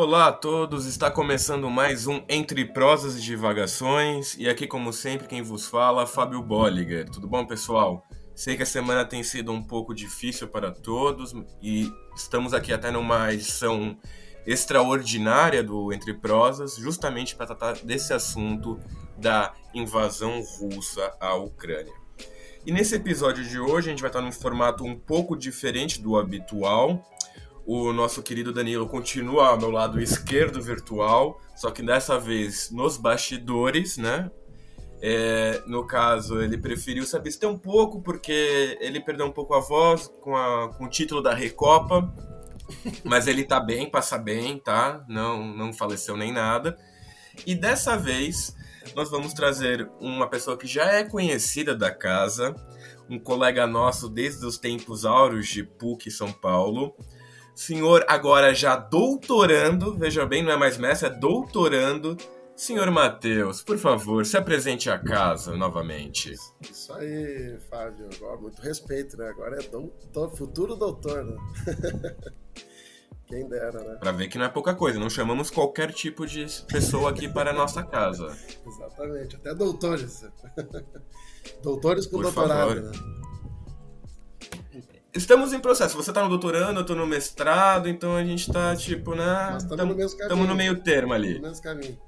Olá a todos, está começando mais um Entre Prosas e Divagações e aqui, como sempre, quem vos fala, Fábio Bolliger. Tudo bom, pessoal? Sei que a semana tem sido um pouco difícil para todos e estamos aqui até numa edição extraordinária do Entre Prosas, justamente para tratar desse assunto da invasão russa à Ucrânia. E nesse episódio de hoje a gente vai estar num formato um pouco diferente do habitual. O nosso querido Danilo continua ao meu lado esquerdo virtual, só que dessa vez nos bastidores, né? É, no caso, ele preferiu se abster um pouco porque ele perdeu um pouco a voz com, a, com o título da Recopa mas ele tá bem, passa bem, tá? Não, não faleceu nem nada. E dessa vez nós vamos trazer uma pessoa que já é conhecida da casa, um colega nosso desde os tempos áureos de PUC São Paulo. Senhor, agora já doutorando, veja bem, não é mais mestre, é doutorando. Senhor Matheus, por favor, se apresente à casa novamente. Isso aí, Fábio. Agora, muito respeito, né? Agora é doutor, futuro doutor, né? Quem dera, né? Pra ver que não é pouca coisa, não chamamos qualquer tipo de pessoa aqui para a nossa casa. Exatamente, até doutores. doutores com Por doutorado, favor. né? Estamos em processo. Você tá no doutorando, eu tô no mestrado, então a gente tá, tipo, né? Estamos no mesmo caminho. Estamos no meio termo ali. No mesmo caminho.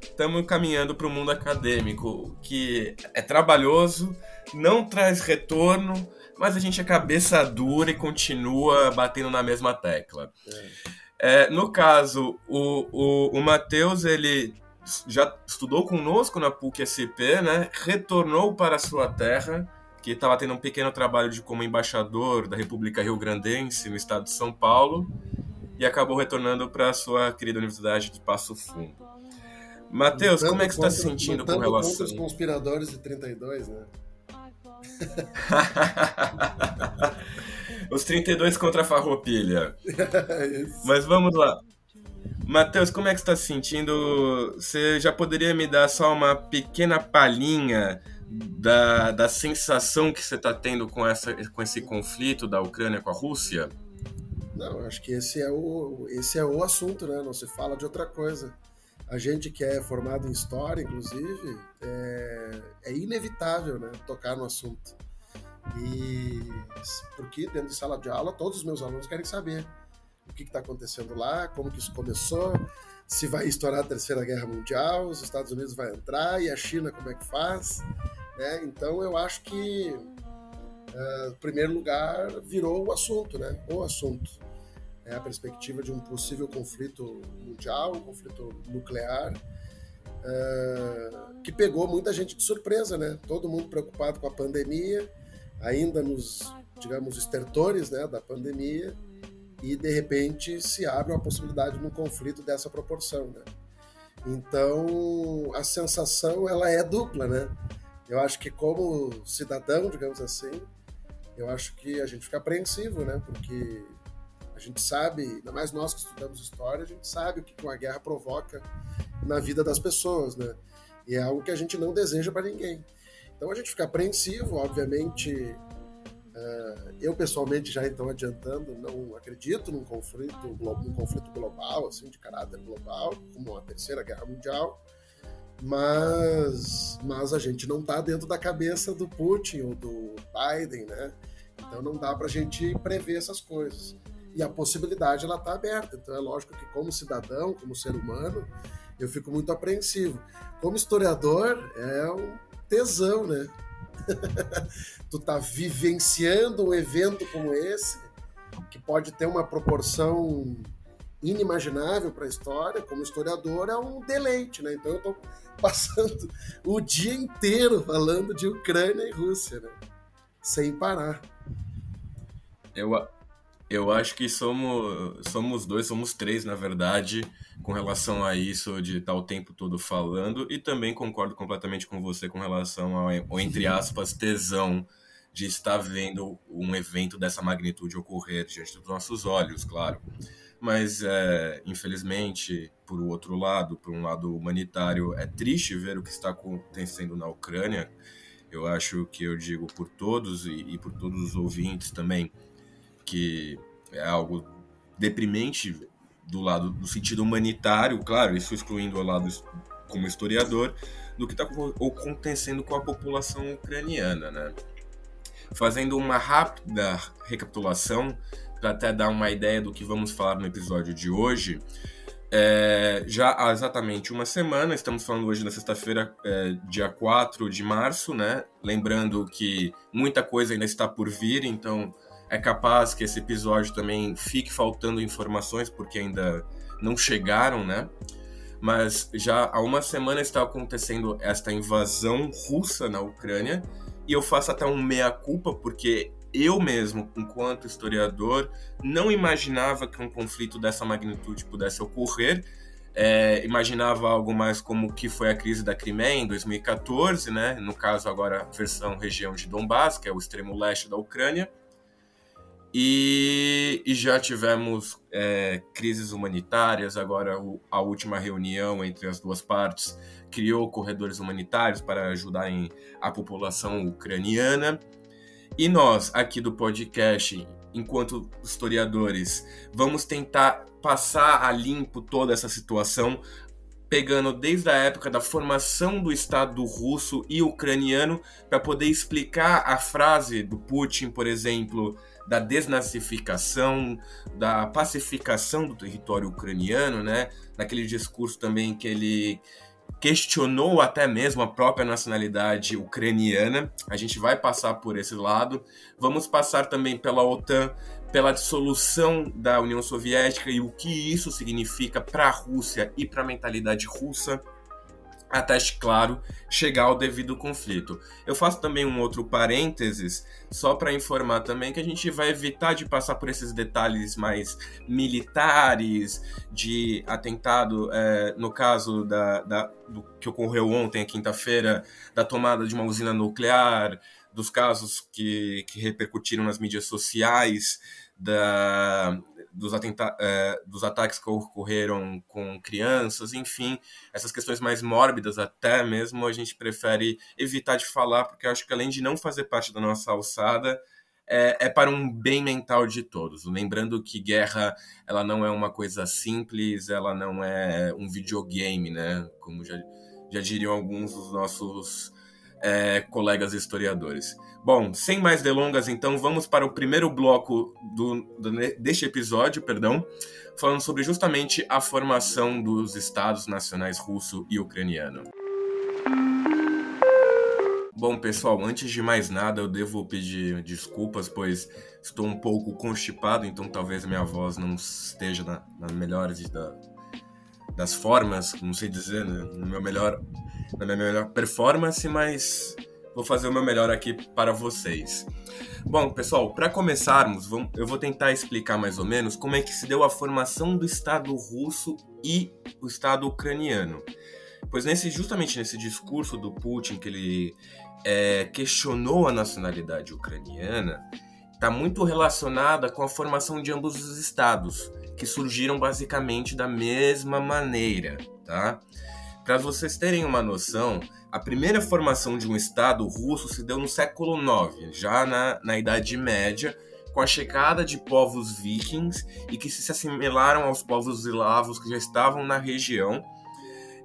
Estamos caminhando para o mundo acadêmico, que é trabalhoso, não traz retorno, mas a gente é cabeça dura e continua batendo na mesma tecla. É. É, no caso, o, o, o Matheus, ele já estudou conosco na PUC-SP, né? retornou para a sua terra, que estava tendo um pequeno trabalho de como embaixador da República Rio Grandense no estado de São Paulo, e acabou retornando para a sua querida Universidade de Passo Fundo. Matheus, como é que você está se sentindo com relação... Contra os conspiradores de 32, né? Os 32 contra a farroupilha. Mas vamos lá. Matheus, como é que você está se sentindo? Você já poderia me dar só uma pequena palhinha da, da sensação que você está tendo com, essa, com esse conflito da Ucrânia com a Rússia? Não, acho que esse é o, esse é o assunto, né? Não se fala de outra coisa. A gente que é formado em história, inclusive, é, é inevitável né, tocar no assunto. E porque dentro de sala de aula todos os meus alunos querem saber o que está acontecendo lá, como que isso começou, se vai estourar a terceira guerra mundial, os Estados Unidos vai entrar e a China como é que faz, né? Então eu acho que uh, em primeiro lugar virou o assunto, né? O assunto é a perspectiva de um possível conflito mundial, um conflito nuclear, uh, que pegou muita gente de surpresa, né? Todo mundo preocupado com a pandemia, ainda nos, digamos, estertores né, da pandemia, e de repente se abre uma possibilidade de um conflito dessa proporção, né? Então a sensação ela é dupla, né? Eu acho que como cidadão, digamos assim, eu acho que a gente fica apreensivo, né? Porque a gente sabe, ainda mais nós que estudamos história, a gente sabe o que uma guerra provoca na vida das pessoas, né? E é algo que a gente não deseja para ninguém. Então a gente fica apreensivo, obviamente. Uh, eu pessoalmente já então adiantando, não acredito num conflito, num conflito global, assim, de caráter global, como a terceira guerra mundial. Mas, mas a gente não está dentro da cabeça do Putin ou do Biden, né? Então não dá para a gente prever essas coisas e a possibilidade ela está aberta. Então é lógico que como cidadão, como ser humano, eu fico muito apreensivo. Como historiador, é um tesão, né? tu tá vivenciando um evento como esse, que pode ter uma proporção inimaginável para a história, como historiador, é um deleite, né? Então eu estou passando o dia inteiro falando de Ucrânia e Rússia, né? Sem parar. Eu, eu acho que somos, somos dois, somos três, na verdade, com relação a isso de estar o tempo todo falando, e também concordo completamente com você com relação ao, ao entre aspas, tesão de estar vendo um evento dessa magnitude ocorrer diante dos nossos olhos, claro. Mas, é, infelizmente, por outro lado, por um lado humanitário, é triste ver o que está acontecendo na Ucrânia. Eu acho que eu digo por todos e, e por todos os ouvintes também que é algo deprimente do lado do sentido humanitário, claro, isso excluindo o lado como historiador, do que está acontecendo com a população ucraniana, né? Fazendo uma rápida recapitulação para até dar uma ideia do que vamos falar no episódio de hoje. É, já há exatamente uma semana, estamos falando hoje na sexta-feira, é, dia 4 de março, né? Lembrando que muita coisa ainda está por vir, então é capaz que esse episódio também fique faltando informações, porque ainda não chegaram, né? Mas já há uma semana está acontecendo esta invasão russa na Ucrânia, e eu faço até um meia-culpa, porque eu mesmo, enquanto historiador, não imaginava que um conflito dessa magnitude pudesse ocorrer. É, imaginava algo mais como que foi a crise da Crimeia em 2014, né? No caso agora versão região de Donbass, que é o extremo leste da Ucrânia. E, e já tivemos é, crises humanitárias. Agora o, a última reunião entre as duas partes criou corredores humanitários para ajudarem a população ucraniana. E nós, aqui do podcast, enquanto historiadores, vamos tentar passar a limpo toda essa situação, pegando desde a época da formação do Estado russo e ucraniano, para poder explicar a frase do Putin, por exemplo, da desnazificação, da pacificação do território ucraniano, né? Naquele discurso também que ele questionou até mesmo a própria nacionalidade ucraniana. A gente vai passar por esse lado. Vamos passar também pela OTAN, pela dissolução da União Soviética e o que isso significa para a Rússia e para a mentalidade russa até, claro, chegar ao devido conflito. Eu faço também um outro parênteses, só para informar também que a gente vai evitar de passar por esses detalhes mais militares, de atentado, é, no caso da, da, do que ocorreu ontem, quinta-feira, da tomada de uma usina nuclear, dos casos que, que repercutiram nas mídias sociais, da, dos, atenta é, dos ataques que ocorreram com crianças, enfim, essas questões mais mórbidas até mesmo, a gente prefere evitar de falar, porque acho que além de não fazer parte da nossa alçada, é, é, para um bem mental de todos. Lembrando que guerra ela não é uma coisa simples, ela não é um videogame, né? Como já, já diriam alguns dos nossos é, colegas historiadores. Bom, sem mais delongas, então vamos para o primeiro bloco do, do, deste episódio, perdão, falando sobre justamente a formação dos estados nacionais russo e ucraniano. Bom, pessoal, antes de mais nada, eu devo pedir desculpas, pois estou um pouco constipado, então talvez minha voz não esteja na, na melhor da, das formas, não sei dizer, né? no meu melhor, na minha melhor performance, mas vou fazer o meu melhor aqui para vocês. Bom, pessoal, para começarmos, eu vou tentar explicar mais ou menos como é que se deu a formação do Estado russo e o Estado ucraniano. Pois nesse, justamente nesse discurso do Putin, que ele é, questionou a nacionalidade ucraniana, está muito relacionada com a formação de ambos os estados, que surgiram basicamente da mesma maneira, tá? Para vocês terem uma noção, a primeira formação de um Estado russo se deu no século IX, já na, na Idade Média, com a chegada de povos vikings e que se assimilaram aos povos eslavos que já estavam na região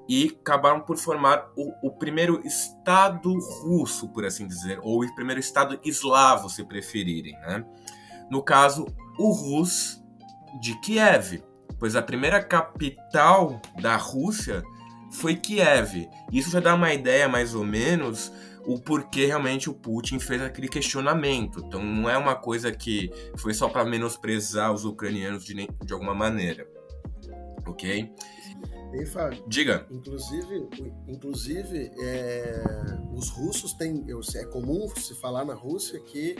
e acabaram por formar o, o, primeiro Estado russo, por assim dizer, ou o primeiro Estado eslavo, se preferirem. Né? No caso, o Rus de Kiev, pois a primeira capital da Rússia foi Kiev. Isso já dá uma ideia, mais ou menos, o porquê realmente o Putin fez aquele questionamento. Então não é uma coisa que foi só para menosprezar os ucranianos de, de alguma maneira. Ok? Ei, Fábio. Diga. Inclusive, inclusive é, os russos têm. É comum se falar na Rússia que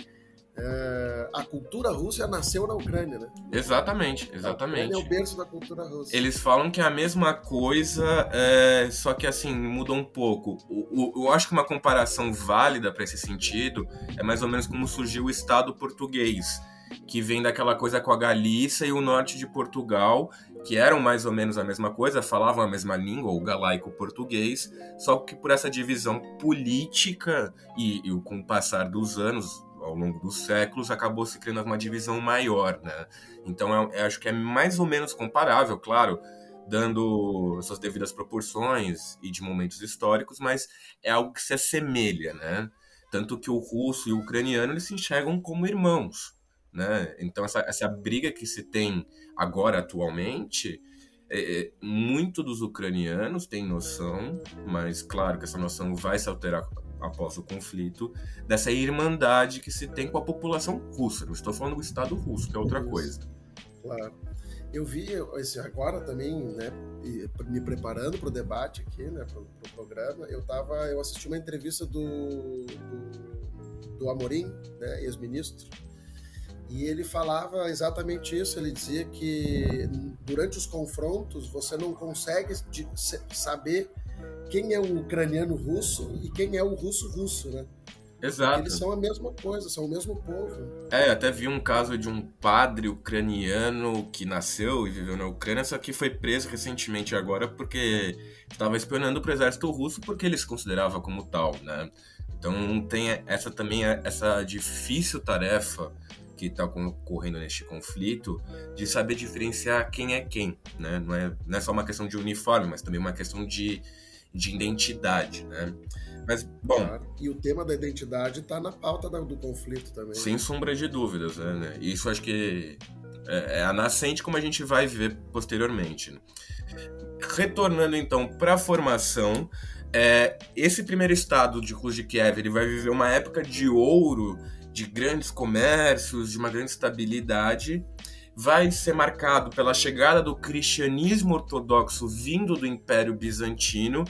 é, a cultura russa nasceu na Ucrânia, né? Exatamente, exatamente. é o berço da cultura russa. Eles falam que é a mesma coisa, é, só que assim, muda um pouco. O, o, eu acho que uma comparação válida para esse sentido é mais ou menos como surgiu o Estado português, que vem daquela coisa com a Galícia e o norte de Portugal, que eram mais ou menos a mesma coisa, falavam a mesma língua, o galaico-português, só que por essa divisão política e, e com o passar dos anos, ao longo dos séculos, acabou se criando uma divisão maior, né? Então, eu, eu acho que é mais ou menos comparável, claro, dando suas devidas proporções e de momentos históricos, mas é algo que se assemelha, né? Tanto que o russo e o ucraniano eles se enxergam como irmãos, né? Então essa, essa briga que se tem agora atualmente, é, é, muito dos ucranianos têm noção, mas claro que essa noção vai se alterar após o conflito, dessa irmandade que se tem com a população russa. Não estou falando do Estado russo, que é outra coisa. Claro. Eu vi esse, agora também, né, me preparando para o debate aqui, né, para o pro programa, eu tava, eu assisti uma entrevista do, do, do Amorim, né, ex-ministro, e ele falava exatamente isso. Ele dizia que durante os confrontos você não consegue saber quem é o ucraniano russo e quem é o russo russo, né? Exato. Eles são a mesma coisa, são o mesmo povo. É, até vi um caso de um padre ucraniano que nasceu e viveu na Ucrânia, só que foi preso recentemente agora porque estava espionando para o exército russo porque ele se considerava como tal, né? Então tem essa também essa difícil tarefa que está ocorrendo neste conflito de saber diferenciar quem é quem, né? Não é, não é só uma questão de uniforme, mas também uma questão de, de identidade, né? Mas, bom. Claro. E o tema da identidade está na pauta do conflito também. Sem sombra de dúvidas, né? né? Isso acho que é, é a nascente como a gente vai ver posteriormente. Né? Retornando então para a formação, é, esse primeiro estado de Rus de Kiev ele vai viver uma época de ouro, de grandes comércios, de uma grande estabilidade. Vai ser marcado pela chegada do cristianismo ortodoxo vindo do Império Bizantino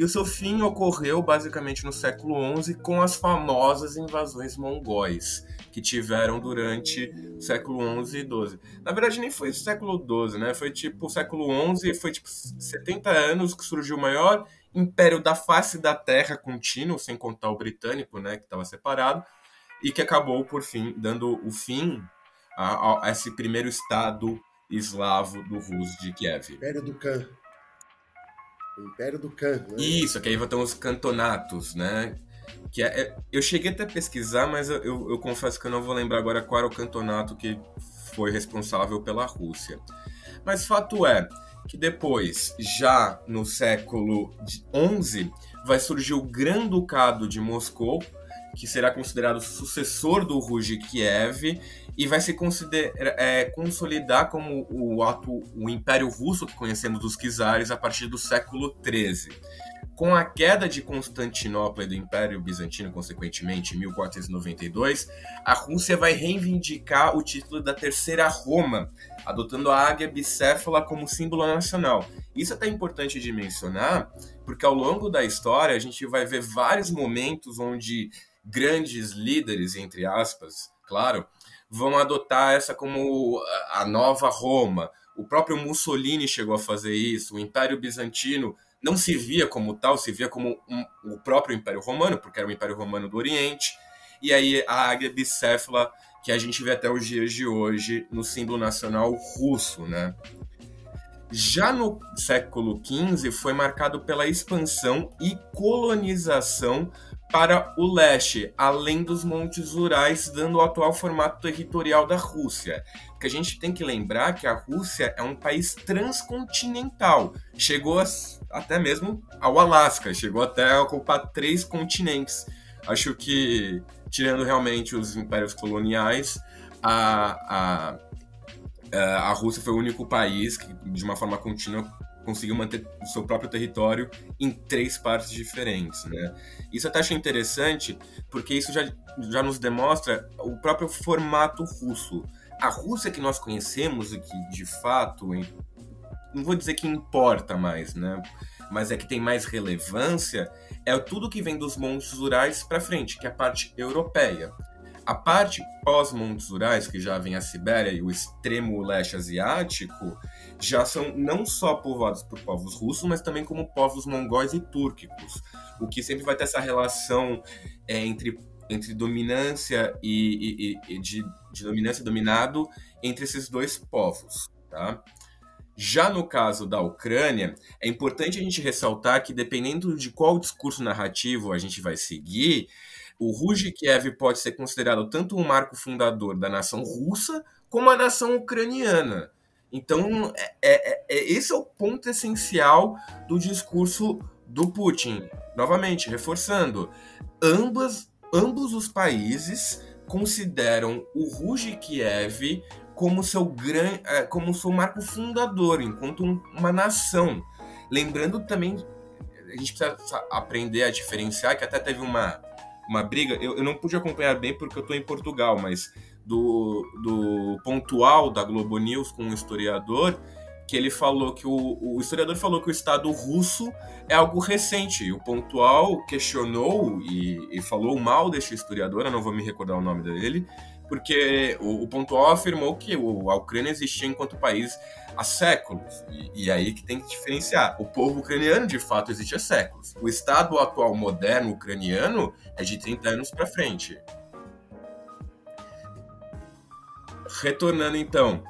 e o seu fim ocorreu basicamente no século XI com as famosas invasões mongóis que tiveram durante o século XI e XII. Na verdade, nem foi o século XII, né? Foi tipo o século XI, foi tipo 70 anos que surgiu o maior império da face da Terra contínuo, sem contar o britânico, né, que estava separado, e que acabou por fim dando o fim a, a esse primeiro estado eslavo do Rus de Kiev. Império do Khan. Império do Khan. Né? Isso, que aí ter os cantonatos, né? Que é, é, eu cheguei até a pesquisar, mas eu, eu, eu, confesso que eu não vou lembrar agora qual era o cantonato que foi responsável pela Rússia. Mas fato é que depois, já no século XI, vai surgir o Grão-Ducado de Moscou, que será considerado sucessor do Rus de Kiev e vai se é, consolidar como o, ato, o Império Russo que conhecemos dos czares a partir do século XIII. Com a queda de Constantinopla e do Império Bizantino, consequentemente, em 1492, a Rússia vai reivindicar o título da Terceira Roma, adotando a águia bicéfala como símbolo nacional. Isso é até importante de mencionar, porque ao longo da história a gente vai ver vários momentos onde grandes líderes, entre aspas, claro, vão adotar essa como a nova Roma. O próprio Mussolini chegou a fazer isso, o Império Bizantino não se via como tal, se via como um, o próprio Império Romano, porque era o Império Romano do Oriente, e aí a águia bicéfala que a gente vê até os dias de hoje no símbolo nacional russo, né? Já no século XV foi marcado pela expansão e colonização para o leste, além dos Montes Urais, dando o atual formato territorial da Rússia. Porque a gente tem que lembrar que a Rússia é um país transcontinental. Chegou a, até mesmo ao Alasca, chegou até a ocupar três continentes. Acho que, tirando realmente os impérios coloniais, a, a, a Rússia foi o único país que, de uma forma contínua, conseguiu manter o seu próprio território em três partes diferentes, né? Isso até acho interessante, porque isso já, já nos demonstra o próprio formato russo. A Rússia que nós conhecemos e que, de fato, não vou dizer que importa mais, né? Mas é que tem mais relevância, é tudo que vem dos montes Urais para frente, que é a parte europeia. A parte pós-montes Urais, que já vem a Sibéria e o extremo leste asiático, já são não só povoados por povos russos, mas também como povos mongóis e túrquicos, o que sempre vai ter essa relação é, entre, entre dominância e, e, e de, de, dominância dominado entre esses dois povos, tá? Já no caso da Ucrânia, é importante a gente ressaltar que dependendo de qual discurso narrativo a gente vai seguir, o Ruge Kiev pode ser considerado tanto um marco fundador da nação russa como a nação ucraniana. Então, é, é, é, esse é o ponto essencial do discurso do Putin. Novamente, reforçando, ambas, ambos os países consideram o Ruge Kiev como seu, gran, é, como seu marco fundador, enquanto uma nação. Lembrando também, a gente precisa aprender a diferenciar, que até teve uma, uma briga, eu, eu não pude acompanhar bem porque eu estou em Portugal, mas do, do pontual da Globo News com um historiador, que ele falou que o, o historiador falou que o Estado russo é algo recente. O pontual questionou e, e falou mal deste historiador, eu não vou me recordar o nome dele, porque o, o pontual afirmou que o, a Ucrânia existia enquanto país há séculos. E, e, aí que tem que diferenciar. O povo ucraniano, de fato, existe há séculos. O Estado atual moderno ucraniano é de 30 anos para frente. Retornando então,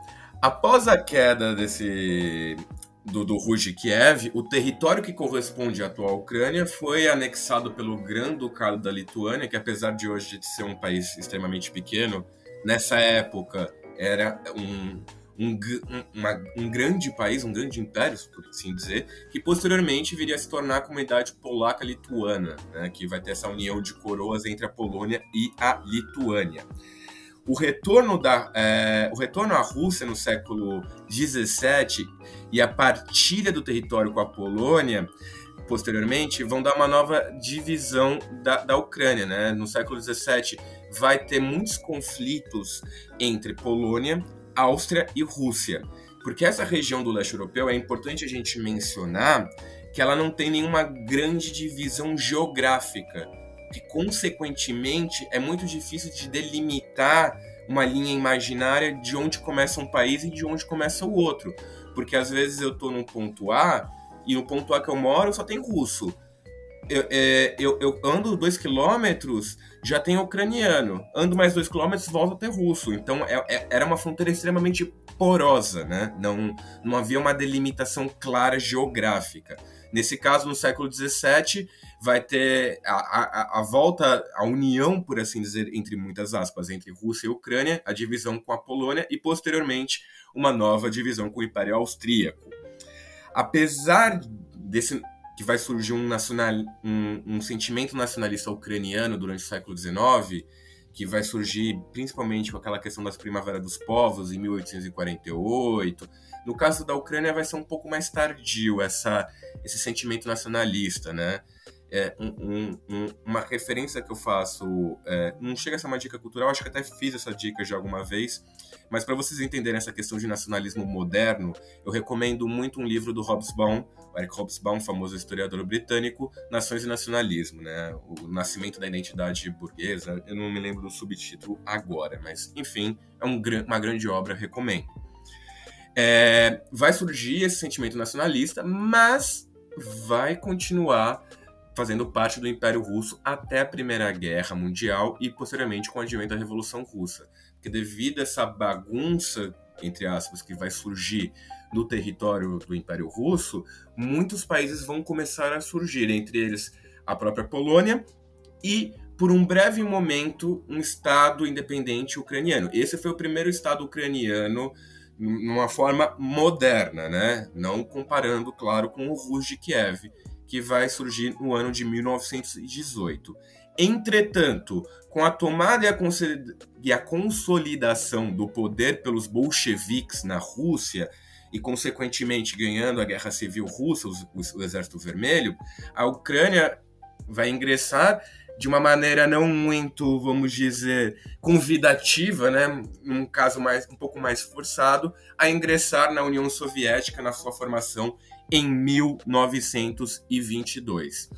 após a queda desse do, do Kiev, o território que corresponde à atual Ucrânia foi anexado pelo Grã-Ducado da Lituânia, que apesar de hoje de ser um país extremamente pequeno, nessa época era um, um, uma, um grande país, um grande império, por assim dizer, que posteriormente viria a se tornar a comunidade polaca-lituana, né, que vai ter essa união de coroas entre a Polônia e a Lituânia. O retorno, da, é, o retorno à Rússia no século XVII e a partilha do território com a Polônia, posteriormente, vão dar uma nova divisão da, da Ucrânia. Né? No século XVII vai ter muitos conflitos entre Polônia, Áustria e Rússia. Porque essa região do leste europeu é importante a gente mencionar que ela não tem nenhuma grande divisão geográfica que consequentemente é muito difícil de delimitar uma linha imaginária de onde começa um país e de onde começa o outro. Porque às vezes eu estou no ponto A e no ponto A que eu moro só tem russo. Eu, é, eu, eu ando dois quilômetros, já tem ucraniano. Ando mais dois quilômetros, volta a ter russo. Então é, é, era uma fronteira extremamente porosa, né? Não, não havia uma delimitação clara geográfica. Nesse caso, no século XVII, vai ter a, a, a, volta, a união, por assim dizer, entre muitas aspas, entre Rússia e Ucrânia, a divisão com a Polônia e, posteriormente, uma nova divisão com o Império Austríaco. Apesar desse que vai surgir um, nacional, um, um sentimento nacionalista ucraniano durante o século XIX, que vai surgir principalmente com aquela questão das Primaveras dos Povos, em 1848. No caso da Ucrânia, vai ser um pouco mais tardio essa, esse sentimento nacionalista, né? É, um, um, uma referência que eu faço, é, não chega a ser uma dica cultural, acho que até fiz essa dica já alguma vez, mas para vocês entenderem essa questão de nacionalismo moderno, eu recomendo muito um livro do Hobsbawm, Eric Hobsbawm, famoso historiador britânico, Nações e Nacionalismo, né? O nascimento da identidade burguesa. Eu não me lembro do subtítulo agora, mas enfim, é um, uma grande obra, recomendo. É, vai surgir esse sentimento nacionalista, mas vai continuar fazendo parte do Império Russo até a Primeira Guerra Mundial e posteriormente com o advento da Revolução Russa. Porque devido a essa bagunça, entre aspas, que vai surgir no território do Império Russo, muitos países vão começar a surgir, entre eles a própria Polônia e, por um breve momento, um Estado independente ucraniano. Esse foi o primeiro Estado ucraniano numa forma moderna, né? Não comparando, claro, com o Rus de Kiev, que vai surgir no ano de 1918. Entretanto, com a tomada e a consolidação do poder pelos bolcheviques na Rússia, e, consequentemente, ganhando a Guerra Civil Russa, o, Exército Vermelho, a Ucrânia vai ingressar de uma maneira não muito, vamos dizer, convidativa, né, num caso mais um pouco mais forçado, a ingressar na União Soviética na sua formação em 1922.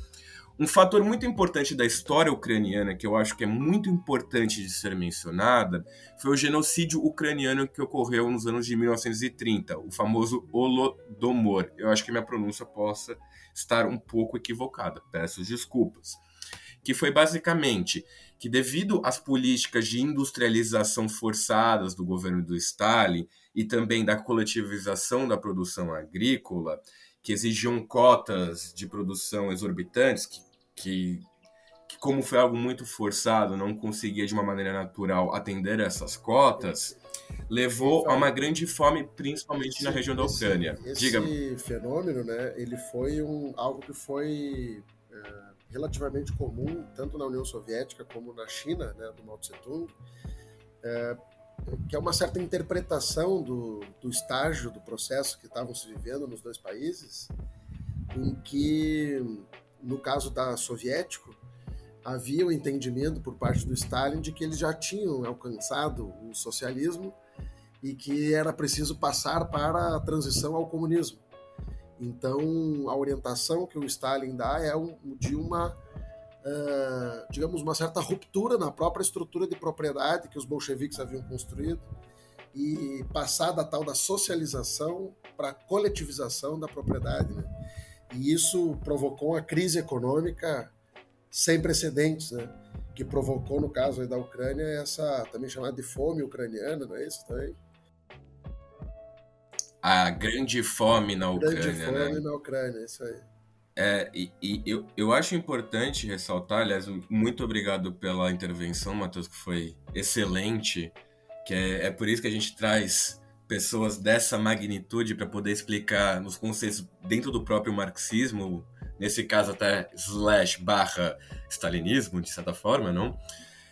Um fator muito importante da história ucraniana, que eu acho que é muito importante de ser mencionada, foi o genocídio ucraniano que ocorreu nos anos de 1930, o famoso Holodomor. Eu acho que minha pronúncia possa estar um pouco equivocada, peço desculpas. Que foi basicamente que, devido às políticas de industrialização forçadas do governo do Stalin e também da coletivização da produção agrícola, que exigiam cotas de produção exorbitantes, que, que, que como foi algo muito forçado, não conseguia de uma maneira natural atender essas cotas, levou a uma grande fome, principalmente esse, na região da Ucrânia. Esse, Diga. Esse fenômeno, né, ele foi um, algo que foi é, relativamente comum, tanto na União Soviética como na China, né, do Mao Tse-tung, é, que é uma certa interpretação do, do estágio do processo que estavam se vivendo nos dois países, em que, no caso da soviético, havia o entendimento por parte do Stalin de que eles já tinham alcançado o socialismo e que era preciso passar para a transição ao comunismo. Então, a orientação que o Stalin dá é de uma, uh, digamos, uma certa ruptura na própria estrutura de propriedade que os bolcheviques haviam construído e passar da tal da socialização para a coletivização da propriedade. Né? E isso provocou uma crise econômica sem precedentes, né? que provocou, no caso da Ucrânia, essa também chamada de fome ucraniana, não é isso também? A grande fome na Ucrânia, grande né? fome né? na Ucrânia, isso aí. É, e, e, eu, eu acho importante ressaltar, aliás, muito obrigado pela intervenção, Matheus, que foi excelente, que é, é por isso que a gente traz pessoas dessa magnitude para poder explicar nos conceitos dentro do próprio marxismo nesse caso até slash barra stalinismo, de certa forma, não?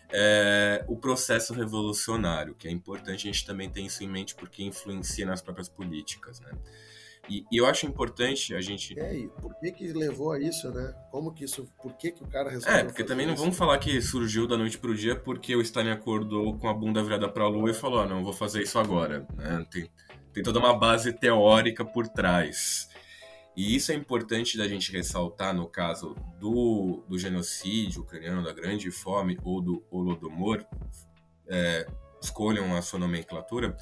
É, o processo revolucionário, que é importante a gente também ter isso em mente porque influencia nas próprias políticas, né? E, e, eu acho importante a gente. É, e por que que levou a isso, né? Como que isso. Por que que o cara resolveu. É, porque também não vamos falar que surgiu da noite pro dia porque o Stalin acordou com a bunda virada pra lua e falou: ah, não, vou fazer isso agora. Né? Tem, tem toda uma base teórica por trás. E isso é importante da gente ressaltar no caso do, do genocídio ucraniano, da grande fome ou do Holodomor, é, escolham a sua nomenclatura,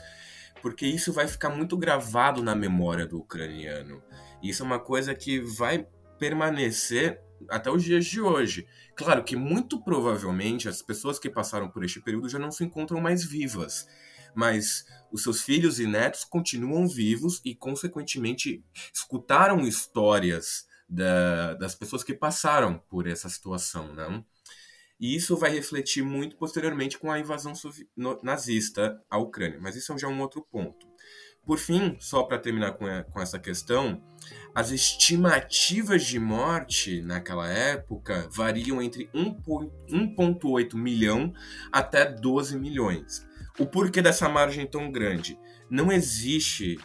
porque isso vai ficar muito gravado na memória do ucraniano. Isso é uma coisa que vai permanecer até os dias de hoje. Claro que muito provavelmente as pessoas que passaram por este período já não se encontram mais vivas mas os seus filhos e netos continuam vivos e, consequentemente, escutaram histórias da, das pessoas que passaram por essa situação, não? E isso vai refletir muito posteriormente com a invasão nazista à Ucrânia, mas isso é já um outro ponto. Por fim, só para terminar com, a, com essa questão, as estimativas de morte naquela época variam entre 1,8 milhão até 12 milhões. O porquê dessa margem tão grande? Não existe,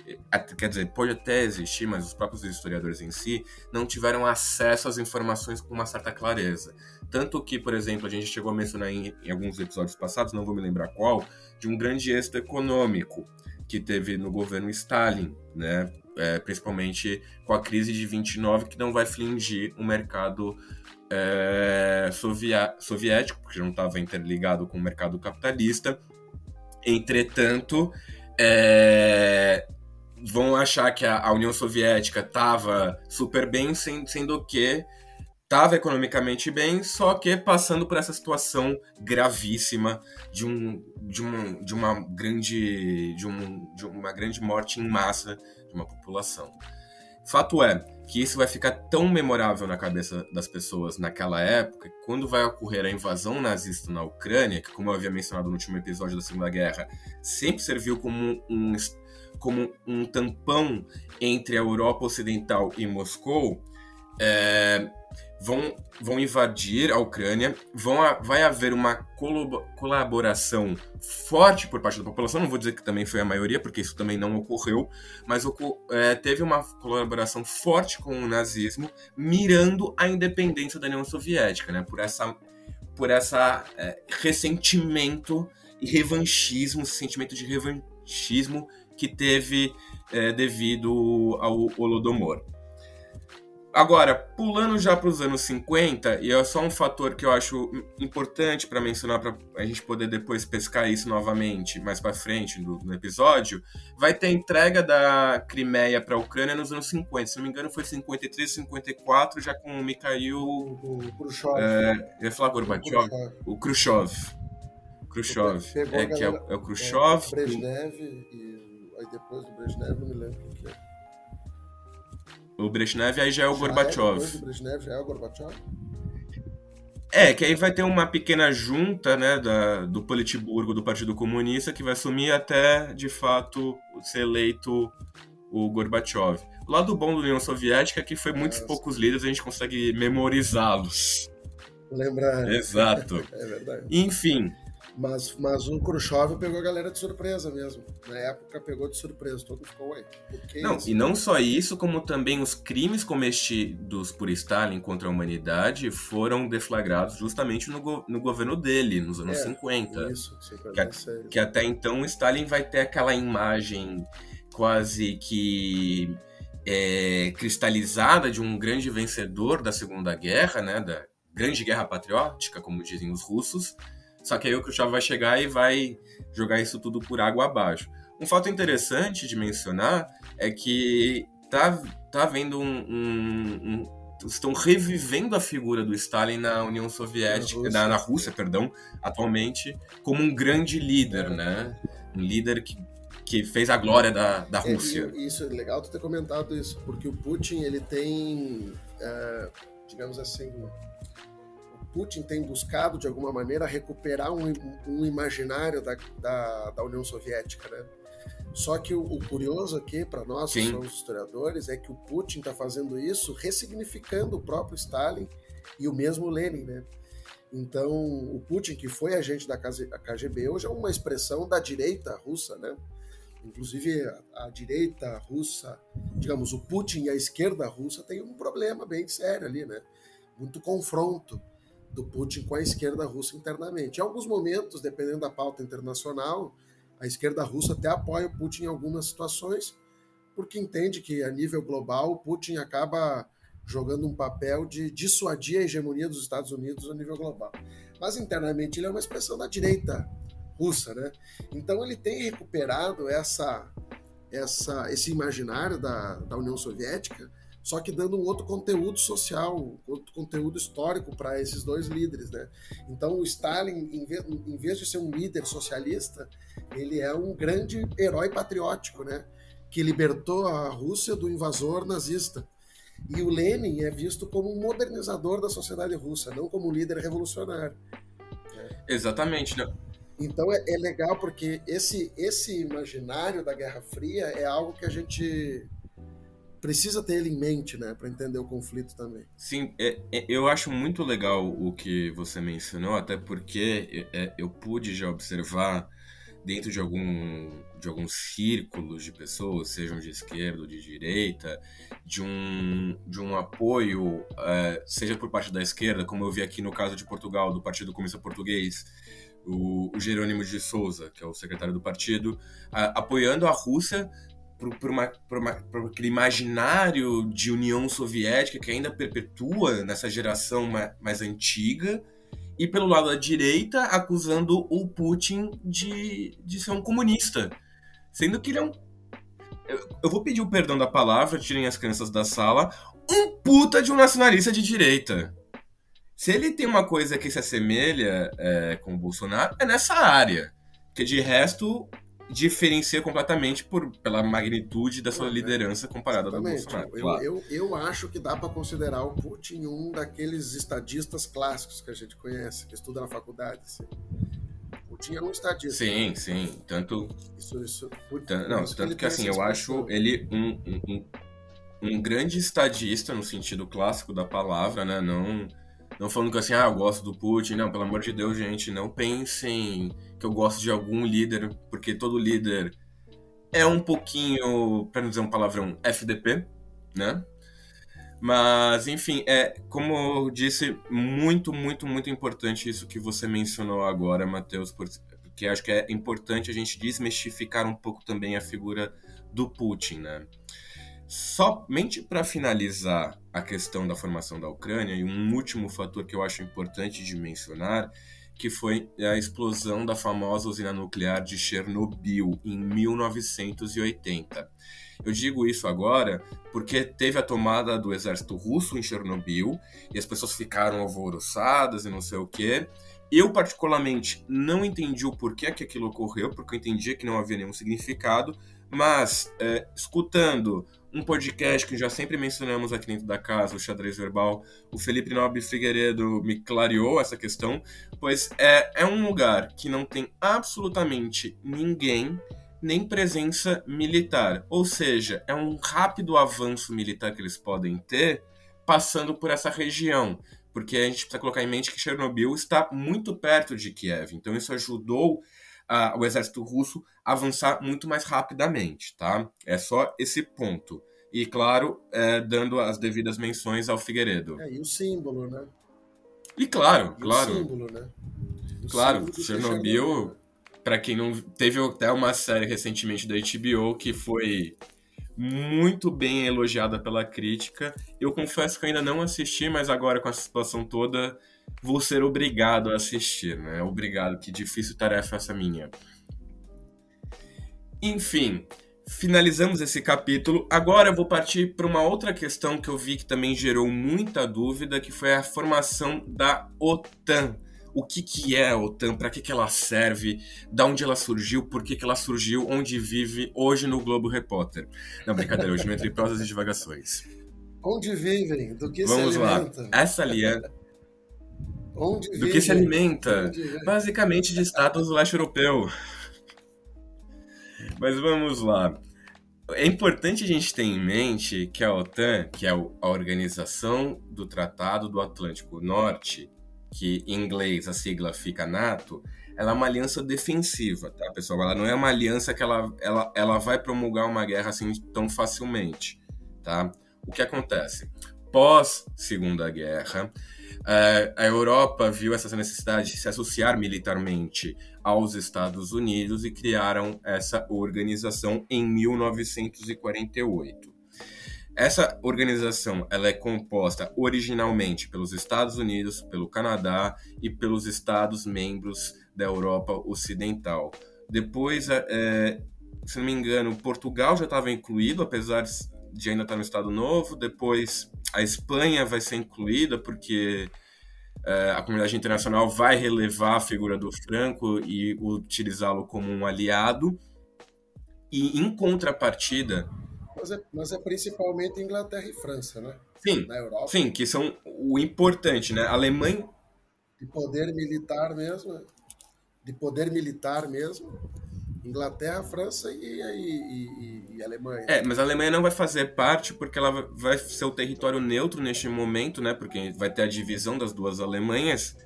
quer dizer, pode até existir, mas os próprios historiadores em si não tiveram acesso às informações com uma certa clareza. Tanto que, por exemplo, a gente chegou a mencionar em, em alguns episódios passados, não vou me lembrar qual, de um grande êxito econômico que teve no governo Stalin, né? É, principalmente com a crise de 29, que não vai fingir o mercado é, soviético, porque não estava interligado com o mercado capitalista, Entretanto, é, vão achar que a, a União Soviética estava super bem, sendo que estava economicamente bem, só que passando por essa situação gravíssima de, um, de, uma, de uma grande de, um, de uma grande morte em massa de uma população. Fato é que isso vai ficar tão memorável na cabeça das pessoas naquela época, quando vai ocorrer a invasão nazista na Ucrânia, que como eu havia mencionado no último episódio da Segunda Guerra, sempre serviu como um, como um tampão entre a Europa Ocidental e Moscou, é, vão, vão invadir a Ucrânia, vão, vai haver uma colaboração forte por parte da população, não vou dizer que também foi a maioria, porque isso também não ocorreu, mas é, teve uma colaboração forte com o nazismo, mirando a independência da União Soviética, né, por essa, por essa é, ressentimento e revanchismo, sentimento de revanchismo que teve é, devido ao Holodomor. Agora, pulando já para os anos 50, e é só um fator que eu acho importante para mencionar para a gente poder depois pescar isso novamente mais para frente no, no, episódio, vai ter a entrega da Crimeia para a Ucrânia nos anos 50. Se não me engano, foi 53, 54, já com o Mikhail. O, o Khrushchev. É, eu ia falar Gorbachev. O Khrushchev. Khrushchev. É, que é, o, é o Khrushchev. É, Brezhnev, e aí depois do Brezhnev, não me lembro o que é. O Brezhnev aí já é o já Gorbachev. É, o Brezhnev já é o Gorbachev? É, que aí vai ter uma pequena junta, né, da, do Politburgo do Partido Comunista que vai assumir até, de fato, ser eleito o Gorbachev. O lado bom da União Soviética é que foi muitos é, poucos líderes, a gente consegue memorizá-los. Lembrar. Exato. é verdade. Enfim, mas, mas o Khrushchev pegou a galera de surpresa mesmo. Na época pegou de surpresa, todo mundo ficou, ué, Não, isso? e não só isso, como também os crimes cometidos por Stalin contra a humanidade foram deflagrados justamente no, go no governo dele, nos anos é, 50. Isso, que, a, que até então Stalin vai ter aquela imagem quase que é, cristalizada de um grande vencedor da Segunda Guerra, né, da Grande Guerra Patriótica, como dizem os russos, só que aí o Khrushchev vai chegar e vai jogar isso tudo por água abaixo. Um fato interessante de mencionar é que tá, tá havendo um, um, um estão revivendo a figura do Stalin na União Soviética, na Rússia, na, na Rússia perdão, atualmente, como um grande líder, né? Um líder que, que fez a glória da, da é, Rússia. É, isso é legal tu ter comentado isso, porque o Putin ele tem, uh, digamos assim, Putin tem buscado, de alguma maneira, recuperar um, um imaginário da, da, da, União Soviética, né? Só que o, o curioso aqui, para nós que somos historiadores, é que o Putin está fazendo isso ressignificando o próprio Stalin e o mesmo Lenin, né? Então, o Putin, que foi agente da KGB, hoje é uma expressão da direita russa, né? Inclusive, a, a, direita russa, digamos, o Putin e a esquerda russa tem um problema bem sério ali, né? Muito confronto do Putin com a esquerda russa internamente. Em alguns momentos, dependendo da pauta internacional, a esquerda russa até apoia o Putin em algumas situações, porque entende que a nível global o Putin acaba jogando um papel de dissuadir a hegemonia dos Estados Unidos a nível global. Mas internamente ele é uma expressão da direita russa, né? Então ele tem recuperado essa, essa, esse imaginário da, da União Soviética só que dando um outro conteúdo social, outro conteúdo histórico para esses dois líderes, né? Então o Stalin, em vez, em vez, de ser um líder socialista, ele é um grande herói patriótico, né? Que libertou a Rússia do invasor nazista. E o Lenin é visto como um modernizador da sociedade russa, não como um líder revolucionário. Exatamente, né? Então é, é legal porque esse, esse imaginário da Guerra Fria é algo que a gente precisa ter ele em mente, né, para entender o conflito também. Sim, é, é, eu acho muito legal o que você mencionou, até porque é, eu pude já observar dentro de algum de alguns círculos de pessoas, sejam de esquerda ou de direita, de um, de um apoio, é, seja por parte da esquerda, como eu vi aqui no caso de Portugal, do Partido Comunista Português, o, o Jerônimo de Souza, que é o secretário do partido, a, apoiando a Rússia por, uma, por, uma, por aquele imaginário de União Soviética que ainda perpetua nessa geração mais, antiga, e pelo lado da direita acusando o Putin de, de ser um comunista. Sendo que ele é um. Eu, eu vou pedir o perdão da palavra, tirem as crianças da sala. Um puta de um nacionalista de direita. Se ele tem uma coisa que se assemelha é, com o Bolsonaro, é nessa área. Porque de resto, diferencia completamente por, pela magnitude da sua liderança comparada Exatamente. do Bolsonaro. Eu, claro. eu, eu acho que dá para considerar o Putin um daqueles estadistas clássicos que a gente conhece, que estuda na faculdade. Assim. Putin é um estadista. Sim, sim. Tanto. Isso, isso. Putin, não, isso tanto que, que assim, eu acho ele um, um, um, um grande estadista no sentido clássico da palavra, né? Não não falando que assim, ah, eu gosto do Putin. Não, pelo amor de Deus, gente, não pensem que eu gosto de algum líder, porque todo líder é um pouquinho, para não dizer um palavrão, FDP, né? Mas, enfim, é, como eu disse, muito, muito, muito importante isso que você mencionou agora, Matheus, porque acho que é importante a gente desmistificar um pouco também a figura do Putin, né? Somente para finalizar a questão da formação da Ucrânia, e um último fator que eu acho importante de mencionar, que foi a explosão da famosa usina nuclear de Chernobyl em 1980. Eu digo isso agora porque teve a tomada do exército russo em Chernobyl e as pessoas ficaram alvoroçadas e não sei o quê. Eu, particularmente, não entendi o porquê que aquilo ocorreu, porque eu entendia que não havia nenhum significado, Mas, é, escutando um podcast que já sempre mencionamos aqui dentro da casa, o Xadrez Verbal, o Felipe Nobre Figueiredo me clareou essa questão, pois é, é um lugar que não tem absolutamente ninguém, nem presença militar. Ou seja, é um rápido avanço militar que eles podem ter passando por essa região. Porque a gente precisa colocar em mente que Chernobyl está muito perto de Kiev. Então isso ajudou o exército russo avançar muito mais rapidamente, tá? É só esse ponto. E, claro, é, dando as devidas menções ao Figueiredo. É, e o símbolo, né? E claro, e claro. O símbolo, né? O claro, Chernobyl, para quem não. Teve até uma série recentemente da HBO que foi muito bem elogiada pela crítica. Eu confesso que ainda não assisti, mas agora com essa situação toda vou ser obrigado a assistir, né? Obrigado, que difícil tarefa essa minha. Enfim, finalizamos esse capítulo. Agora eu vou partir para uma outra questão que eu vi que também gerou muita dúvida, que foi a formação da OTAN. O que, que é a OTAN, para que, que ela serve, da onde ela surgiu, por que, que ela surgiu, onde vive hoje no Globo Repórter. Não, brincadeira, hoje entre prosas e divagações. Onde vivem? Do que Vamos se alimentam? lá. Essa aliança Onde do que se alimenta? Basicamente de status do leste europeu. Mas vamos lá. É importante a gente ter em mente que a OTAN, que é a Organização do Tratado do Atlântico Norte, que em inglês a sigla fica NATO, ela é uma aliança defensiva, tá, pessoal? Ela não é uma aliança que ela, ela, ela vai promulgar uma guerra assim tão facilmente, tá? O que acontece? Pós Segunda Guerra, a Europa viu essa necessidade de se associar militarmente aos Estados Unidos e criaram essa organização em 1948. Essa organização ela é composta originalmente pelos Estados Unidos, pelo Canadá e pelos Estados membros da Europa Ocidental. Depois, é, se não me engano, Portugal já estava incluído, apesar de ainda estar no Estado Novo. Depois, a Espanha vai ser incluída porque é, a comunidade internacional vai relevar a figura do Franco e utilizá-lo como um aliado. E em contrapartida. Mas é, mas é, principalmente Inglaterra e França, né? Sim, Na Europa. sim, que são o importante, né? A Alemanha. De poder militar mesmo. De poder militar mesmo. Inglaterra, França e, e, e, e, Alemanha. É, mas a Alemanha não vai fazer parte porque ela vai ser o território neutro neste momento, né? Porque vai ter a divisão das duas Alemanhas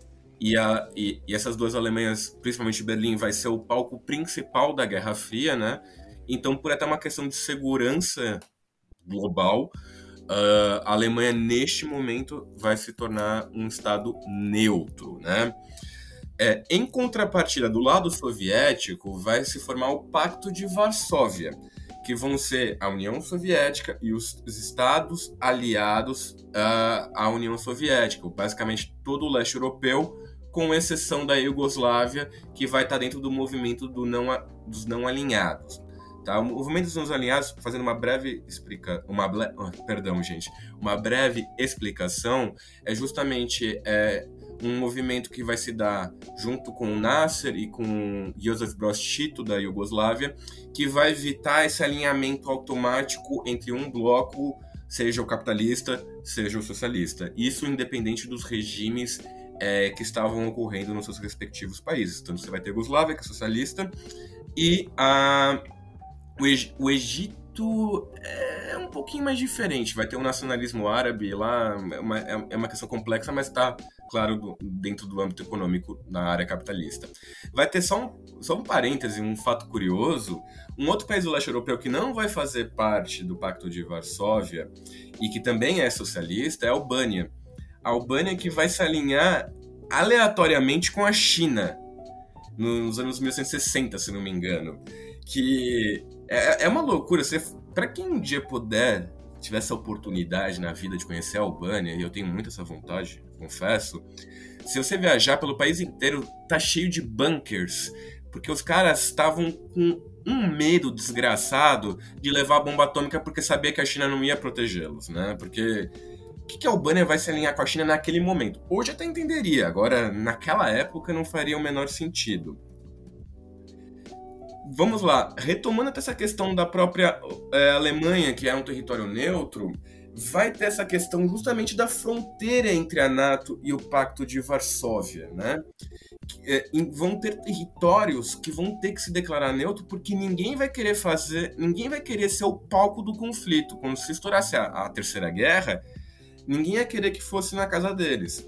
e, a, e, essas duas Alemanhas, principalmente Berlim, vai ser o palco principal da Guerra Fria, né? Então, por até uma questão de segurança global, uh, a Alemanha neste momento vai se tornar um estado neutro, né? É, em contrapartida, do lado soviético, vai se formar o Pacto de Varsóvia, que vão ser a União Soviética e os, os Estados aliados uh, à União Soviética, basicamente todo o leste europeu, com exceção da Iugoslávia, que vai estar dentro do movimento do não, dos não alinhados. Tá? O movimento dos não alinhados, fazendo uma breve explica, uma perdão, gente, uma breve explicação, é justamente é, um movimento que vai se dar junto com o Nasser e com Josef Broz Tito da Iugoslávia, que vai evitar esse alinhamento automático entre um bloco, seja o capitalista, seja o socialista. Isso independente dos regimes é, que estavam ocorrendo nos seus respectivos países. Então você vai ter a Iugoslávia, que é socialista, e a, o, o Egito é um pouquinho mais diferente. Vai ter um nacionalismo árabe lá, é uma, é uma questão complexa, mas está claro, do, dentro do âmbito econômico na área capitalista. Vai ter só um, só um parêntese, um fato curioso: um outro país do leste europeu que não vai fazer parte do Pacto de Varsóvia e que também é socialista é a Albânia. A Albânia que vai se alinhar aleatoriamente com a China nos anos 1960, se não me engano. Que é, é uma loucura. Para quem um dia puder tiver essa oportunidade na vida de conhecer a Albânia, e eu tenho muito essa vontade, confesso, se você viajar pelo país inteiro, tá cheio de bunkers, porque os caras estavam com um medo desgraçado de levar a bomba atômica porque sabia que a China não ia protegê-los, né? Porque o que, que a Albânia vai se alinhar com a China naquele momento? Hoje até entenderia, agora naquela época não faria o menor sentido. vamos lá, retomando até essa questão da própria é, Alemanha, que é um território neutro, vai ter essa questão justamente da fronteira entre a NATO e o Pacto de Varsóvia, né? É, vão ter territórios que vão ter que se declarar neutro porque ninguém vai querer fazer, ninguém vai querer ser o palco do conflito. Quando se estourasse a, a terceira guerra, ninguém ia querer que fosse na casa deles.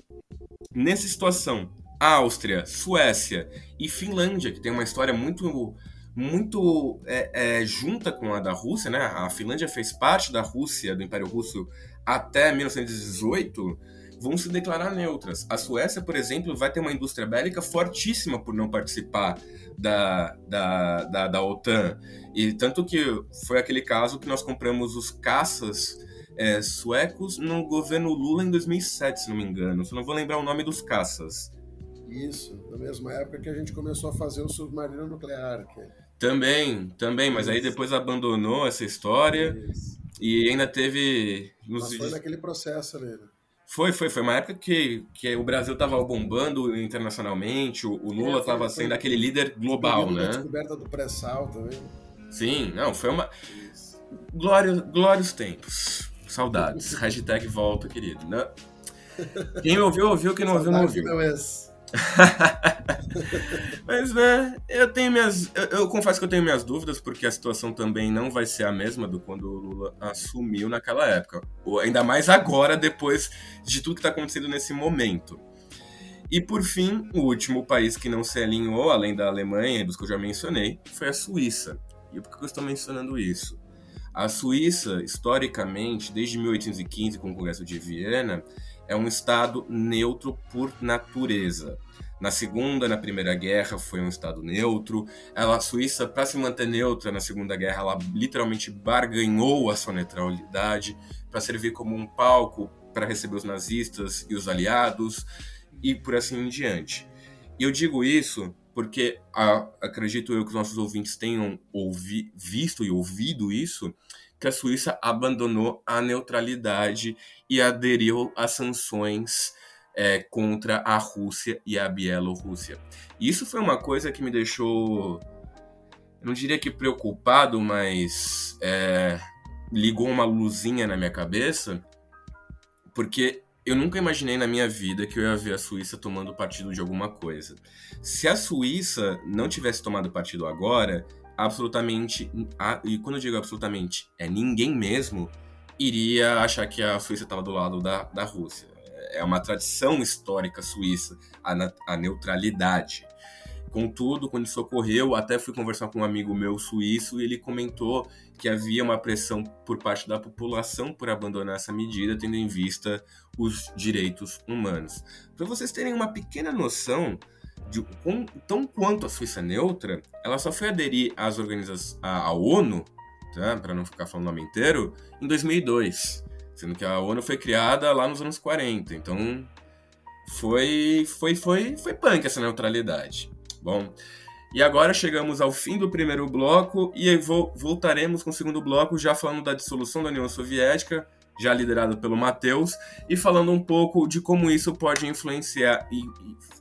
Nessa situação, Áustria, Suécia e Finlândia, que tem uma história muito muito é, é, junta com a da Rússia, né? A Finlândia fez parte da Rússia, do Império Russo, até 1918, vão se declarar neutras. A Suécia, por exemplo, vai ter uma indústria bélica fortíssima por não participar da, da, da, da OTAN. E tanto que foi aquele caso que nós compramos os caças é, suecos no governo Lula em 2007, se não me engano. Só não vou lembrar o nome dos caças. Isso, na mesma época que a gente começou a fazer o submarino nuclear. Que... Também, também, mas aí depois abandonou essa história Isso. e ainda teve. Nos... Mas foi naquele processo ali, né? Foi, foi, foi uma época que, que o Brasil estava bombando internacionalmente, o, o Lula estava é, sendo aquele líder global, né? A descoberta do pré-sal também. Sim, não, foi uma. Glórios, glórios tempos. Saudades. Hashtag volta, querido. Né? Quem ouviu, ouviu. Quem não ouviu, não ouviu. Mas, né, eu tenho minhas. Eu, eu, confesso que eu tenho minhas dúvidas, porque a situação também não vai ser a mesma do quando o Lula assumiu naquela época. Ou ainda mais agora, depois de tudo que está acontecendo nesse momento. E por fim, o último país que não se alinhou, além da Alemanha e dos que eu já mencionei, foi a Suíça. E por que eu estou mencionando isso? A Suíça, historicamente, desde 1815, com o Congresso de Viena, é um estado neutro por natureza. Na Segunda, na Primeira Guerra, foi um estado neutro. Ela, a Suíça, para se manter neutra na Segunda Guerra, ela literalmente barganhou a sua neutralidade para servir como um palco para receber os nazistas e os aliados e por assim em diante. E eu digo isso porque a, acredito eu que os nossos ouvintes tenham ouvi, visto e ouvido isso, que a Suíça abandonou a neutralidade e aderiu às sanções é, contra a Rússia e a Bielorrússia. Isso foi uma coisa que me deixou, não diria que preocupado, mas é, ligou uma luzinha na minha cabeça, porque eu nunca imaginei na minha vida que eu ia ver a Suíça tomando partido de alguma coisa. Se a Suíça não tivesse tomado partido agora, absolutamente, e quando eu digo absolutamente, é ninguém mesmo iria achar que a Suíça estava do lado da, da Rússia. É uma tradição histórica suíça, a, a neutralidade. Contudo, quando isso ocorreu, até fui conversar com um amigo meu suíço e ele comentou que havia uma pressão por parte da população por abandonar essa medida, tendo em vista os direitos humanos. Para vocês terem uma pequena noção, de, tão quanto a Suíça neutra, ela só foi aderir às organizações, à ONU, tá? para não ficar falando o nome inteiro, em 2002. Sendo que a ONU foi criada lá nos anos 40. Então foi, foi, foi, foi punk essa neutralidade. Bom, e agora chegamos ao fim do primeiro bloco e voltaremos com o segundo bloco já falando da dissolução da União Soviética, já liderado pelo Matheus, e falando um pouco de como isso pode influenciar e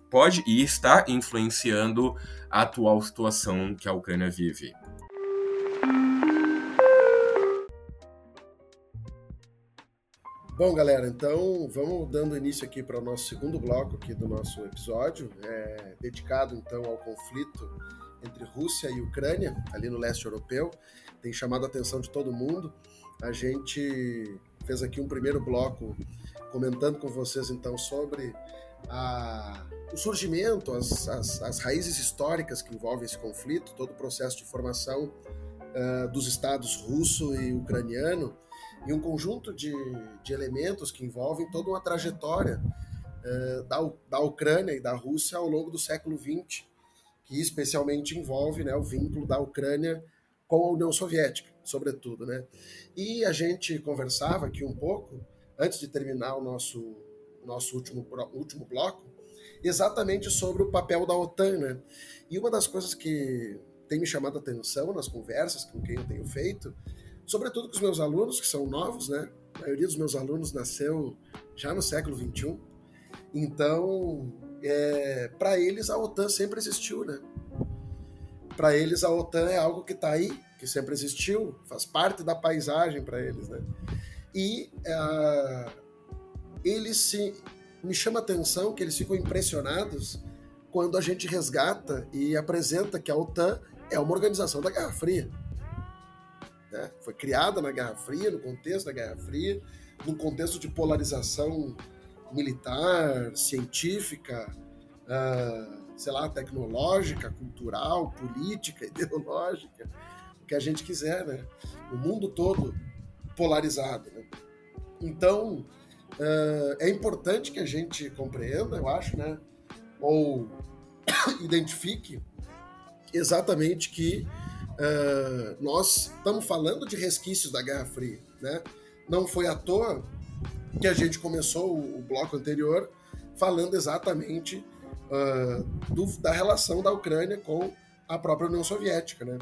pode e está influenciando a atual situação que a Ucrânia vive. Bom, galera, então vamos dando início aqui para o nosso segundo bloco aqui do nosso episódio, é, dedicado então ao conflito entre Rússia e Ucrânia, ali no leste europeu. Tem chamado a atenção de todo mundo. A gente fez aqui um primeiro bloco comentando com vocês então sobre a, o surgimento, as, as, as, raízes históricas que envolvem esse conflito, todo o processo de formação uh, dos estados russo e ucraniano, e um conjunto de, de elementos que envolvem toda uma trajetória uh, da, da Ucrânia e da Rússia ao longo do século XX, que especialmente envolve né, o vínculo da Ucrânia com a União Soviética, sobretudo. Né? E a gente conversava aqui um pouco, antes de terminar o nosso nosso último, último bloco, exatamente sobre o papel da OTAN. Né? E uma das coisas que tem me chamado a atenção nas conversas com quem eu tenho feito, sobretudo com os meus alunos, que são novos, né? A maioria dos meus alunos nasceu já no século XXI. Então, é, para eles, a OTAN sempre existiu, né? para eles a OTAN é algo que está aí, que sempre existiu, faz parte da paisagem para eles, né? E uh, eles se me chama a atenção que eles ficam impressionados quando a gente resgata e apresenta que a OTAN é uma organização da Guerra Fria. Né? Foi criada na Guerra Fria, no contexto da Guerra Fria, num contexto de polarização militar, científica, uh, sei lá, tecnológica, cultural, política, ideológica, o que a gente quiser, né? O mundo todo polarizado. Né? Então, uh, é importante que a gente compreenda, eu acho, né? Ou identifique exatamente que uh, nós estamos falando de resquícios da Guerra Fria, né? Não foi à toa que a gente começou o, o bloco anterior falando exatamente uh, do, da relação da Ucrânia com a própria União Soviética, né?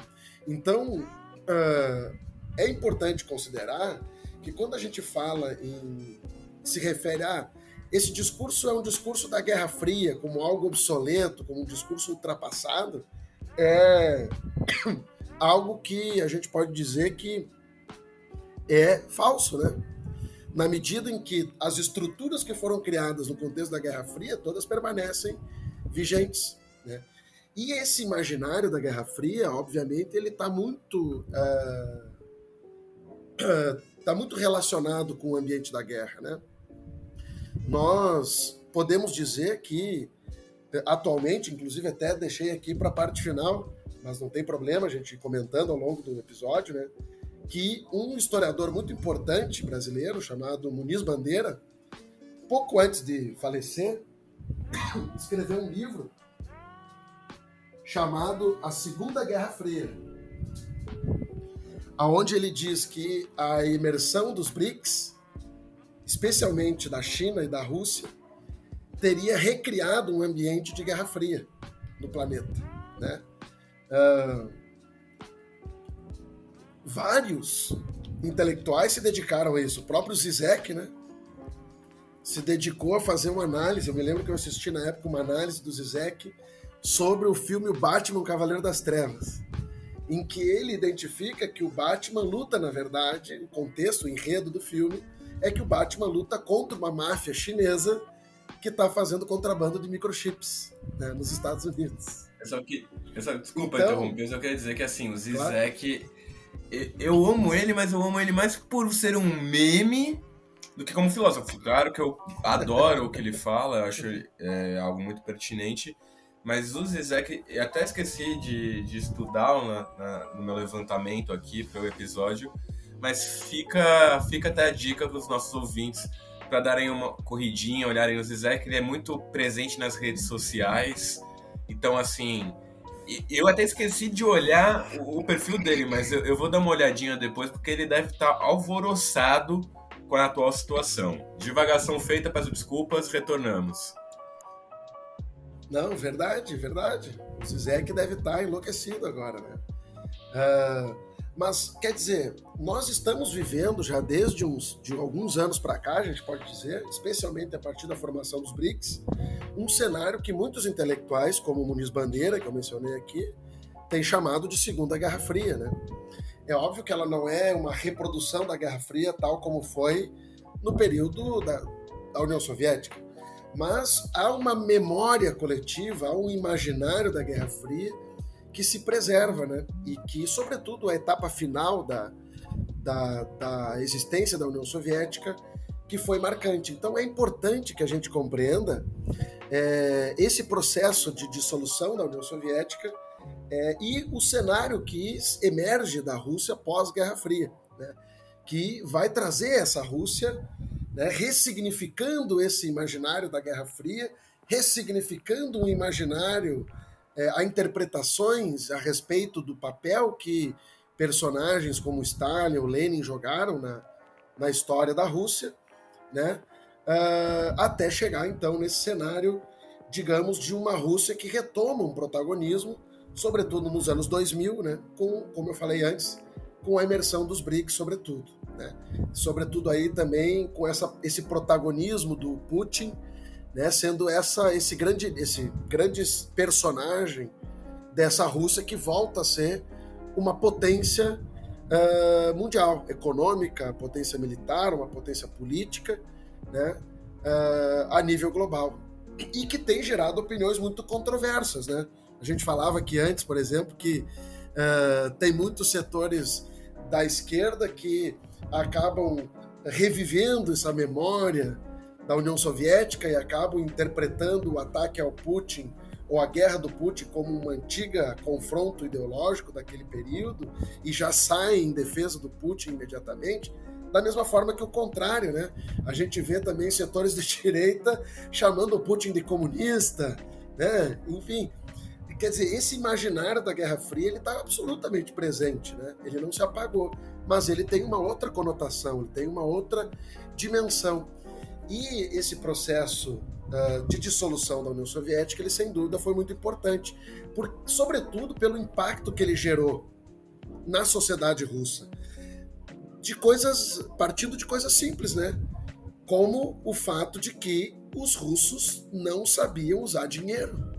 Então, uh, é importante considerar que quando a gente fala em se refere a esse discurso é um discurso da Guerra Fria, como algo obsoleto, como um discurso ultrapassado, é algo que a gente pode dizer que é falso, né? Na medida em que as estruturas que foram criadas no contexto da Guerra Fria, todas permanecem vigentes, né? E esse imaginário da Guerra Fria, obviamente, ele está muito uh, uh, muito relacionado com o ambiente da guerra, né? Nós podemos dizer que atualmente, inclusive até deixei aqui para a parte final, mas não tem problema a gente comentando ao longo do episódio, né? Que um historiador muito importante brasileiro chamado Muniz Bandeira, pouco antes de falecer, escreveu um livro chamado A Segunda Guerra Fria, aonde ele diz que a imersão dos BRICS, especialmente da China e da Rússia, teria recriado um ambiente de Guerra Fria no planeta, né? Uh, vários intelectuais se dedicaram a isso. O próprio Zizek, né? Se dedicou a fazer uma análise. Eu me lembro que eu assisti na época uma análise do Zizek sobre o filme O Batman, Cavaleiro das Trevas, em que ele identifica que o Batman luta, na verdade, o contexto, o enredo do filme, é que o Batman luta contra uma máfia chinesa que está fazendo contrabando de microchips né, nos Estados Unidos. Só que, só, desculpa então, interromper, eu só queria dizer que assim, o Zizek, claro. eu amo ele, mas eu amo ele mais por ser um meme do que como filósofo. Claro que eu adoro o que ele fala, eu acho é, algo muito pertinente, mas o Zizek, eu até esqueci de, de estudar na, na, no meu levantamento aqui para o episódio, mas fica, fica até a dica para os nossos ouvintes para darem uma corridinha, olharem no Zizek, ele é muito presente nas redes sociais. Então, assim, eu até esqueci de olhar o, perfil dele, mas eu, vou dar uma olhadinha depois, porque ele deve estar tá alvoroçado com a atual situação. Divagação feita, peço desculpas, retornamos. Não, verdade, verdade. O Zizek deve estar tá enlouquecido agora, né? Uh, mas, quer dizer, nós estamos vivendo já desde uns, de alguns anos para cá, a gente pode dizer, especialmente a partir da formação dos BRICS, um cenário que muitos intelectuais, como Muniz Bandeira, que eu mencionei aqui, têm chamado de Segunda Guerra Fria. Né? É óbvio que ela não é uma reprodução da Guerra Fria tal como foi no período da, da União Soviética, mas há uma memória coletiva, há um imaginário da Guerra Fria que se preserva, né? E que, sobretudo, a etapa final da, da, da existência da União Soviética, que foi marcante. Então, é importante que a gente compreenda é, esse processo de dissolução da União Soviética é, e o cenário que emerge da Rússia pós-Guerra Fria, né? que vai trazer essa Rússia né, ressignificando esse imaginário da Guerra Fria, ressignificando um imaginário é, a interpretações a respeito do papel que personagens como Stalin ou Lenin jogaram na, na história da Rússia, né? Uh, até chegar então nesse cenário, digamos, de uma Rússia que retoma um protagonismo, sobretudo nos anos 2000, né? Com, como eu falei antes, com a imersão dos BRICS, sobretudo, né? Sobretudo aí também com essa, esse protagonismo do Putin né, sendo essa esse grande esse grande personagem dessa Rússia que volta a ser uma potência uh, mundial, econômica, potência militar, uma potência política, né, uh, a nível global. E que tem gerado opiniões muito controversas. Né? A gente falava aqui antes, por exemplo, que uh, tem muitos setores da esquerda que acabam revivendo essa memória da União Soviética e acabam interpretando o ataque ao Putin ou a guerra do Putin como uma antiga confronto ideológico daquele período e já saem em defesa do Putin imediatamente, da mesma forma que o contrário, né? A gente vê também setores de direita chamando o Putin de comunista, né? Enfim, quer dizer, esse imaginário da Guerra Fria ele está absolutamente presente, né? Ele não se apagou, mas ele tem uma outra conotação, ele tem uma outra dimensão. E esse processo uh, de dissolução da União Soviética, ele sem dúvida foi muito importante, por, sobretudo pelo impacto que ele gerou na sociedade russa. De coisas, partindo de coisas simples, né? Como o fato de que os russos não sabiam usar dinheiro.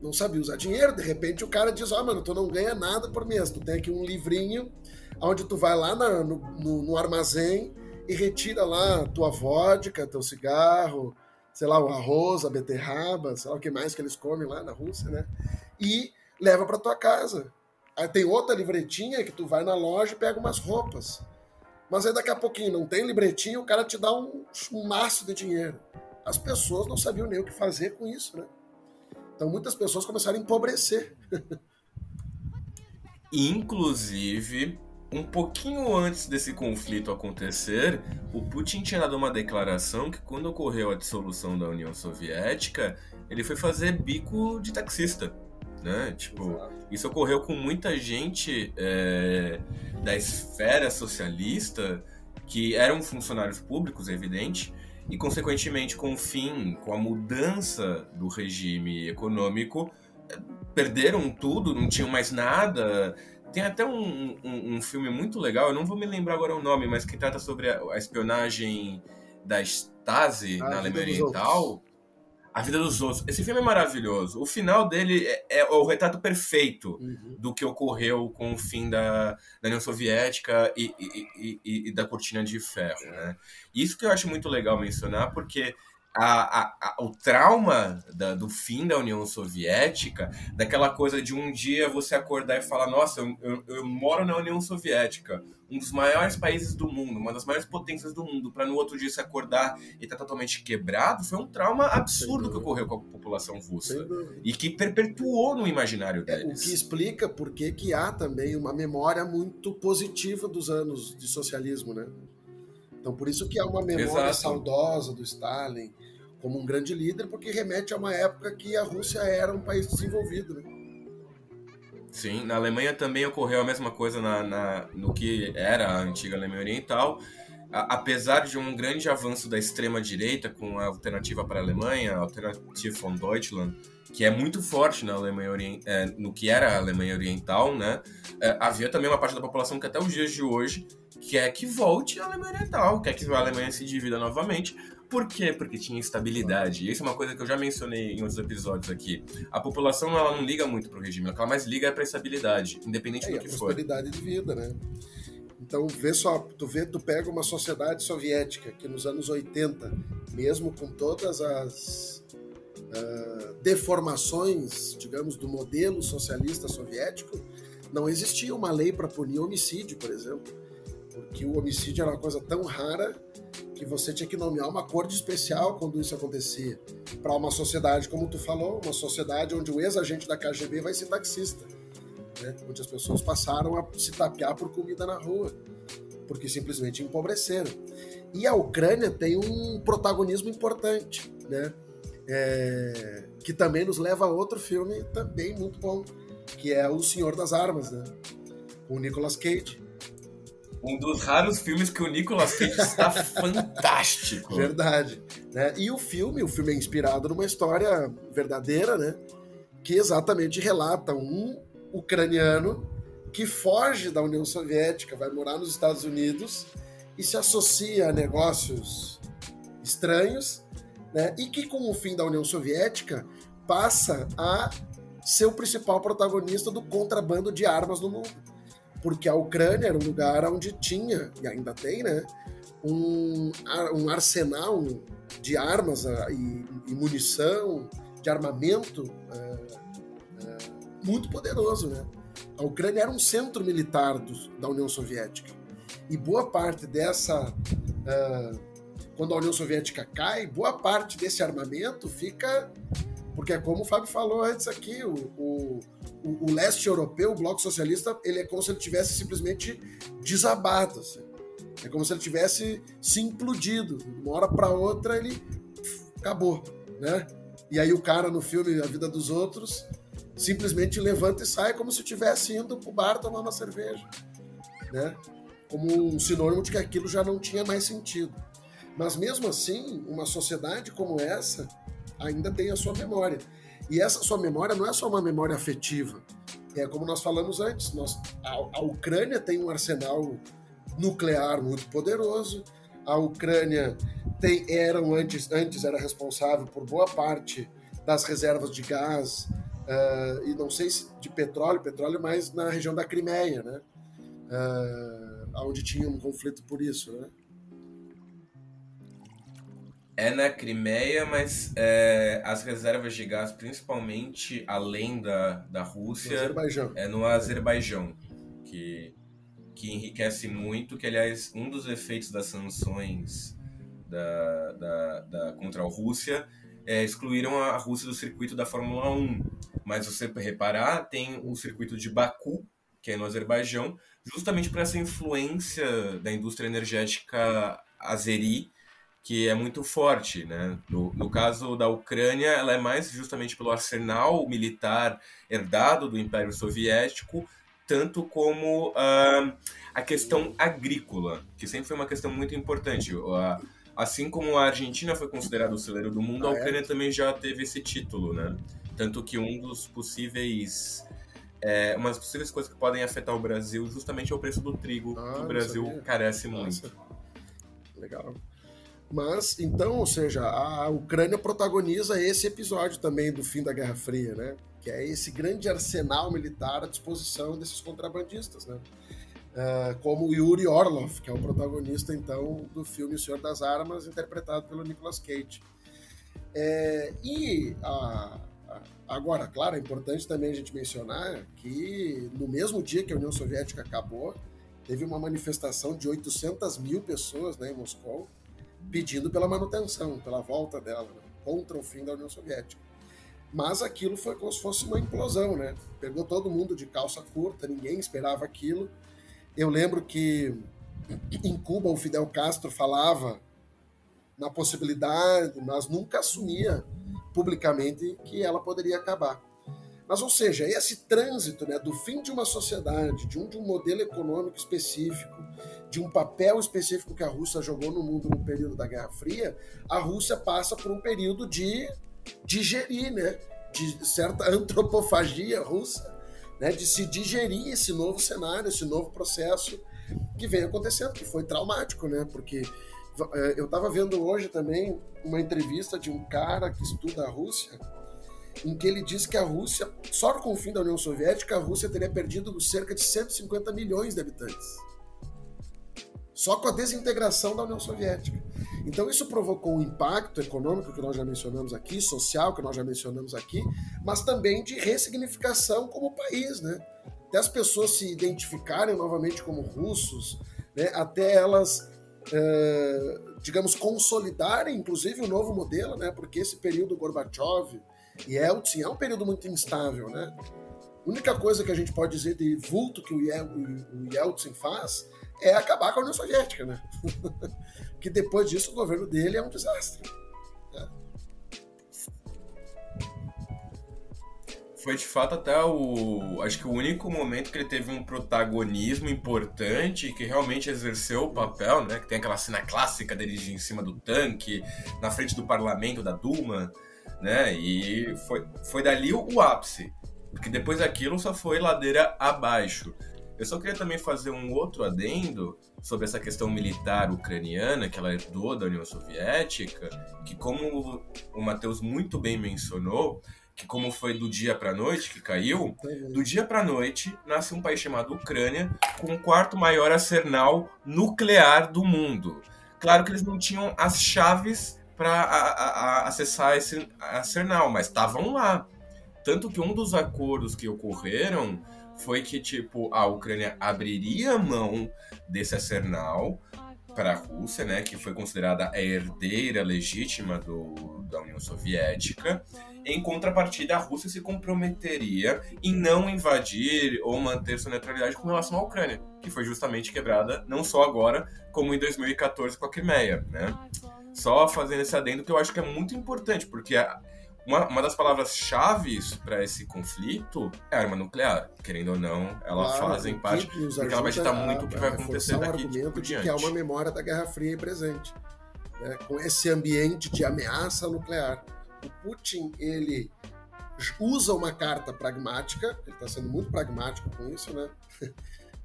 Não sabia usar dinheiro, de repente o cara diz: Ó, oh, mano, tu não ganha nada por mês, tu tem aqui um livrinho onde tu vai lá na, no, no, no armazém e retira lá tua vodka, teu cigarro, sei lá, o arroz, a beterraba, sei lá o que mais que eles comem lá na Rússia, né? E leva para tua casa. Aí tem outra livretinha que tu vai na loja e pega umas roupas. Mas aí daqui a pouquinho não tem livretinha, o cara te dá um, um maço de dinheiro. As pessoas não sabiam nem o que fazer com isso, né? Então muitas pessoas começaram a empobrecer. Inclusive, um pouquinho antes desse conflito acontecer, o Putin tinha dado uma declaração que quando ocorreu a dissolução da União Soviética, ele foi fazer bico de taxista, né? Tipo, Exato. isso ocorreu com muita gente é, da esfera socialista que eram funcionários públicos, é evidente, e consequentemente com o fim, com a mudança do regime econômico, perderam tudo, não tinham mais nada tem até um, um, um, filme muito legal, eu não vou me lembrar agora o nome, mas que trata sobre a, a espionagem da Stasi a na Alemanha Oriental. A Vida dos Outros. Esse filme é maravilhoso. O final dele é, é o retrato perfeito uhum. do que ocorreu com o fim da, da União Soviética e, e, e, e, da cortina de ferro. Né? Isso que eu acho muito legal mencionar, porque a, a, o trauma da, do fim da União Soviética, daquela coisa de um dia você acordar e falar: Nossa, eu, eu, eu moro na União Soviética, um dos maiores países do mundo, uma das maiores potências do mundo, para no outro dia se acordar e estar tá totalmente quebrado, foi um trauma absurdo que ocorreu com a população russa e que perpetuou no imaginário deles. É, o que explica por que, que há também uma memória muito positiva dos anos de socialismo, né? Então, por isso que há uma memória Exato. saudosa do Stalin como um grande líder, porque remete a uma época que a Rússia era um país desenvolvido. Né? Sim, na Alemanha também ocorreu a mesma coisa na, na no que era a antiga Alemanha Oriental. A, apesar de um grande avanço da extrema-direita com a alternativa para a Alemanha, a Alternative von Deutschland, que é muito forte na Alemanha é, no que era a Alemanha Oriental, né? É, havia também uma parte da população que até os dias de hoje quer que volte à Alemanha Oriental, quer que a Alemanha se divida novamente. Por quê? Porque tinha estabilidade. Isso é uma coisa que eu já mencionei em outros episódios aqui. A população ela não liga muito pro regime, o que ela mais liga é pra estabilidade, independente é, do que for. Estabilidade de vida, né? Então, vê só, tu vê, tu pega uma sociedade soviética que nos anos 80, mesmo com todas as uh, deformações, digamos, do modelo socialista soviético, não existia uma lei para punir homicídio, por exemplo porque o homicídio era uma coisa tão rara que você tinha que nomear uma corte especial quando isso acontecia. Para uma sociedade, como tu falou, uma sociedade onde o ex-agente da KGB vai ser taxista, né? onde as pessoas passaram a se tapear por comida na rua, porque simplesmente empobreceram. E a Ucrânia tem um protagonismo importante, né? É... que também nos leva a outro filme também muito bom, que é O Senhor das Armas, né? com o Nicolas Cage um dos raros filmes que o Nicolas Cage está fantástico. Verdade. Né? E o filme, o filme é inspirado numa história verdadeira, né? Que exatamente relata um ucraniano que foge da União Soviética, vai morar nos Estados Unidos e se associa a negócios estranhos, né? E que com o fim da União Soviética passa a ser o principal protagonista do contrabando de armas no mundo. Porque a Ucrânia era um lugar onde tinha, e ainda tem, né, um, um arsenal de armas ah, e, e munição, de armamento uh, uh, muito poderoso. Né? A Ucrânia era um centro militar do, da União Soviética. E boa parte dessa. Quando a União Soviética cai, boa parte desse armamento fica porque é como o Fábio falou antes aqui, o, o, o, leste europeu, o bloco socialista, ele é como se ele tivesse simplesmente desabado. Assim. É como se ele tivesse se implodido. De uma hora para outra ele acabou, né? E aí o cara no filme A Vida dos Outros simplesmente levanta e sai como se estivesse indo pro bar tomar uma cerveja, né? Como um sinônimo de que aquilo já não tinha mais sentido. Mas mesmo assim, uma sociedade como essa, ainda tem a sua memória. E essa sua memória não é só uma memória afetiva. É como nós falamos antes, nós, a, a Ucrânia tem um arsenal nuclear muito poderoso. A Ucrânia tem, eram antes, antes era responsável por boa parte das reservas de gás uh, e não sei se de petróleo, petróleo mais na região da Crimeia, né? Uh, onde tinha um conflito por isso, né? É na Crimeia, mas é, as reservas de gás, principalmente além da, da Rússia, no é no Azerbaijão, que, que enriquece muito, que aliás um dos efeitos das sanções da, da, da contra a Rússia é, excluíram a Rússia do circuito da Fórmula 1. Mas você reparar, tem o circuito de Baku, que é no Azerbaijão, justamente para essa influência da indústria energética azeri que é muito forte, né? No, no, caso da Ucrânia, ela é mais justamente pelo arsenal militar herdado do Império Soviético, tanto como uh, a questão agrícola, que sempre foi uma questão muito importante. Uh, assim como a Argentina foi considerada o celeiro do mundo, ah, a é? Ucrânia é? também já teve esse título, né? Tanto que um dos possíveis é, uma das possíveis coisas que podem afetar o Brasil justamente é o preço do trigo, ah, que o Brasil carece muito. Legal. Mas, então, ou seja, a Ucrânia protagoniza esse episódio também do fim da Guerra Fria, né? Que é esse grande arsenal militar à disposição desses contrabandistas, né? Uh, como Yuri Orlov, que é o protagonista, então, do filme O Senhor das Armas, interpretado pelo Nicolas Cage. É, e a, a, agora, claro, é importante também a gente mencionar que no mesmo dia que a União Soviética acabou, teve uma manifestação de 800 mil pessoas né, em Moscou, pedindo pela manutenção, pela volta dela, né, contra o fim da União Soviética. Mas aquilo foi como se fosse uma implosão, né? Pegou todo mundo de calça curta, ninguém esperava aquilo. Eu lembro que em Cuba o Fidel Castro falava na possibilidade, mas nunca assumia publicamente que ela poderia acabar. Mas, ou seja, esse trânsito né, do fim de uma sociedade, de um, de um modelo econômico específico, de um papel específico que a Rússia jogou no mundo no período da Guerra Fria, a Rússia passa por um período de digerir, né, de certa antropofagia russa, né, de se digerir esse novo cenário, esse novo processo que vem acontecendo, que foi traumático, né, porque eh, eu estava vendo hoje também uma entrevista de um cara que estuda a Rússia, em que ele diz que a Rússia, só com o fim da União Soviética, a Rússia teria perdido cerca de 150 milhões de habitantes. Só com a desintegração da União Soviética. Então isso provocou um impacto econômico que nós já mencionamos aqui, social que nós já mencionamos aqui, mas também de ressignificação como país, né? Até as pessoas se identificarem novamente como russos, né? até elas, é, digamos, consolidarem, inclusive, o novo modelo, né? Porque esse período Gorbachev, Yeltsin é um período muito instável, né? A única coisa que a gente pode dizer de vulto que o Yeltsin faz é acabar com a União Soviética, né? que depois disso o governo dele é um desastre. Né? Foi de fato até o. Acho que o único momento que ele teve um protagonismo importante, que realmente exerceu o papel, né? Que tem aquela cena clássica dele em cima do tanque, na frente do parlamento, da Duma né? E foi, foi dali o, o ápice, porque depois daquilo só foi ladeira abaixo. Eu só queria também fazer um outro adendo sobre essa questão militar ucraniana que ela herdou da União Soviética, que como o Matheus muito bem mencionou, que como foi do dia para noite que caiu, do dia para noite nasce um país chamado Ucrânia com o quarto maior arsenal nuclear do mundo. Claro que eles não tinham as chaves para acessar esse arsenal, mas estavam lá. Tanto que um dos acordos que ocorreram foi que tipo a Ucrânia abriria mão desse arsenal para a Rússia, né, que foi considerada a herdeira legítima do, da União Soviética. Em contrapartida, a Rússia se comprometeria em não invadir ou manter sua neutralidade com relação à Ucrânia, que foi justamente quebrada não só agora, como em 2014 com a Crimeia, né? Só fazendo esse adendo que eu acho que é muito importante, porque a, uma, uma das palavras-chave para esse conflito é a arma nuclear. Querendo ou não, elas claro, fazem parte, porque ela vai ditar muito o que vai acontecer daqui por diante. Que é uma memória da Guerra Fria presente. Né? Com esse ambiente de ameaça nuclear. O Putin, ele usa uma carta pragmática, ele está sendo muito pragmático com isso, né?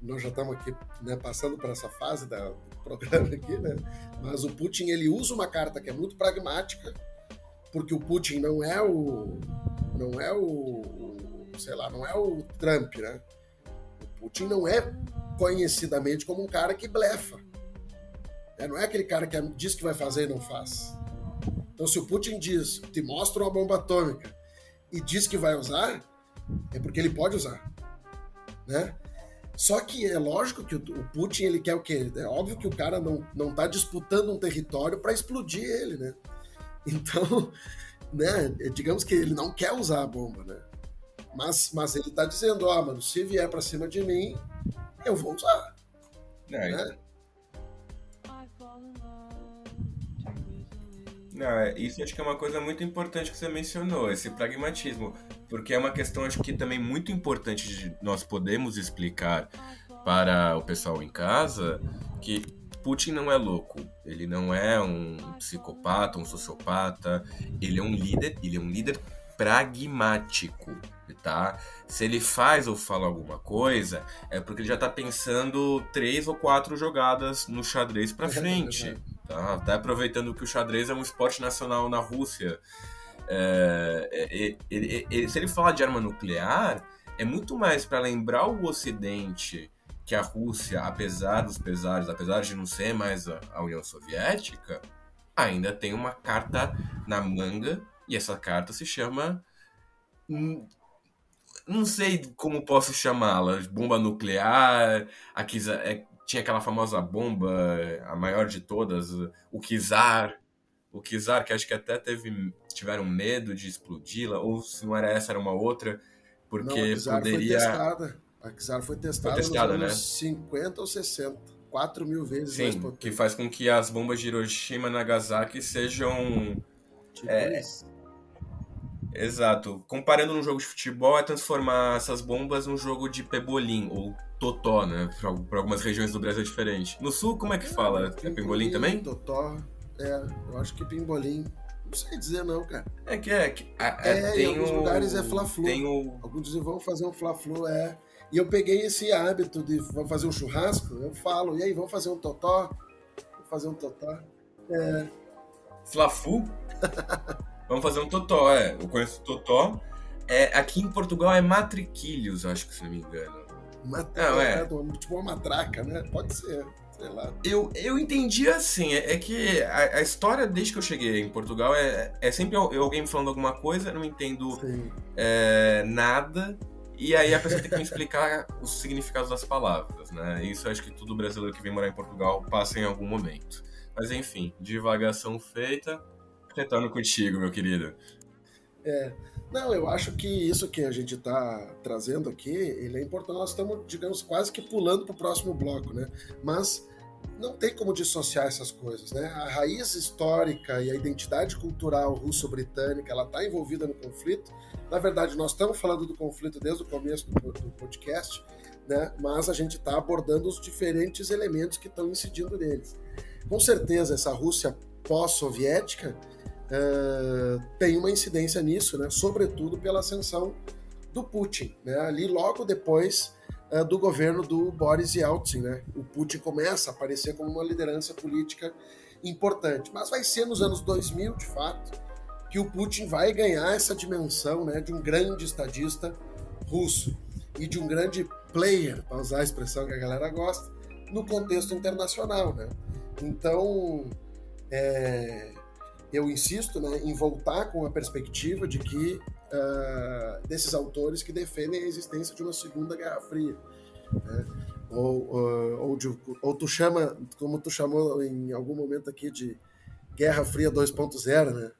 Nós já estamos aqui né, passando por essa fase da, programa aqui, né? Mas o Putin, ele usa uma carta que é muito pragmática, porque o Putin não é o não é o, sei lá, não é o Trump, né? O Putin não é conhecidamente como um cara que blefa. É, não é aquele cara que diz que vai fazer e não faz. Então, se o Putin diz, te mostra uma bomba atômica e diz que vai usar, é porque ele pode usar, né? Só que é lógico que o Putin ele quer o quê? É óbvio que o cara não não está disputando um território para explodir ele, né? Então, né, digamos que ele não quer usar a bomba, né? Mas, mas ele tá dizendo, ó, oh, mano, se vier para cima de mim, eu vou usar. É, né? Não, é, isso acho que é uma coisa muito importante que você mencionou, esse pragmatismo, porque é uma questão acho que também muito importante de nós podemos explicar para o pessoal em casa que Putin não é louco, ele não é um psicopata, um sociopata, ele é um líder, ele é um líder pragmático, tá? Se ele faz ou fala alguma coisa, é porque ele já tá pensando três ou quatro jogadas no xadrez para frente, tá? Até aproveitando que o xadrez é um esporte nacional na Rússia. É, é, é, se ele falar de arma nuclear, é muito mais para lembrar o Ocidente que a Rússia, apesar dos pesares, apesar de não ser mais a, a União Soviética, ainda tem uma carta na manga e essa carta se chama hum, não sei como posso chamá-la, bomba nuclear, a Kizar, é, tinha aquela famosa bomba, a maior de todas, o Kizar, o Kizar que acho que até teve tiveram medo de explodi-la, ou se não era essa era uma outra, porque não, poderia a Kizar foi testada, foi testada nos anos né? 50 ou 60. 4 mil vezes Sim, mais potente. que faz com que as bombas de Hiroshima e Nagasaki sejam... Tipo é, isso. Exato. Comparando num jogo de futebol, é transformar essas bombas num jogo de pebolim, ou totó, né? Para algumas regiões do Brasil é diferente. No sul, como é que fala? É, pebolim também? Totó. É, eu acho que pimbolim. Não sei dizer não, cara. É que é. Que, é, é em alguns o, lugares é fla-flu. O... Alguns dizem, vamos fazer um fla-flu, é... E eu peguei esse hábito de vamos fazer um churrasco, eu falo, e aí, vamos fazer um totó? Vamos fazer um totó? É. Flafu? vamos fazer um totó, é. Eu conheço o totó. É, aqui em Portugal é matriquilhos, acho que se não me engano. Matraca, não, é. Tipo uma matraca, né? Pode ser. Sei lá. Eu, eu entendi assim, é, é que a, a, história desde que eu cheguei em Portugal é, é sempre alguém falando alguma coisa, eu não entendo é, nada, e aí a pessoa tem que me explicar os significados das palavras, né? Isso acho que todo brasileiro que vem morar em Portugal passa em algum momento. Mas enfim, divagação feita, retorno contigo, meu querido. É, não, eu acho que isso que a gente está trazendo aqui, ele é importante. Nós estamos, digamos, quase que pulando para o próximo bloco, né? Mas não tem como dissociar essas coisas, né? A raiz histórica e a identidade cultural russo-britânica, ela está envolvida no conflito, na verdade, nós estamos falando do conflito desde o começo do, do podcast, né? mas a gente está abordando os diferentes elementos que estão incidindo neles. Com certeza, essa Rússia pós-soviética uh, tem uma incidência nisso, né? sobretudo pela ascensão do Putin. Né? Ali, logo depois uh, do governo do Boris Yeltsin, né? o Putin começa a aparecer como uma liderança política importante. Mas vai ser nos anos 2000, de fato, que o Putin vai ganhar essa dimensão né, de um grande estadista russo e de um grande player, para usar a expressão que a galera gosta, no contexto internacional. Né? Então, é, eu insisto né, em voltar com a perspectiva de que uh, desses autores que defendem a existência de uma segunda Guerra Fria. Né? Ou, uh, ou, de, ou tu chama, como tu chamou em algum momento aqui, de Guerra Fria 2.0, né?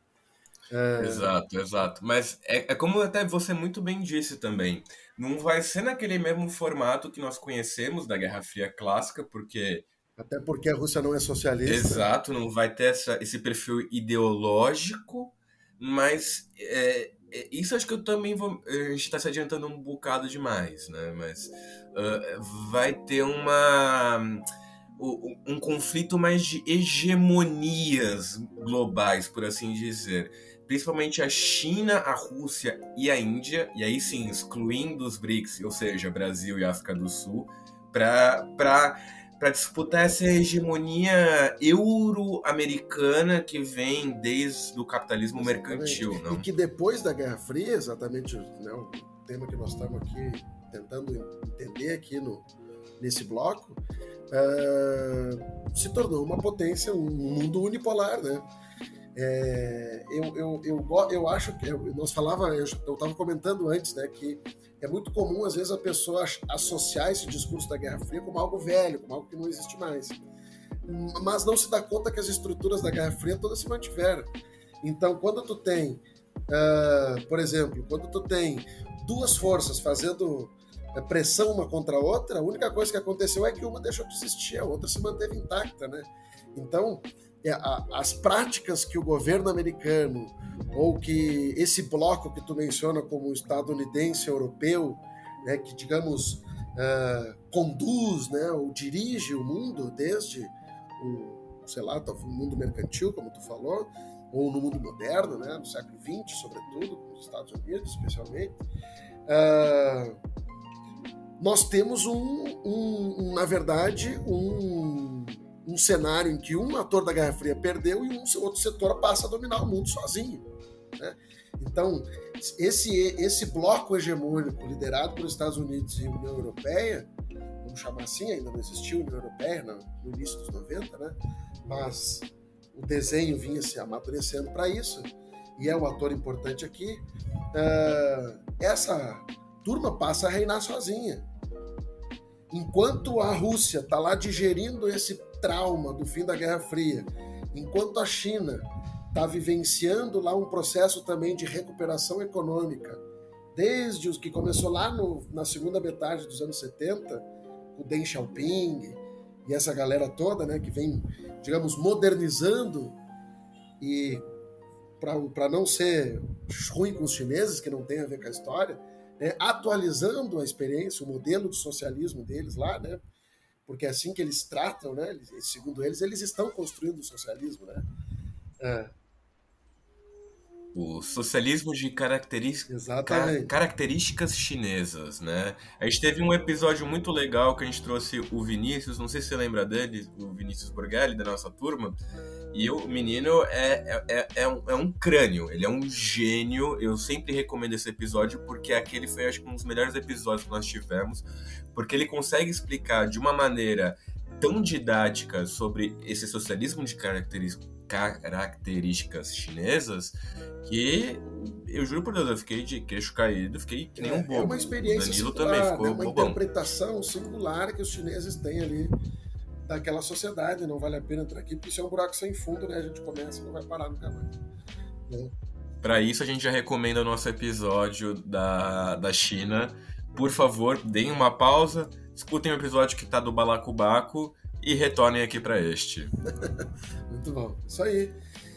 É... Exato, exato. Mas é, é, como até você muito bem disse também. Não vai ser naquele mesmo formato que nós conhecemos da Guerra Fria clássica, porque. Até porque a Rússia não é socialista. Exato, não vai ter essa, esse perfil ideológico, mas é, é, isso acho que eu também vou. A gente está se adiantando um bocado demais, né? Mas uh, vai ter uma. Um, conflito mais de hegemonias globais, por assim dizer principalmente a China, a Rússia e a Índia, e aí sim, excluindo os BRICS, ou seja, Brasil e África do Sul, para para disputar essa hegemonia euro-americana que vem desde o capitalismo exatamente. mercantil. Não? E que depois da Guerra Fria, exatamente né, o tema que nós estamos aqui tentando entender aqui no, nesse bloco, uh, se tornou uma potência, um mundo unipolar, né? É, eu, eu, eu, eu acho que eu, nós falava, eu estava comentando antes, né, que é muito comum às vezes a pessoa associar esse discurso da Guerra Fria como algo velho, como algo que não existe mais, mas não se dá conta que as estruturas da Guerra Fria todas se mantiveram. Então, quando tu tem, uh, por exemplo, quando tu tem duas forças fazendo é, pressão uma contra a outra, a única coisa que aconteceu é que uma deixou de existir, a outra se manteve intacta, né? Então, as práticas que o governo americano ou que esse bloco que tu menciona como estadunidense europeu, né, que digamos uh, conduz, né, ou dirige o mundo desde o, sei lá, o mundo mercantil, como tu falou, ou no mundo moderno, né, no século XX, sobretudo, nos Estados Unidos, especialmente, uh, nós temos um, um, um, na verdade, um um cenário em que um ator da Guerra Fria perdeu e um outro setor passa a dominar o mundo sozinho. Né? Então, esse, esse bloco hegemônico liderado pelos Estados Unidos e União Europeia, vamos chamar assim, ainda não existiu União Europeia no, início dos 90, né? mas o desenho vinha se amadurecendo para isso, e é um ator importante aqui, uh, essa turma passa a reinar sozinha. Enquanto a Rússia está lá digerindo esse trauma do fim da Guerra Fria, enquanto a China está vivenciando lá um processo também de recuperação econômica, desde os que começou lá no, na segunda metade dos anos 70, o Deng Xiaoping e essa galera toda, né, que vem, digamos, modernizando e para não ser ruim com os chineses, que não tem a ver com a história, né, atualizando a experiência, o modelo de socialismo deles lá, né, porque é assim que eles tratam, né? segundo eles, eles estão construindo o socialismo, né? É. O socialismo de características, características chinesas, né? A gente teve um episódio muito legal que a gente trouxe o Vinícius, não sei se você lembra dele, o Vinícius Borghelli, da nossa turma. E o menino é, é, é, um, é um crânio, ele é um gênio. Eu sempre recomendo esse episódio porque aquele foi, acho que, um dos melhores episódios que nós tivemos, porque ele consegue explicar de uma maneira tão didática sobre esse socialismo de características características chinesas que eu juro por Deus, eu fiquei de queixo caído, fiquei que nem um bobo. É uma experiência Danilo singular, também ficou né? uma bobão. interpretação singular que os chineses têm ali daquela sociedade, não vale a pena entrar aqui, porque isso é um buraco sem fundo, né? A gente começa e não vai parar nunca mais. Né? Para isso, a gente já recomenda o nosso episódio da, da China. Por favor, deem uma pausa, escutem o episódio que tá do Balacobaco e retornem aqui para este. Muito bom. Isso aí.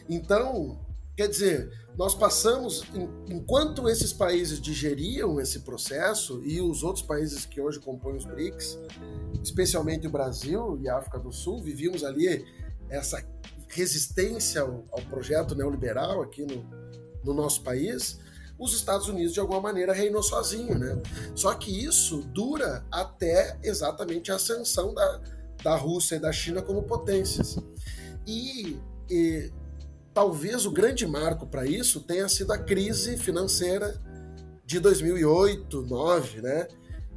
Então, quer dizer, nós passamos, enquanto esses países digeriam esse processo e os outros países que hoje compõem os BRICS, especialmente o Brasil e a África do Sul, vivíamos ali essa resistência ao, ao projeto neoliberal aqui no, no nosso país, os Estados Unidos de alguma maneira reinou sozinho, né? Só que isso dura até exatamente a ascensão da, da Rússia e da China como potências. E, e talvez o grande marco para isso tenha sido a crise financeira de 2008, 2009, né?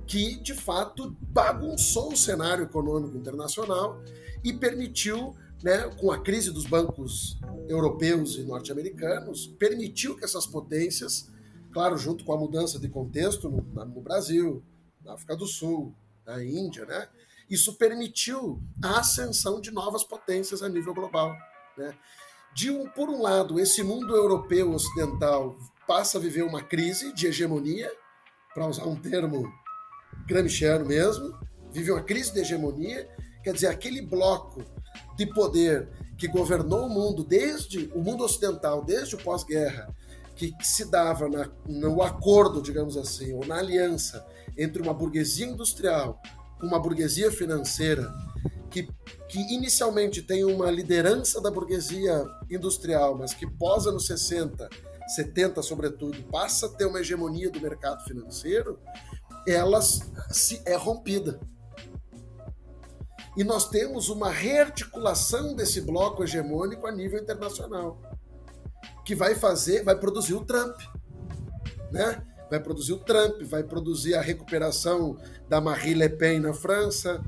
que de fato bagunçou o cenário econômico internacional e permitiu, né, com a crise dos bancos europeus e norte-americanos, permitiu que essas potências, claro, junto com a mudança de contexto no, no Brasil, na África do Sul, na Índia, né, isso permitiu a ascensão de novas potências a nível global. Né? De um, por um lado, esse mundo europeu ocidental passa a viver uma crise de hegemonia, para usar um termo gramsciano mesmo, vive uma crise de hegemonia, quer dizer, aquele bloco de poder que governou o mundo desde o mundo ocidental, desde o pós-guerra, que, se dava na, no acordo, digamos assim, ou na aliança entre uma burguesia industrial uma burguesia financeira, que, que inicialmente tem uma liderança da burguesia industrial, mas que pós anos 60, 70 sobretudo, passa a ter uma hegemonia do mercado financeiro, ela se é rompida. E nós temos uma rearticulação desse bloco hegemônico a nível internacional, que vai fazer, vai produzir o Trump, né? Vai produzir o Trump, vai produzir a recuperação da Marie Le Pen na França,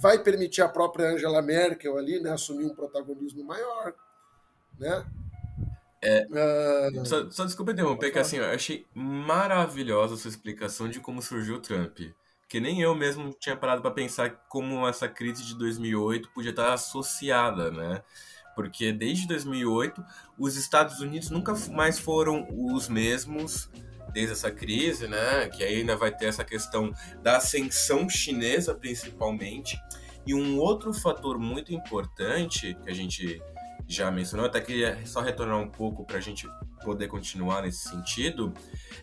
vai permitir a própria Angela Merkel ali, né, assumir um protagonismo maior, né? É, uh, só, só desculpa interromper, que assim, eu achei maravilhosa a sua explicação de como surgiu o Trump. Que nem eu mesmo tinha parado para pensar como essa crise de 2008 podia estar associada, né? Porque desde 2008 os Estados Unidos nunca mais foram os mesmos desde essa crise, né? Que ainda vai ter essa questão da ascensão chinesa, principalmente. E um outro fator muito importante que a gente já mencionou, até queria só retornar um pouco para a gente poder continuar nesse sentido,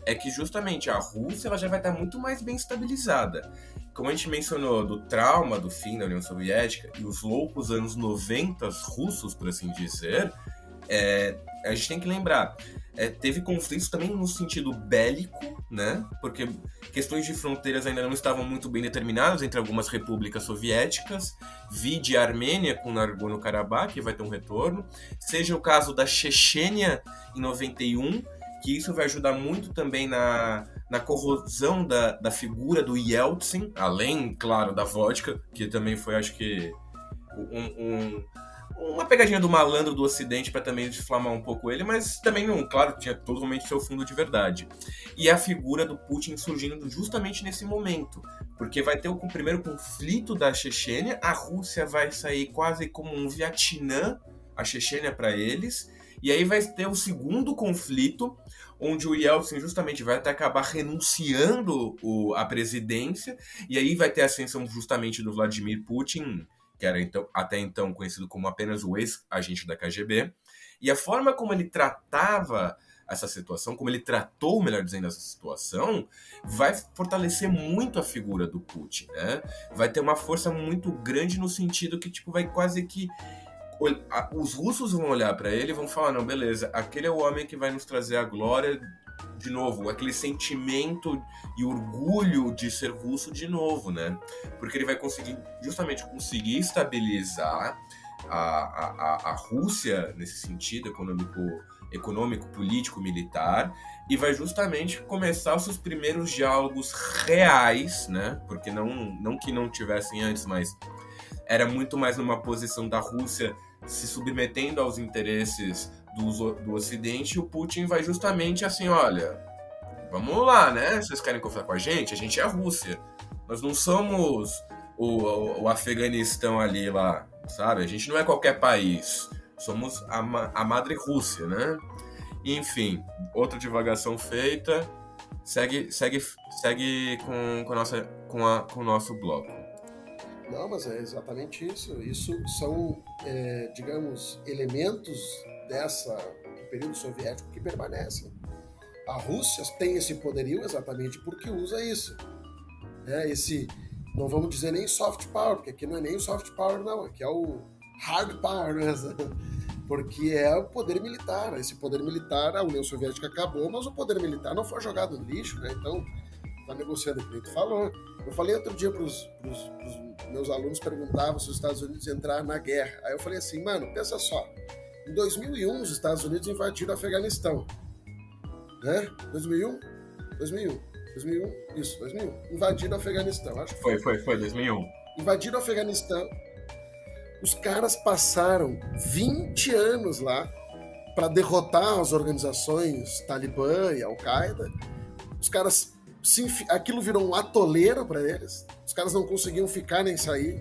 é que justamente a Rússia ela já vai estar muito mais bem estabilizada. Como a gente mencionou do trauma do fim da União Soviética e os loucos anos 90 russos, por assim dizer, é, a gente tem que lembrar, é, teve conflitos também no sentido bélico, né? Porque questões de fronteiras ainda não estavam muito bem determinadas entre algumas repúblicas soviéticas, vide a Armênia com Nagorno-Karabakh, que vai ter um retorno, seja o caso da Chechênia em 91, que isso vai ajudar muito também na, na corrosão da, da figura do Yeltsin, além, claro, da vodka, que também foi, acho que, um, um uma pegadinha do malandro do Ocidente para também deflamar um pouco ele, mas também não, claro, tinha totalmente seu fundo de verdade. E a figura do Putin surgindo justamente nesse momento, porque vai ter o primeiro conflito da Chechênia, a Rússia vai sair quase como um Vietnã, a Chechênia para eles, e aí vai ter o segundo conflito, onde o Yeltsin justamente vai até acabar renunciando o, a presidência, e aí vai ter a ascensão justamente do Vladimir Putin que era então, até então conhecido como apenas o ex-agente da KGB, e a forma como ele tratava essa situação, como ele tratou, melhor dizendo, essa situação, vai fortalecer muito a figura do Putin, né? Vai ter uma força muito grande no sentido que, tipo, vai quase que os russos vão olhar para ele e vão falar, não, beleza, aquele é o homem que vai nos trazer a glória de novo, aquele sentimento e orgulho de ser russo de novo, né? Porque ele vai conseguir, justamente, conseguir estabilizar a, a, a Rússia nesse sentido econômico, econômico, político, militar, e vai justamente começar os seus primeiros diálogos reais, né? Porque não, não que não tivessem antes, mas era muito mais numa posição da Rússia se submetendo aos interesses do, do Ocidente, o Putin vai justamente assim, olha, vamos lá, né? Vocês querem conversar com a gente? A gente é a Rússia. Nós não somos o, o, o Afeganistão ali lá, sabe? A gente não é qualquer país. Somos a, a Madre Rússia, né? Enfim, outra divagação feita. Segue, segue, segue com, com, a nossa, com, a, com o nosso bloco. Não, mas é exatamente isso. Isso são, é, digamos, elementos dessa do período soviético que permanecem. A Rússia tem esse poderio exatamente porque usa isso. Né? Esse, não vamos dizer nem soft power, porque aqui não é nem soft power, não, aqui é o hard power, né? porque é o poder militar. Esse poder militar, a União Soviética acabou, mas o poder militar não foi jogado no lixo, né? Então, tá negociando o que falou. Eu falei outro dia para os meus alunos perguntavam se os Estados Unidos entrar na guerra. Aí eu falei assim, mano, pensa só Em 2001, os Estados Unidos invadiram o Afeganistão. Né? 2001? 2001. 2001? Isso, 2001. Invadiram o Afeganistão. Acho que foi. Foi, foi, foi, 2001. Invadiram o Afeganistão. Os caras passaram 20 anos lá para derrotar as organizações Talibã e Al-Qaeda. Os caras. Aquilo virou um atoleiro para eles. Os caras não conseguiam ficar nem sair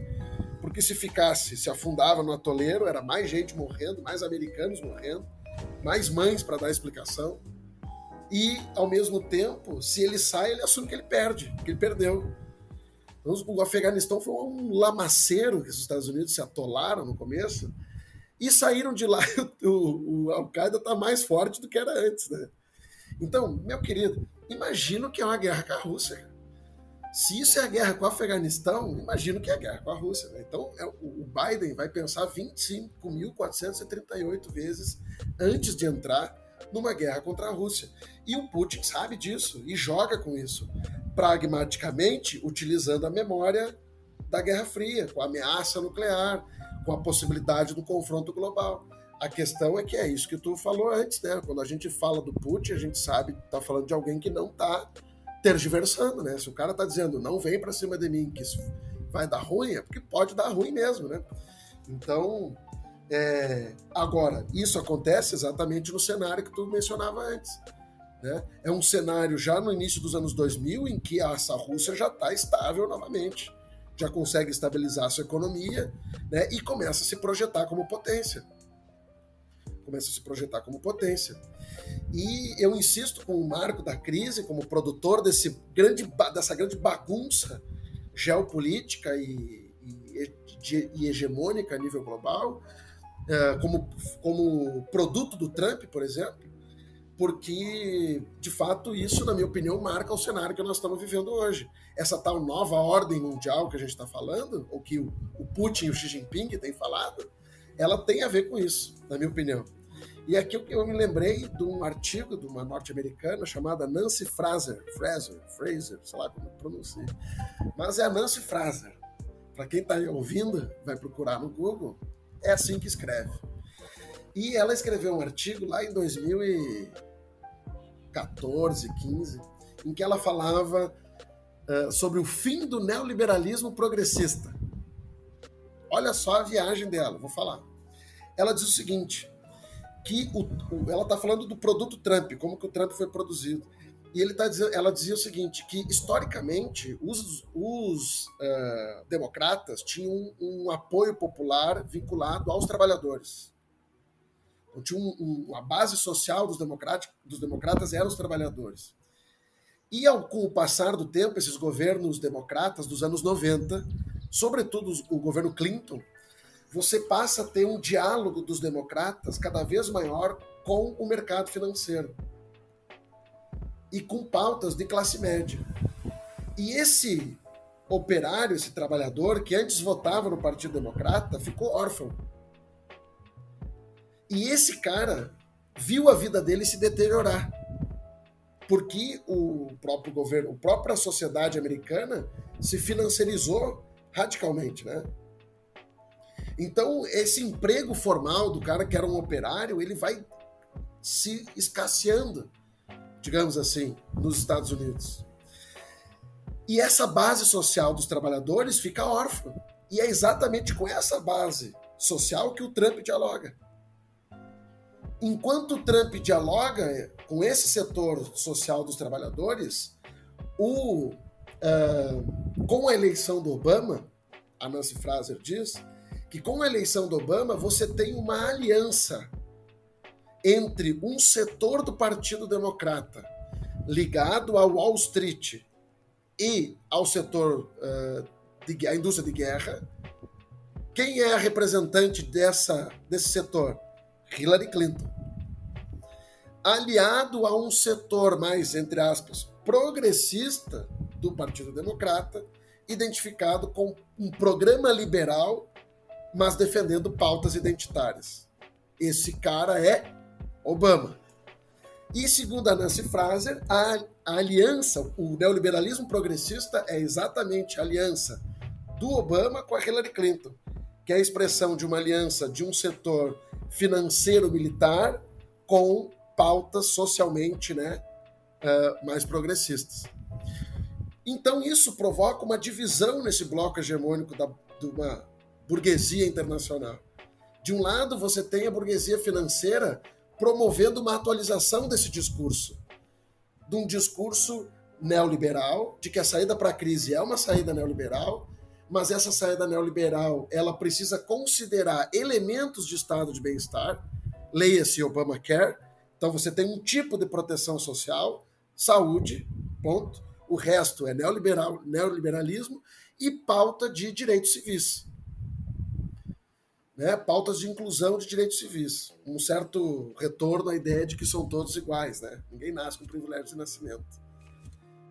porque se ficasse, se afundava no atoleiro, era mais gente morrendo, mais americanos morrendo, mais mães para dar explicação. E, ao mesmo tempo, se ele sai, ele assume que ele perde, que ele perdeu. Então, o Afeganistão foi um lamaceiro que os Estados Unidos se atolaram no começo e saíram de lá. O, o Al-Qaeda está mais forte do que era antes, né? Então, meu querido, imagina que é uma guerra com a Rússia. Se isso é a guerra com o Afeganistão, imagino que é a guerra com a Rússia. Né? Então, é, o Biden vai pensar 25.438 vezes antes de entrar numa guerra contra a Rússia. E o Putin sabe disso e joga com isso, pragmaticamente utilizando a memória da Guerra Fria, com a ameaça nuclear, com a possibilidade do confronto global. A questão é que é isso que tu falou antes, né? Quando a gente fala do Putin, a gente sabe, tá falando de alguém que não está tergiversando, né? Se o cara tá dizendo não vem para cima de mim, que isso vai dar ruim, é porque pode dar ruim mesmo, né? Então, é... agora, isso acontece exatamente no cenário que tu mencionava antes. Né? É um cenário já no início dos anos 2000 em que essa Rússia já está estável novamente, já consegue estabilizar sua economia né? e começa a se projetar como potência. Começa a se projetar como potência. E eu insisto com o marco da crise, como produtor desse grande, dessa grande bagunça geopolítica e, e, e hegemônica a nível global, é, como, como produto do Trump, por exemplo, porque, de fato, isso, na minha opinião, marca o cenário que nós estamos vivendo hoje. Essa tal nova ordem mundial que a gente está falando, ou que o, o Putin e o Xi Jinping têm falado, ela tem a ver com isso, na minha opinião. E aqui eu me lembrei de um artigo de uma norte-americana chamada Nancy Fraser, Fraser, Fraser, sei lá como pronuncia. Mas é a Nancy Fraser. Para quem está ouvindo, vai procurar no Google, é assim que escreve. E ela escreveu um artigo lá em 2014, 15, em que ela falava uh, sobre o fim do neoliberalismo progressista. Olha só a viagem dela, vou falar. Ela diz o seguinte: que o, o, ela está falando do produto Trump, como que o Trump foi produzido. E ele tá dizendo, ela dizia o seguinte, que historicamente os, os uh, democratas tinham um, um, apoio popular vinculado aos trabalhadores. Então, tinha um, um, a base social dos, dos democratas eram os trabalhadores. E ao, com o passar do tempo, esses governos democratas dos anos 90, sobretudo o governo Clinton, você passa a ter um diálogo dos democratas cada vez maior com o mercado financeiro e com pautas de classe média. E esse operário, esse trabalhador que antes votava no Partido Democrata, ficou órfão. E esse cara viu a vida dele se deteriorar. Porque o próprio governo, a própria sociedade americana se financiarizou radicalmente, né? Então, esse emprego formal do cara que era um operário, ele vai se escasseando, digamos assim, nos Estados Unidos. E essa base social dos trabalhadores fica órfã. E é exatamente com essa base social que o Trump dialoga. Enquanto o Trump dialoga com esse setor social dos trabalhadores, o, uh, com a eleição do Obama, a Nancy Fraser diz, que com a eleição do Obama você tem uma aliança entre um setor do Partido Democrata ligado ao Wall Street e ao setor uh, de a indústria de guerra. Quem é a representante dessa, desse setor? Hillary Clinton. Aliado a um setor mais, entre aspas, progressista do Partido Democrata, identificado com um programa liberal mas defendendo pautas identitárias. Esse cara é Obama. E segundo a Nancy Fraser, a, a aliança, o neoliberalismo progressista é exatamente a aliança do Obama com a Hillary Clinton, que é a expressão de uma aliança de um setor financeiro-militar com pautas socialmente né, uh, mais progressistas. Então, isso provoca uma divisão nesse bloco hegemônico da, de uma burguesia internacional. De um lado, você tem a burguesia financeira promovendo uma atualização desse discurso, de um discurso neoliberal, de que a saída para a crise é uma saída neoliberal, mas essa saída neoliberal ela precisa considerar elementos de estado de bem-estar, leia-se Obamacare. Então você tem um tipo de proteção social, saúde, ponto. O resto é neoliberal, neoliberalismo e pauta de direitos civis. Né? Pautas de inclusão de direitos civis. Um certo retorno à ideia de que são todos iguais. Né? Ninguém nasce com privilégio de nascimento.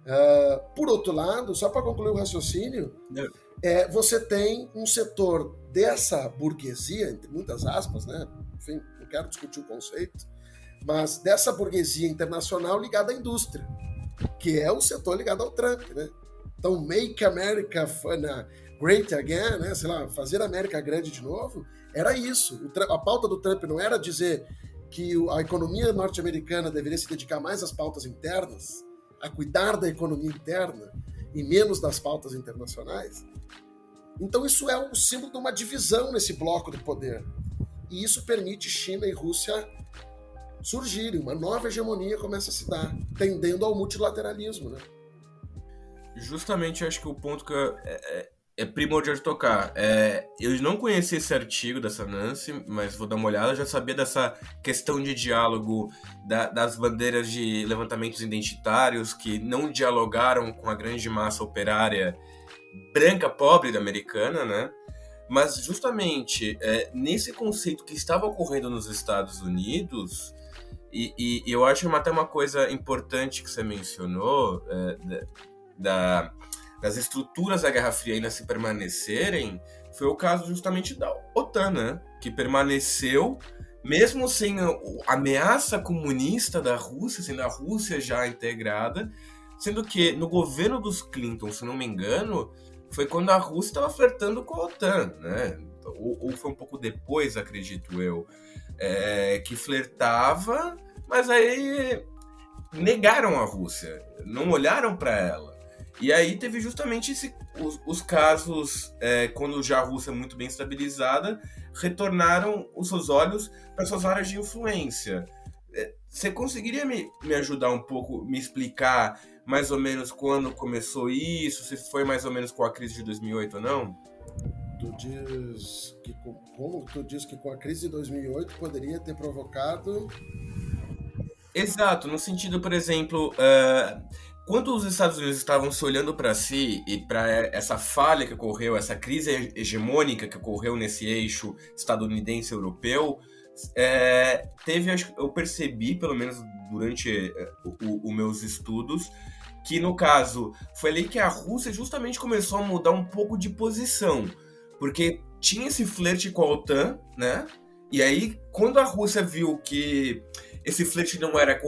Uh, por outro lado, só para concluir o raciocínio, é, você tem um setor dessa burguesia, entre muitas aspas, né? enfim, não quero discutir o conceito, mas dessa burguesia internacional ligada à indústria, que é o setor ligado ao Trump. Né? Então, Make America Great Again, né? sei lá, fazer a América grande de novo, era isso. A pauta do Trump não era dizer que a economia norte-americana deveria se dedicar mais às pautas internas, a cuidar da economia interna e menos das pautas internacionais. Então isso é um símbolo de uma divisão nesse bloco de poder. E isso permite China e Rússia surgirem, uma nova hegemonia começa a se dar, tendendo ao multilateralismo, né? Justamente acho que o ponto que é, é, é primordial de tocar. É, eu não conhecia esse artigo dessa Nancy, mas vou dar uma olhada. Eu já sabia dessa questão de diálogo da, das bandeiras de levantamentos identitários que não dialogaram com a grande massa operária branca pobre da americana, né? Mas justamente é, nesse conceito que estava ocorrendo nos Estados Unidos, e, e, eu acho até uma coisa importante que você mencionou é, da, da das estruturas da Guerra Fria ainda se permanecerem, foi o caso justamente da OTAN, né? Que permaneceu, mesmo sem a ameaça comunista da Rússia, sendo a Rússia já integrada, sendo que no governo dos Clinton, se não me engano, foi quando a Rússia estava flertando com a OTAN, né? Ou, ou, foi um pouco depois, acredito eu, é, que flertava, mas aí negaram a Rússia, não olharam para ela. E aí teve justamente esse, os, os, casos, é, quando já a Rússia é muito bem estabilizada, retornaram os seus olhos para suas áreas de influência. É, você conseguiria me, me ajudar um pouco, me explicar mais ou menos quando começou isso, se foi mais ou menos com a crise de 2008 ou não? Tu diz que como tu diz que com a crise de 2008 poderia ter provocado? Exato, no sentido, por exemplo, uh, quando os Estados Unidos estavam se olhando para si e para essa falha que ocorreu, essa crise hegemônica que ocorreu nesse eixo estadunidense-europeu, é, teve, eu percebi, pelo menos durante os meus estudos, que no caso foi ali que a Rússia justamente começou a mudar um pouco de posição, porque tinha esse flerte com a OTAN, né? E aí, quando a Rússia viu que esse flerte não era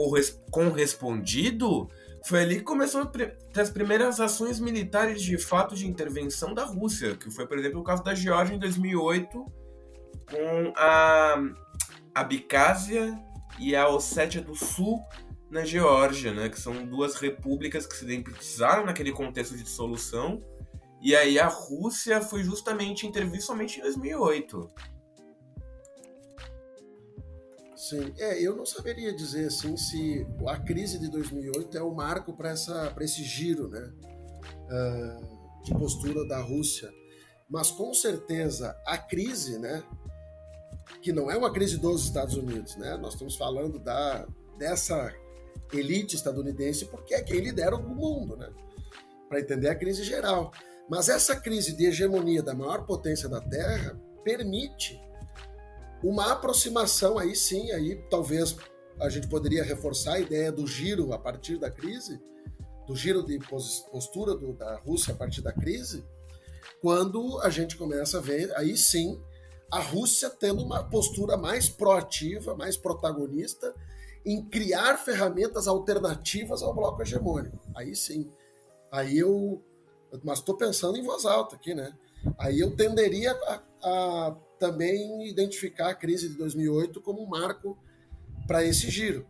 correspondido, foi ali que começou as primeiras ações militares de fato de intervenção da Rússia, que foi, por exemplo, o caso da Geórgia em 2008, com a Abkhazia e a Ossétia do Sul na Geórgia, né, que são duas repúblicas que se identificaram naquele contexto de dissolução. E aí a Rússia foi justamente intervir somente em 2008. Sim, é, eu não saberia dizer assim se a crise de 2008 é o marco para esse giro né, uh, de postura da Rússia. Mas com certeza a crise, né, que não é uma crise dos Estados Unidos, né, nós estamos falando da, dessa elite estadunidense porque é quem lidera o mundo, né, para entender a crise geral. Mas essa crise de hegemonia da maior potência da Terra permite uma aproximação aí sim, aí talvez a gente poderia reforçar a ideia do giro a partir da crise, do giro de postura do, da Rússia a partir da crise, quando a gente começa a ver aí sim a Rússia tendo uma postura mais proativa, mais protagonista em criar ferramentas alternativas ao bloco hegemônico. Aí sim. Aí eu. Mas estou pensando em voz alta aqui, né? Aí eu tenderia a, a também identificar a crise de 2008 como um marco para esse giro,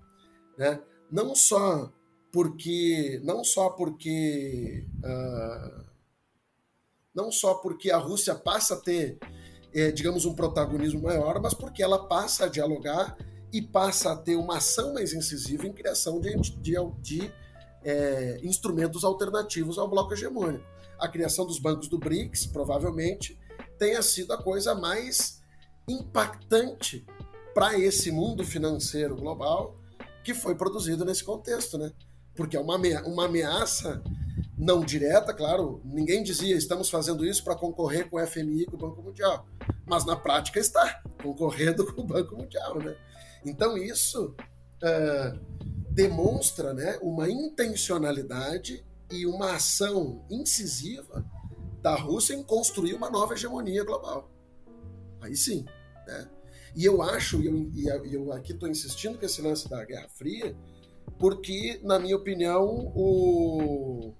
né? Não só porque não só porque uh, não só porque a Rússia passa a ter é, digamos um protagonismo maior, mas porque ela passa a dialogar e passa a ter uma ação mais incisiva em criação de, de, de é, instrumentos alternativos ao bloco hegemônico. A criação dos bancos do BRICS, provavelmente, tenha sido a coisa mais impactante para esse mundo financeiro global que foi produzido nesse contexto, né? Porque é uma, uma ameaça não direta, claro, ninguém dizia estamos fazendo isso para concorrer com o FMI e com o Banco Mundial, mas na prática está concorrendo com o Banco Mundial, né? Então isso uh, demonstra né, uma intencionalidade e uma ação incisiva da Rússia em construir uma nova hegemonia global. Aí sim. Né? E eu acho, e eu, eu aqui estou insistindo com esse lance da Guerra Fria, porque, na minha opinião, o.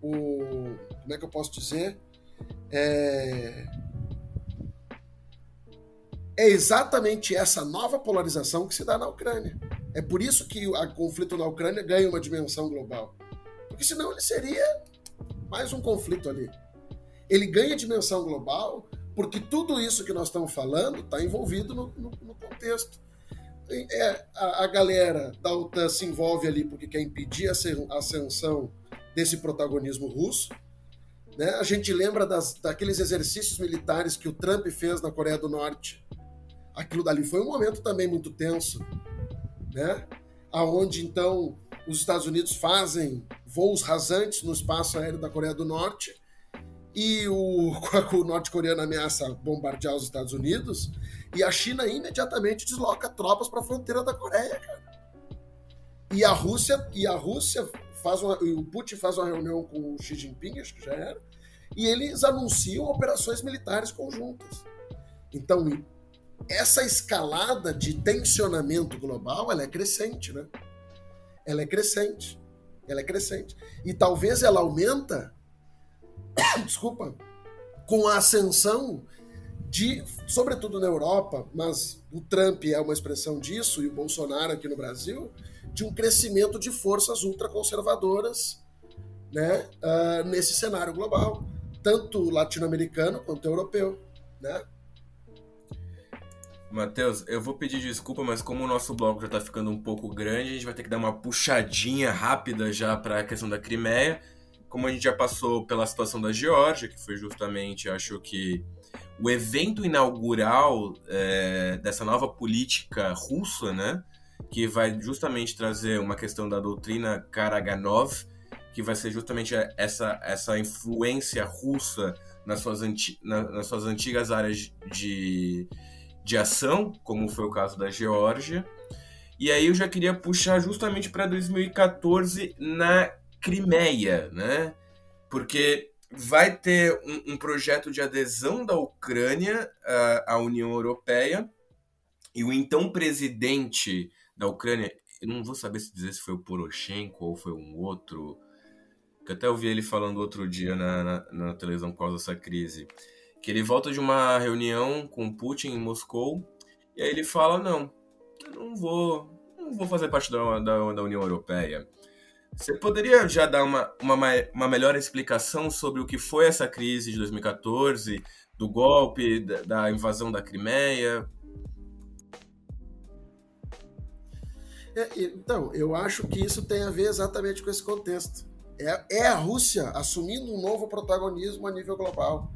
o como é que eu posso dizer? É, é exatamente essa nova polarização que se dá na Ucrânia. É por isso que o conflito na Ucrânia ganha uma dimensão global. Porque senão ele seria mais um conflito ali. Ele ganha dimensão global porque tudo isso que nós estamos falando está envolvido no, no, no contexto. É, a, a, galera da OTAN se envolve ali porque quer impedir a ascensão desse protagonismo russo. Né? A gente lembra das, daqueles exercícios militares que o Trump fez na Coreia do Norte aquilo dali foi um momento também muito tenso, né? Aonde então os Estados Unidos fazem voos rasantes no espaço aéreo da Coreia do Norte e o, o norte-coreano ameaça bombardear os Estados Unidos e a China imediatamente desloca tropas para a fronteira da Coreia, cara. E a Rússia e a Rússia faz uma, o Putin faz uma reunião com o Xi Jinping, acho que já era, e eles anunciam operações militares conjuntas. Então, essa escalada de tensionamento global ela é crescente, né? Ela é crescente. Ela é crescente. E talvez ela aumenta, desculpa, com a ascensão de, sobretudo na Europa, mas o Trump é uma expressão disso, e o Bolsonaro aqui no Brasil, de um crescimento de forças ultraconservadoras né, uh, nesse cenário global, tanto latino-americano quanto europeu. Né? Matheus, eu vou pedir desculpa, mas como o nosso bloco já está ficando um pouco grande, a gente vai ter que dar uma puxadinha rápida já para a questão da Crimeia. Como a gente já passou pela situação da Geórgia, que foi justamente, acho que, o evento inaugural é, dessa nova política russa, né? Que vai justamente trazer uma questão da doutrina Karaganov, que vai ser justamente essa, essa influência russa nas suas, anti, na, nas suas antigas áreas de de ação, como foi o caso da Geórgia. E aí eu já queria puxar justamente para 2014 na Crimeia, né? Porque vai ter um, um, projeto de adesão da Ucrânia à, à União Europeia e o então presidente da Ucrânia, eu não vou saber se dizer se foi o Poroshenko ou foi um outro, que até ouvi ele falando outro dia na, na, na televisão por causa dessa crise que ele volta de uma reunião com Putin em Moscou e aí ele fala não, eu não vou, não vou fazer parte da, da, da União Europeia. Você poderia já dar uma, uma, uma melhor explicação sobre o que foi essa crise de 2014, do golpe, da, da invasão da Crimeia? É, então, eu acho que isso tem a ver exatamente com esse contexto. É, é a Rússia assumindo um novo protagonismo a nível global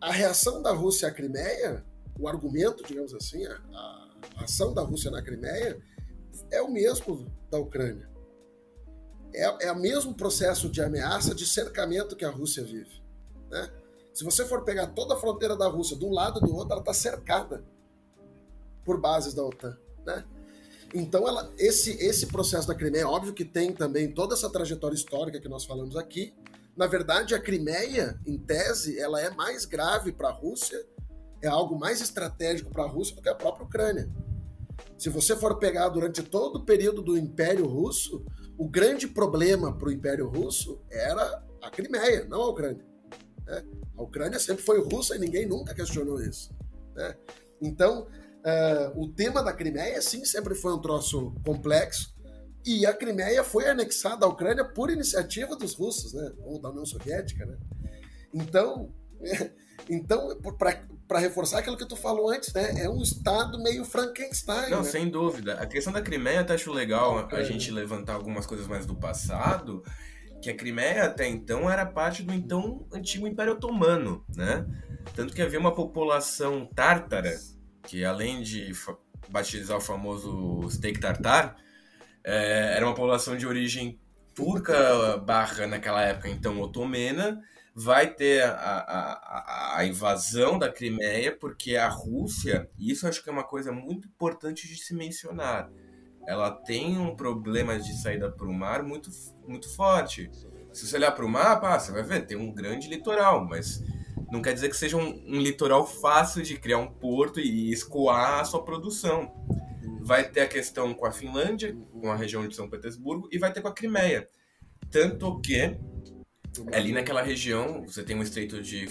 a reação da Rússia à Crimeia, o argumento, digamos assim, a, a ação da Rússia na Crimeia é o mesmo da Ucrânia. É, é o mesmo processo de ameaça, de cercamento que a Rússia vive. Né? Se você for pegar toda a fronteira da Rússia, de um lado e do outro, ela está cercada por bases da OTAN. Né? Então, ela, esse, esse processo da Crimeia, óbvio que tem também toda essa trajetória histórica que nós falamos aqui, na verdade, a Crimeia, em tese, ela é mais grave para a Rússia, é algo mais estratégico para a Rússia do que a própria Ucrânia. Se você for pegar durante todo o período do Império Russo, o grande problema para o Império Russo era a Crimeia, não a Ucrânia. Né? A Ucrânia sempre foi russa e ninguém nunca questionou isso. Né? Então, uh, o tema da Crimeia, sim, sempre foi um troço complexo. E a Crimeia foi anexada à Ucrânia por iniciativa dos russos, né? ou da União Soviética. Né? Então, então para reforçar aquilo que tu falou antes, né? é um Estado meio Frankenstein. Não, né? sem dúvida. A questão da Crimeia, até acho legal a gente levantar algumas coisas mais do passado que a Crimeia até então era parte do então antigo Império Otomano, né? Tanto que havia uma população tártara, que além de batizar o famoso steak tartar, é, era uma população de origem turca barra naquela época então otomana, vai ter a, a, a, invasão da Crimeia, porque a Rússia, e isso acho que é uma coisa muito importante de se mencionar, ela tem um problema de saída para o mar muito, muito forte. Se você olhar para o mapa, ah, você vai ver, tem um grande litoral, mas não quer dizer que seja um, um, litoral fácil de criar um porto e escoar a sua produção. Vai ter a questão com a Finlândia, com a região de São Petersburgo, e vai ter com a Crimeia. Tanto que ali naquela região você tem um estreito de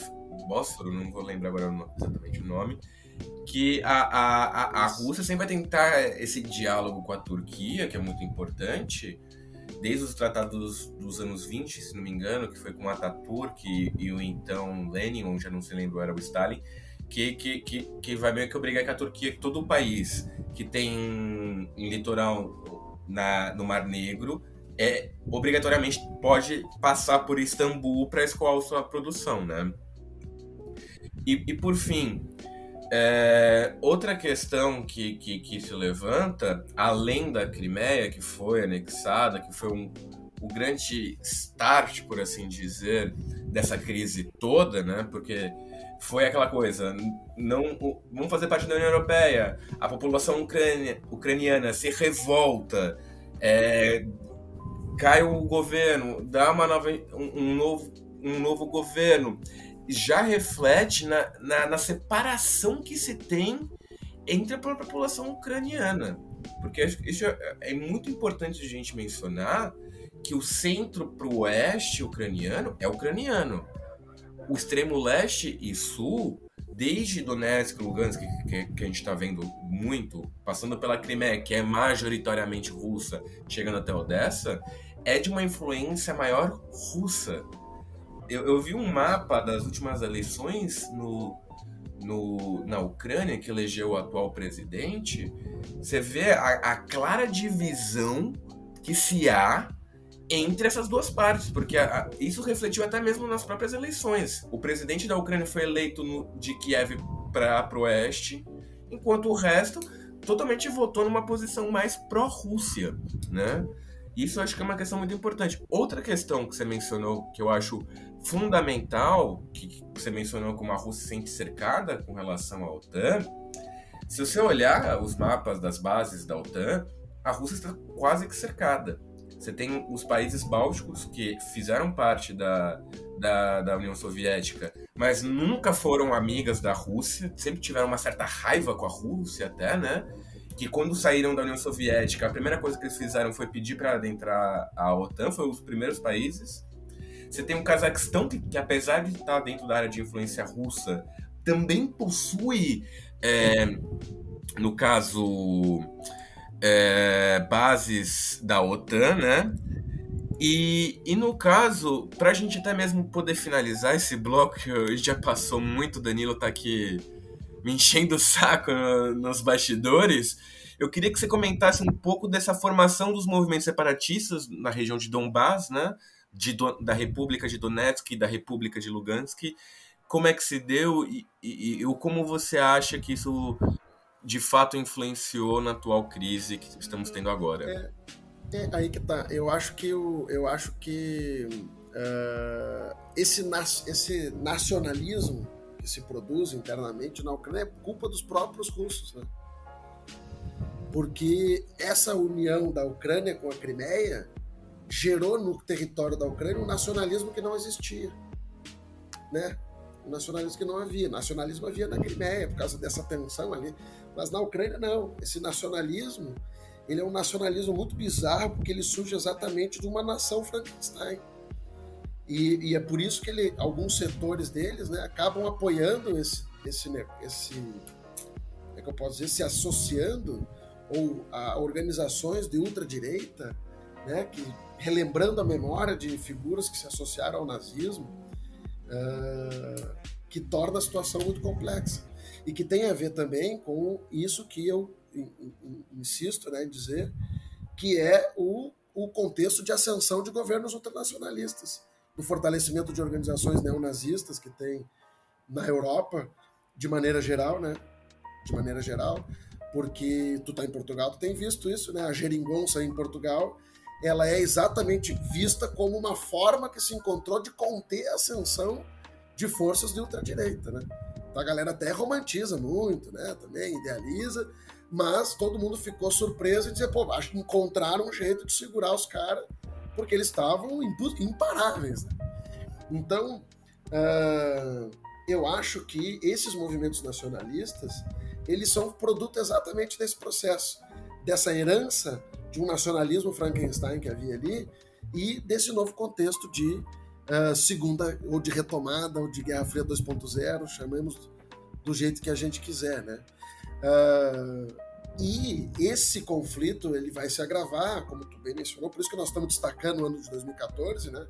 Bósforo, não vou lembrar agora exatamente o nome, que a, a, a Rússia sempre vai tentar esse diálogo com a Turquia, que é muito importante, desde os tratados dos anos 20, se não me engano, que foi com Ataturk e, e o então Lenin, ou já não se lembra, era o Stalin, que, que, que, que vai meio que obrigar que a Turquia, que todo o país que tem litoral na, no Mar Negro, é obrigatoriamente pode passar por Istambul para escoar sua produção, né? E, e por fim, é, outra questão que, que, que, se levanta, além da Crimeia, que foi anexada, que foi um, o grande start, por assim dizer, dessa crise toda, né? Porque foi aquela coisa, não vamos fazer parte da União Europeia, a população ucrânia, ucraniana se revolta, é, cai o governo, dá uma nova, um, um novo, um novo governo já reflete na, na, na, separação que se tem entre a própria população ucraniana. Porque isso é, é muito importante a gente mencionar que o centro para o oeste ucraniano é ucraniano. O extremo leste e sul, desde Donetsk, Lugansk, que, que a gente está vendo muito, passando pela Crimeia, que é majoritariamente russa, chegando até Odessa, é de uma influência maior russa. Eu, eu vi um mapa das últimas eleições no, no, na Ucrânia, que elegeu o atual presidente, você vê a, a, clara divisão que se há entre essas duas partes, porque a, a, isso refletiu até mesmo nas próprias eleições. O presidente da Ucrânia foi eleito no, de Kiev para o oeste, enquanto o resto totalmente votou numa posição mais pró-Rússia, né? Isso eu acho que é uma questão muito importante. Outra questão que você mencionou, que eu acho fundamental, que você mencionou como a Rússia se sente cercada com relação à OTAN, se você olhar os mapas das bases da OTAN, a Rússia está quase que cercada. Você tem os países bálticos que fizeram parte da, da, da, União Soviética, mas nunca foram amigas da Rússia, sempre tiveram uma certa raiva com a Rússia até, né? que quando saíram da União Soviética, a primeira coisa que eles fizeram foi pedir para adentrar a OTAN, foi os primeiros países. Você tem o Cazaquistão, que, que, apesar de estar dentro da área de influência russa, também possui, é, no caso, é, bases da OTAN, né? E, e no caso, para a gente até mesmo poder finalizar esse bloco, que já passou muito, Danilo tá aqui me enchendo o saco nos bastidores, eu queria que você comentasse um pouco dessa formação dos movimentos separatistas na região de Donbass, né? De, da República de Donetsk e da República de Lugansk. Como é que se deu e, e, e como você acha que isso de fato influenciou na atual crise que estamos tendo agora? É, é aí que tá. Eu acho que eu, eu acho que uh, esse, esse nacionalismo que se produz internamente na Ucrânia é culpa dos próprios russos, né? Porque essa união da Ucrânia com a Crimeia gerou no território da Ucrânia um nacionalismo que não existia, né? Nacionalismo que não havia. Nacionalismo havia na Crimeia por causa dessa tensão ali, mas na Ucrânia não. Esse nacionalismo, ele é um nacionalismo muito bizarro porque ele surge exatamente de uma nação Frankenstein E, e, é por isso que ele, alguns setores deles né, acabam apoiando esse, esse, esse, é que eu posso dizer, se associando ou a organizações de ultradireita, né, que relembrando a memória de figuras que se associaram ao nazismo, uh, que torna a situação muito complexa e que tem a ver também com isso que eu insisto né, em dizer, que é o, o contexto de ascensão de governos ultranacionalistas, o fortalecimento de organizações neonazistas que tem na Europa, de maneira geral, né? De maneira geral, porque tu tá em Portugal, tu tem visto isso, né? A geringonça em Portugal, ela é exatamente vista como uma forma que se encontrou de conter a ascensão de forças de ultradireita, né? Então a galera até romantiza muito, né? Também idealiza, mas todo mundo ficou surpreso e dizer, pô, acho que encontraram um jeito de segurar os caras, porque eles estavam imparáveis. Né? Então, uh, eu acho que esses movimentos nacionalistas, eles são produto exatamente desse processo, dessa herança de um nacionalismo Frankenstein que havia ali e desse novo contexto de uh, segunda, ou de retomada, ou de Guerra Fria 2.0, chamemos do jeito que a gente quiser, né? Uh, e esse conflito ele vai se agravar, como tu bem mencionou, por isso que nós estamos destacando o ano de 2014, né?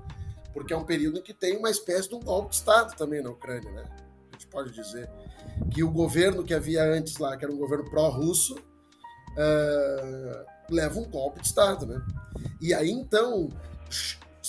Porque é um período em que tem uma espécie de um golpe de Estado também na Ucrânia, né? A gente pode dizer que o governo que havia antes lá, que era um governo pró-russo, uh, leva um golpe de Estado, né? E aí então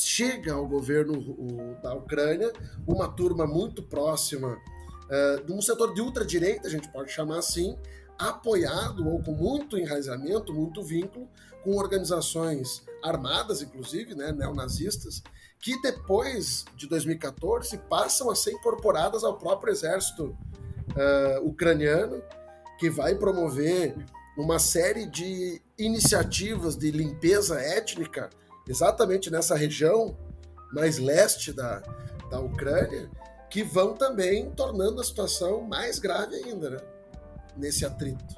chega ao governo o, da Ucrânia uma turma muito próxima uh, de um setor de ultradireita, a gente pode chamar assim, apoiado ou com muito enraizamento, muito vínculo com organizações armadas, inclusive, né, neonazistas, que depois de 2014 passam a ser incorporadas ao próprio exército uh, ucraniano, que vai promover uma série de iniciativas de limpeza étnica exatamente nessa região mais leste da, da Ucrânia, que vão também tornando a situação mais grave ainda, né? nesse atrito.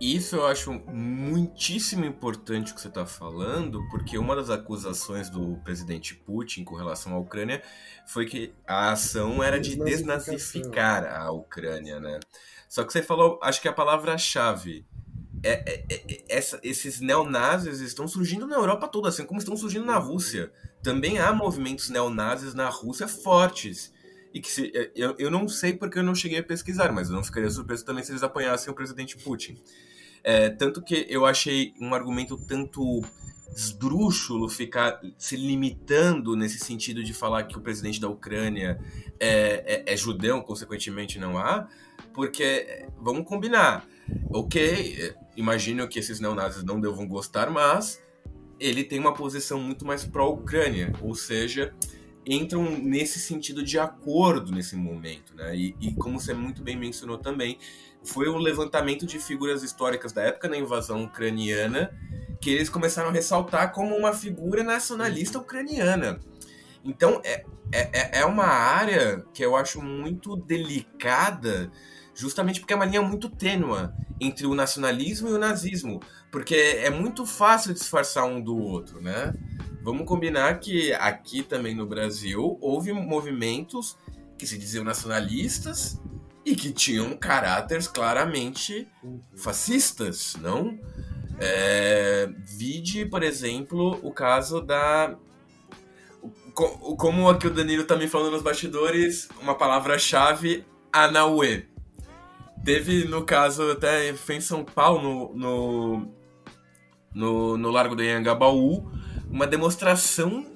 Isso eu acho muitíssimo importante o que você está falando, porque uma das acusações do presidente Putin com relação à Ucrânia foi que a ação era de desnazificar a Ucrânia, né? Só que você falou, acho que a palavra-chave é, é, é, essa, esses neonazis estão surgindo na Europa toda, assim como estão surgindo na Rússia. Também há movimentos neonazis na Rússia fortes e que se, é, eu, eu não sei porque eu não cheguei a pesquisar, mas eu não ficaria surpreso também se eles apanhassem o presidente Putin. É, tanto que eu achei um argumento tanto esdrúxulo ficar se limitando nesse sentido de falar que o presidente da Ucrânia é, é, é judeu, consequentemente não há, porque, vamos combinar, ok, imagino que esses neonazis não devam gostar, mas ele tem uma posição muito mais pró-Ucrânia, ou seja, entram nesse sentido de acordo nesse momento, né? E, e, como você muito bem mencionou também, foi o levantamento de figuras históricas da época da invasão ucraniana que eles começaram a ressaltar como uma figura nacionalista ucraniana. Então é, é, é uma área que eu acho muito delicada, justamente porque é uma linha muito tênua entre o nacionalismo e o nazismo, porque é muito fácil disfarçar um do outro, né? Vamos combinar que aqui também no Brasil houve movimentos que se diziam nacionalistas e que tinham caráteres claramente fascistas, não? É, vide, por exemplo, o caso da. Como aqui o Danilo tá me falando nos bastidores, uma palavra-chave, Anauê. Teve, no caso, até foi em São Paulo, no, no, no, no Largo do Anhangabaú, uma demonstração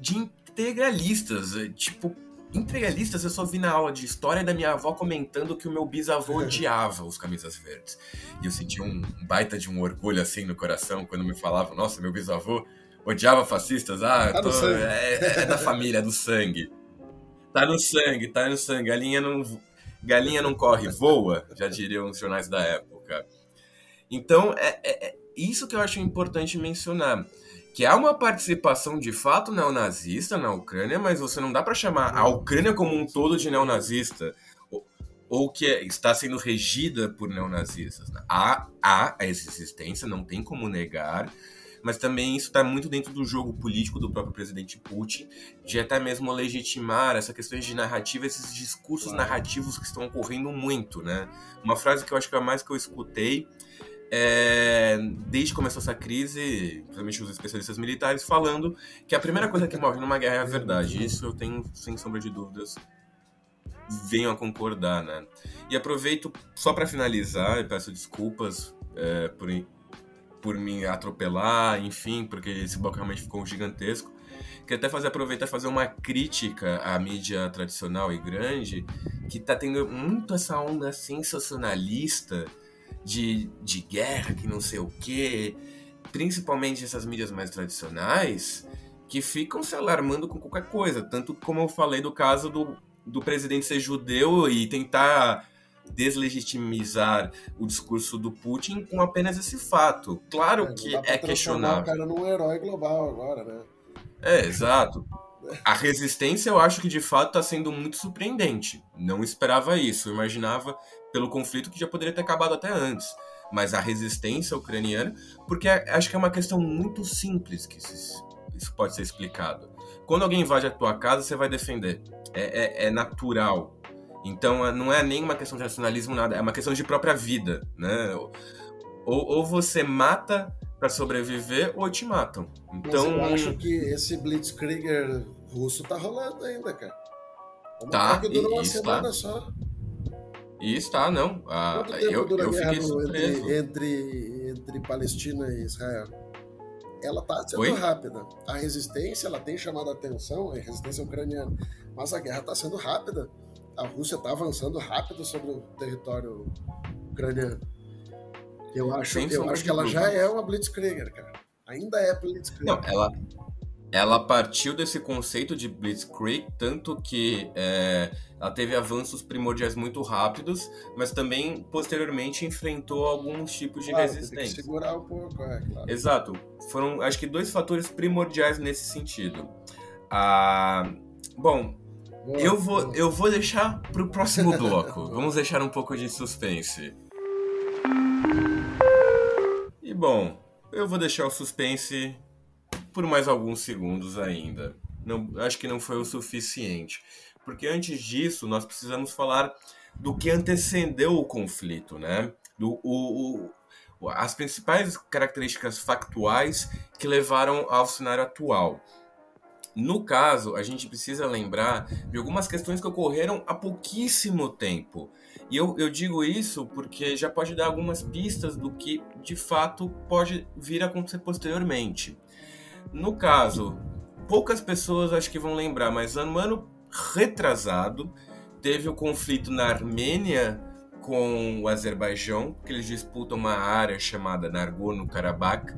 de integralistas. É, tipo, integralistas eu só vi na aula de história da minha avó comentando que o meu bisavô odiava os camisas verdes. E eu senti um baita de um orgulho assim no coração quando me falavam, nossa, meu bisavô odiava fascistas. Ah, tá tô, é, é, da família, é do sangue. Tá no sangue, tá no sangue. Galinha não, galinha não corre, voa, já diriam os jornais da época. Então, é, é, é isso que eu acho importante mencionar que há uma participação de fato neonazista na Ucrânia, mas você não dá para chamar a Ucrânia como um todo de neonazista ou, ou que está sendo regida por neonazistas. Há, há essa existência, não tem como negar, mas também isso está muito dentro do jogo político do próprio presidente Putin, de até mesmo legitimar essa questão de narrativa, esses discursos claro. narrativos que estão ocorrendo muito, né? Uma frase que eu acho que é a mais que eu escutei é, desde que começou essa crise, principalmente os especialistas militares, falando que a primeira coisa que morre numa guerra é a verdade. Isso eu tenho, sem sombra de dúvidas, venho a concordar, né? E aproveito só para finalizar, e peço desculpas é, por, por me atropelar, enfim, porque esse bloco realmente ficou gigantesco. Queria até fazer, aproveitar e fazer uma crítica à mídia tradicional e grande, que está tendo muito essa onda sensacionalista de, de guerra, que não sei o quê, principalmente essas mídias mais tradicionais, que ficam se alarmando com qualquer coisa. Tanto como eu falei do caso do, do presidente ser judeu e tentar deslegitimizar o discurso do Putin com apenas esse fato. Claro é, que é questionável. o cara num herói global agora, né? É, exato. A resistência eu acho que de fato está sendo muito surpreendente. Não esperava isso. Eu imaginava pelo conflito que já poderia ter acabado até antes. Mas a resistência ucraniana, porque acho que é uma questão muito simples que isso, isso pode ser explicado. Quando alguém invade a tua casa, você vai defender. É, é, é natural. Então é, não é nenhuma questão de nacionalismo, nada. É uma questão de própria vida, né? Ou, ou você mata para sobreviver ou te matam. Então Mas eu acho que esse Blitzkrieg russo tá rolando ainda, cara. Uma tá, que dura uma semana tá. só. E está, não. Ah, Quanto tempo eu, dura eu guerra entre, entre, entre Palestina e Israel? Ela está sendo Oi? rápida. A resistência ela tem chamado a atenção, a resistência ucraniana, mas a guerra está sendo rápida. A Rússia está avançando rápido sobre o território ucraniano. Eu acho, eu acho que ela já é uma Blitzkrieg, cara. Ainda é Blitzkrieg. Não, ela, ela partiu desse conceito de Blitzkrieg, tanto que é, ela teve avanços primordiais muito rápidos, mas também posteriormente enfrentou alguns tipos de claro, resistência. Que segurar um pouco, é claro. Exato. Foram, acho que, dois fatores primordiais nesse sentido. Ah, bom, boa, eu, vou, boa. eu vou deixar para o próximo bloco. Vamos deixar um pouco de suspense. E bom, eu vou deixar o suspense por mais alguns segundos ainda. Não, acho que não foi o suficiente. Porque antes disso, nós precisamos falar do que antecedeu o conflito, né? Do, o, o, as principais características factuais que levaram ao cenário atual. No caso, a gente precisa lembrar de algumas questões que ocorreram há pouquíssimo tempo. E eu, eu digo isso porque já pode dar algumas pistas do que de fato pode vir a acontecer posteriormente. No caso, poucas pessoas acho que vão lembrar, mas ano, ano retrasado teve o conflito na Armênia com o Azerbaijão, que eles disputam uma área chamada Nagorno-Karabakh,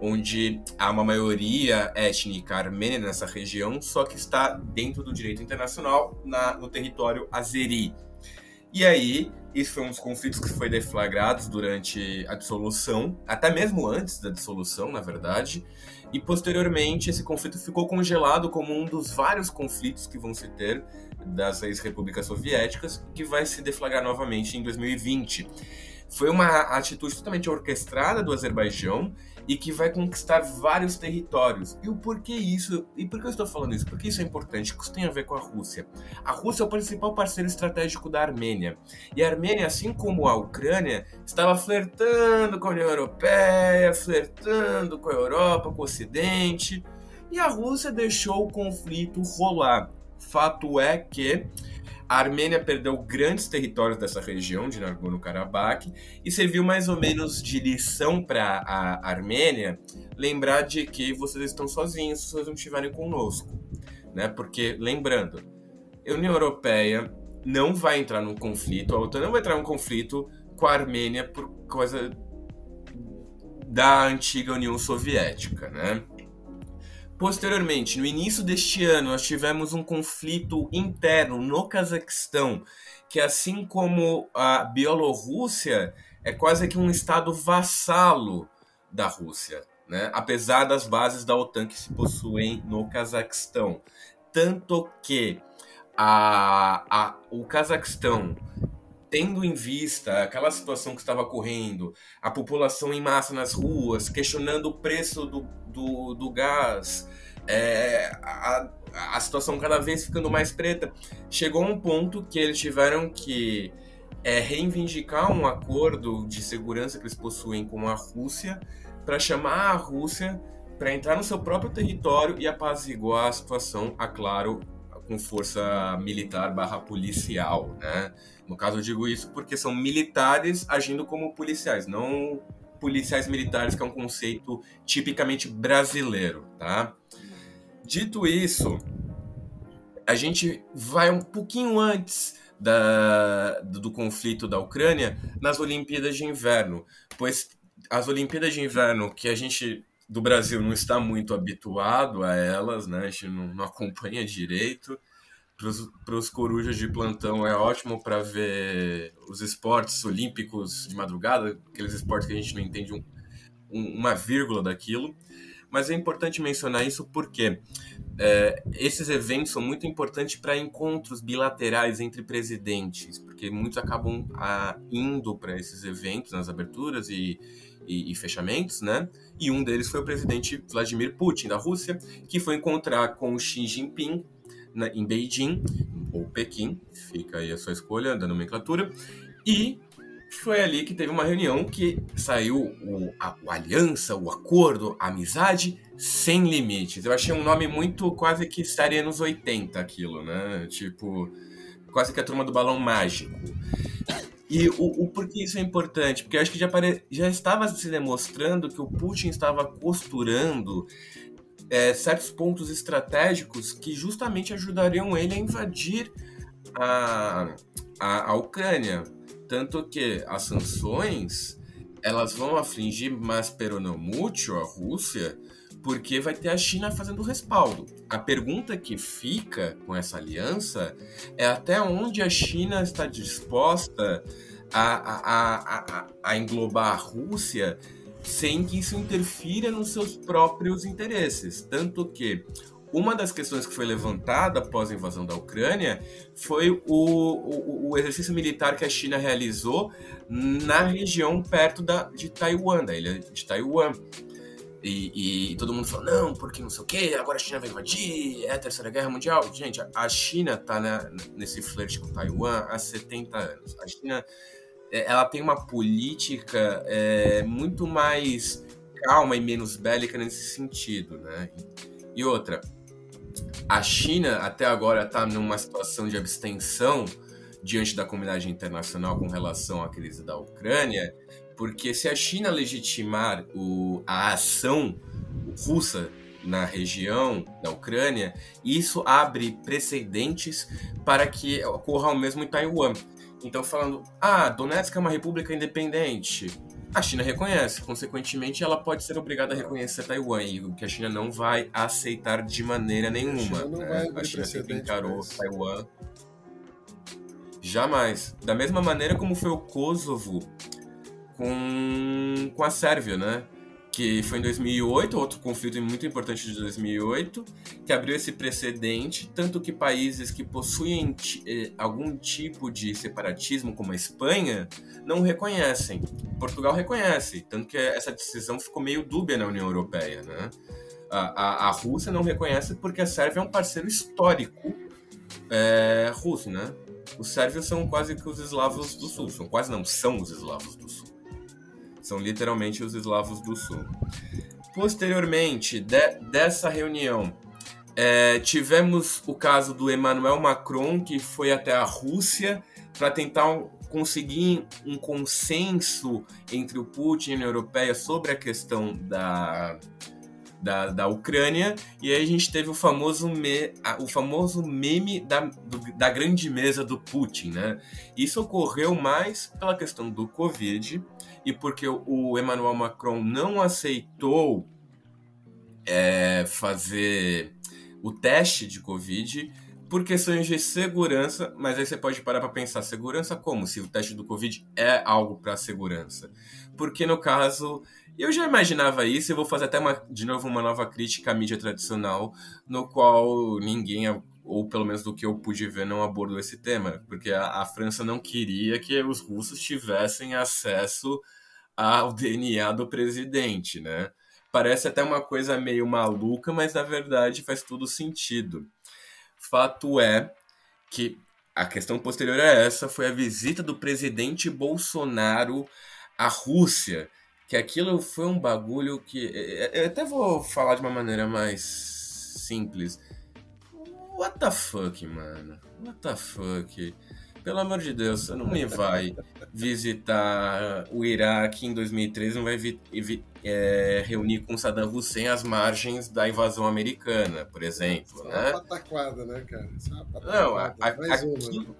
onde há uma maioria étnica armênia nessa região, só que está dentro do direito internacional na, no território azeri. E aí, isso foi um dos conflitos que foi deflagrados durante a dissolução, até mesmo antes da dissolução, na verdade, e posteriormente esse conflito ficou congelado como um dos vários conflitos que vão se ter das ex-repúblicas soviéticas, que vai se deflagrar novamente em 2020. Foi uma atitude totalmente orquestrada do Azerbaijão e que vai conquistar vários territórios. E o porquê isso? E por que eu estou falando isso? Porque isso é importante, isso tem a ver com a Rússia. A Rússia é o principal parceiro estratégico da Armênia. E a Armênia, assim como a Ucrânia, estava flertando com a União Europeia, flertando com a Europa, com o Ocidente. E a Rússia deixou o conflito rolar. Fato é que a Armênia perdeu grandes territórios dessa região de Nagorno-Karabakh e serviu mais ou menos de lição para a Armênia lembrar de que vocês estão sozinhos se vocês não estiverem conosco, né? Porque lembrando, a União Europeia não vai entrar num conflito, a OTAN não vai entrar num conflito com a Armênia por causa da antiga União Soviética, né? Posteriormente, no início deste ano, nós tivemos um conflito interno no Cazaquistão, que assim como a Bielorrússia, é quase que um estado vassalo da Rússia, né? apesar das bases da OTAN que se possuem no Cazaquistão. Tanto que a, a, o Cazaquistão tendo em vista aquela situação que estava correndo, a população em massa nas ruas, questionando o preço do, do, do gás, é, a, a situação cada vez ficando mais preta, chegou um ponto que eles tiveram que é, reivindicar um acordo de segurança que eles possuem com a Rússia para chamar a Rússia para entrar no seu próprio território e apaziguar a situação, a claro, com força militar barra policial, né? No caso eu digo isso porque são militares agindo como policiais, não policiais militares, que é um conceito tipicamente brasileiro, tá? Dito isso, a gente vai um pouquinho antes da, do conflito da Ucrânia nas Olimpíadas de Inverno, pois as Olimpíadas de Inverno que a gente do Brasil não está muito habituado a elas, né? A gente não, não acompanha direito. Para os corujas de plantão é ótimo para ver os esportes olímpicos de madrugada, aqueles esportes que a gente não entende um, um, uma vírgula daquilo. Mas é importante mencionar isso porque é, esses eventos são muito importantes para encontros bilaterais entre presidentes, porque muitos acabam a, ah, indo para esses eventos, nas aberturas e, e, e, fechamentos, né? E um deles foi o presidente Vladimir Putin, da Rússia, que foi encontrar com Xi Jinping na, em Beijing, ou Pequim, fica aí a sua escolha da nomenclatura, e foi ali que teve uma reunião que saiu o, a, o Aliança, o Acordo, a Amizade Sem Limites. Eu achei um nome muito quase que estaria nos 80 aquilo, né? Tipo, quase que a turma do balão mágico. E o, o porquê isso é importante? Porque eu acho que já, pare... já estava se demonstrando que o Putin estava costurando é, certos pontos estratégicos que justamente ajudariam ele a invadir a, a, a Ucrânia. Tanto que as sanções elas vão afligir mais peronomútil a Rússia, porque vai ter a China fazendo respaldo. A pergunta que fica com essa aliança é até onde a China está disposta a, a, a, a, englobar a Rússia sem que isso interfira nos seus próprios interesses. Tanto que uma das questões que foi levantada após a invasão da Ucrânia foi o, o, o, exercício militar que a China realizou na região perto da, de Taiwan, da ilha de Taiwan. E, e, todo mundo falou, não, porque não sei o que, agora a China vai invadir, é a Terceira Guerra Mundial. Gente, a China tá na, nesse flerte com Taiwan há 70 anos. A China é, ela tem uma política é, muito mais calma e menos bélica nesse sentido, né? E outra, a China até agora está numa situação de abstenção diante da comunidade internacional com relação à crise da Ucrânia, porque se a China legitimar o, a ação russa na região da Ucrânia, isso abre precedentes para que ocorra o mesmo em Taiwan. Então, falando, ah, Donetsk é uma república independente, a China reconhece, consequentemente, ela pode ser obrigada a reconhecer Taiwan, e o que a China não vai aceitar de maneira nenhuma. A China, né? a China sempre encarou Taiwan. Jamais. Da mesma maneira como foi o Kosovo com, com a Sérvia, né? Que foi em 2008, outro conflito muito importante de 2008, que abriu esse precedente, tanto que países que possuem eh, algum tipo de separatismo, como a Espanha, não reconhecem. Portugal reconhece, tanto que essa decisão ficou meio dúbia na União Europeia, né? A, a, a Rússia não reconhece porque a Sérvia é um parceiro histórico é, russo, né? Os sérvios são quase que os eslavos do sul, são quase não, são os eslavos do sul. São literalmente os eslavos do sul. Posteriormente de, dessa reunião, é, tivemos o caso do Emmanuel Macron, que foi até a Rússia para tentar conseguir um consenso entre o Putin e a União Europeia sobre a questão da, da, da Ucrânia, e aí a gente teve o famoso, me, o famoso meme da, do, da grande mesa do Putin, né? Isso ocorreu mais pela questão do Covid e porque o Emmanuel Macron não aceitou é, fazer o teste de Covid por questões de segurança, mas aí você pode parar para pensar, segurança como? Se o teste do Covid é algo para segurança. Porque no caso, eu já imaginava isso, eu vou fazer até uma, de novo uma nova crítica à mídia tradicional, no qual ninguém ou pelo menos do que eu pude ver, não abordou esse tema, porque a, a França não queria que os russos tivessem acesso ao DNA do presidente, né? Parece até uma coisa meio maluca, mas na verdade faz todo sentido. Fato é que a questão posterior a essa foi a visita do presidente Bolsonaro à Rússia, que aquilo foi um bagulho que eu até vou falar de uma maneira mais simples. What the fuck, mano? What the fuck? Pelo amor de Deus, você não me vai visitar o Iraque em 2013, não vai vi, vi, é, reunir com Saddam Hussein às margens da invasão americana, por exemplo. Isso né? é uma pataquada, né, cara? Isso é uma pataquada. Não, a, a, Mais uma, aquilo, né?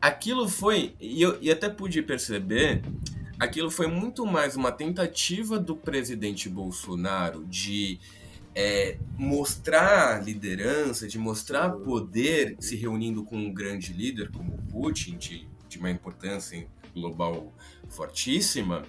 aquilo foi, e eu e até pude perceber, aquilo foi muito mais uma tentativa do presidente Bolsonaro de é, mostrar liderança, de mostrar poder, se reunindo com um grande líder como Putin, de, de uma importância global fortíssima,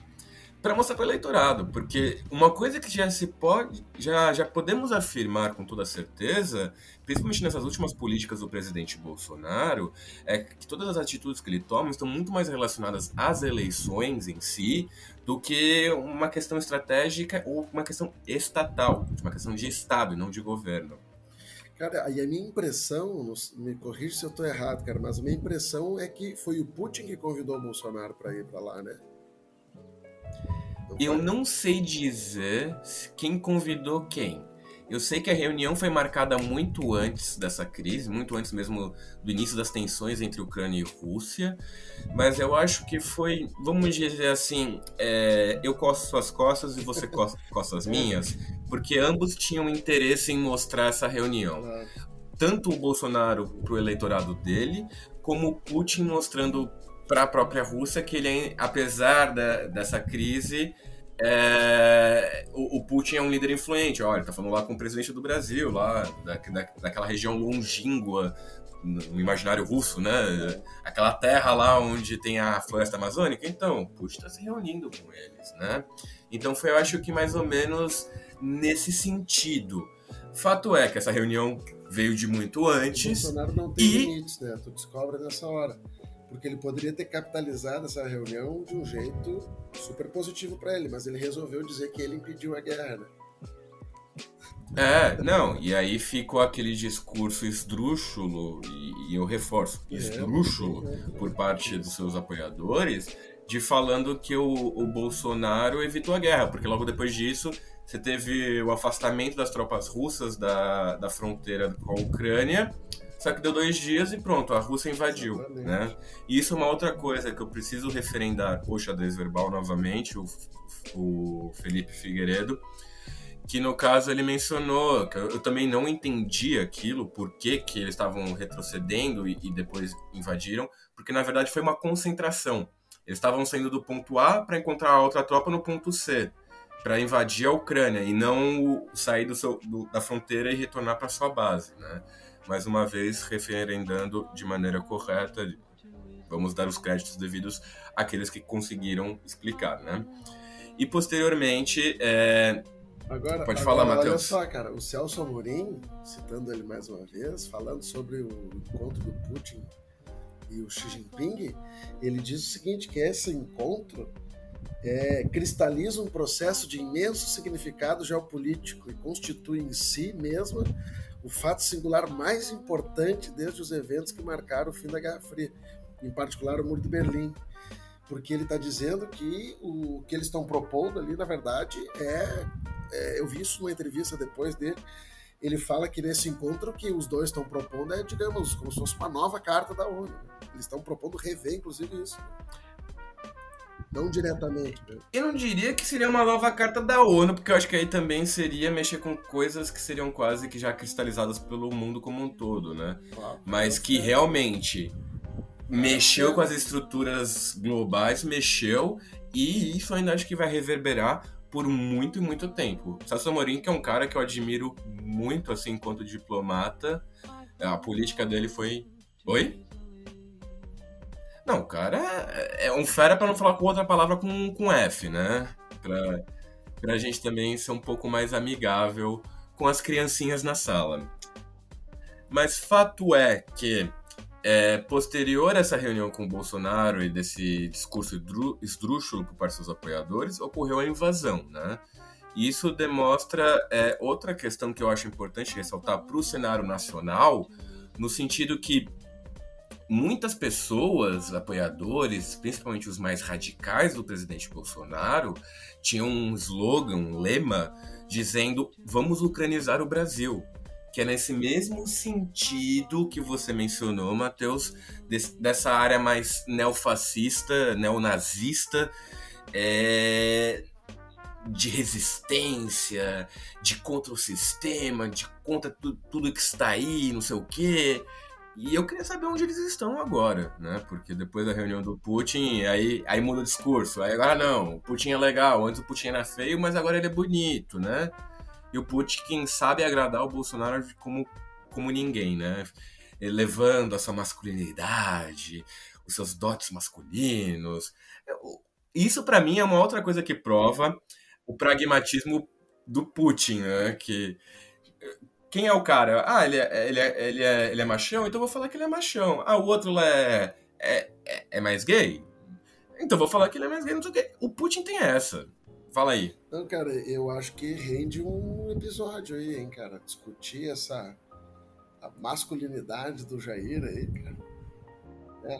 para mostrar para o eleitorado, porque uma coisa que já se pode, já, já podemos afirmar com toda certeza, principalmente nessas últimas políticas do presidente Bolsonaro, é que todas as atitudes que ele toma estão muito mais relacionadas às eleições em si do que uma questão estratégica ou uma questão estatal, uma questão de Estado e não de governo. Cara, e a minha impressão, me corrija se eu tô errado, cara, mas a minha impressão é que foi o Putin que convidou o Bolsonaro para ir para lá, né? Não Eu não sei dizer quem convidou quem. Eu sei que a reunião foi marcada muito antes dessa crise, muito antes mesmo do início das tensões entre Ucrânia e Rússia, mas eu acho que foi, vamos dizer assim, é, eu costo suas costas e você costa, costa as minhas, porque ambos tinham interesse em mostrar essa reunião. Tanto o Bolsonaro para o eleitorado dele, como o Putin mostrando para a própria Rússia que ele, é- apesar da- dessa crise, é, o, o Putin é um líder influente. Olha, tá falando lá com o presidente do Brasil, lá da, da- daquela região longínqua no imaginário russo, né? Aquela terra lá onde tem a floresta amazônica. Então, o Putin está se reunindo com eles, né? Então foi, eu acho que mais ou menos nesse sentido. Fato é que essa reunião veio de muito O antes. Bolsonaro não tem E- limites, né? Tu descobre nessa hora. Porque ele poderia ter capitalizado essa reunião de um jeito super positivo para ele, mas ele resolveu dizer que ele impediu a guerra, né? É, não, e aí ficou aquele discurso esdrúxulo, e, e eu reforço, esdrúxulo, por parte dos seus apoiadores, de falando que o, o Bolsonaro evitou a guerra, porque logo depois disso você teve o afastamento das tropas russas da, da fronteira com a Ucrânia, só que deu dois dias e pronto, a Rússia invadiu, Exatamente. né? E isso é uma outra coisa que eu preciso referendar o xadrez verbal novamente, o, o Felipe Figueiredo, que no caso ele mencionou, que eu, eu também não entendi aquilo, por que, que eles estavam retrocedendo e, e depois invadiram, porque na verdade foi uma concentração. Eles estavam saindo do ponto A para encontrar a outra tropa no ponto C, para invadir a Ucrânia e não sair do seu- do- da fronteira e retornar para sua base, né? Mais uma vez referendando de maneira correta, vamos dar os créditos devidos àqueles que conseguiram explicar, né? E posteriormente, é, Agora, Pode agora, falar, Olha Matheus. só, cara, o Celso Amorim, citando ele mais uma vez, falando sobre o encontro do Putin e o Xi Jinping, ele diz o seguinte, que esse encontro é, cristaliza um processo de imenso significado geopolítico e constitui em si mesma o fato singular mais importante desde os eventos que marcaram o fim da Guerra Fria, em particular o Muro de Berlim. Porque ele está dizendo que o que eles estão propondo ali, na verdade, é é, eu vi isso numa entrevista depois dele. Ele fala que nesse encontro que os dois estão propondo é, digamos, como se fosse uma nova carta da ONU. né? Eles estão propondo rever, inclusive, isso. Não diretamente. né? Eu não diria que seria uma nova carta da ONU, porque eu acho que aí também seria mexer com coisas que seriam quase que já cristalizadas pelo mundo como um todo, né? Claro. Mas que realmente mexeu com as estruturas globais, mexeu, e isso ainda acho que vai reverberar por muito e muito tempo. Celso Amorim, que é um cara que eu admiro muito, assim, enquanto diplomata, a política dele foi... Oi? Não, o cara é é um fera pra não falar com outra palavra com, com F, né? Pra, pra gente também ser um pouco mais amigável com as criancinhas na sala. Mas fato é que, é, posterior a essa reunião com o Bolsonaro e desse discurso esdrúxulo por parte dos apoiadores, ocorreu a invasão, né? E isso demonstra é, outra questão que eu acho importante ressaltar para o cenário nacional, no sentido que muitas pessoas, apoiadores, principalmente os mais radicais do presidente Bolsonaro, tinham um slogan, um lema, dizendo: vamos ucranizar o Brasil. Que é nesse mesmo sentido que você mencionou, Matheus, dessa área mais neofascista, neonazista, é, de resistência, de contra o sistema, de contra tudo, tudo que está aí, não sei o quê. E eu queria saber onde eles estão agora, né? Porque depois da reunião do Putin, aí, aí muda o discurso. Aí agora não, o Putin é legal, antes o Putin era feio, mas agora ele é bonito, né? E o Putin, sabe agradar o Bolsonaro como, como ninguém, né? Elevando a sua masculinidade, os seus dotes masculinos. Isso para mim é uma outra coisa que prova o pragmatismo do Putin, né? Que quem é o cara? Ah, ele é, ele é, ele é, ele é machão, então vou falar que ele é machão. Ah, o outro é, é, é, é mais gay? Então vou falar que ele é mais gay, não sei o quê. O Putin tem essa. Fala aí. Não, cara, eu acho que rende um episódio aí, hein, cara. Discutir essa a masculinidade do Jair aí, cara. É,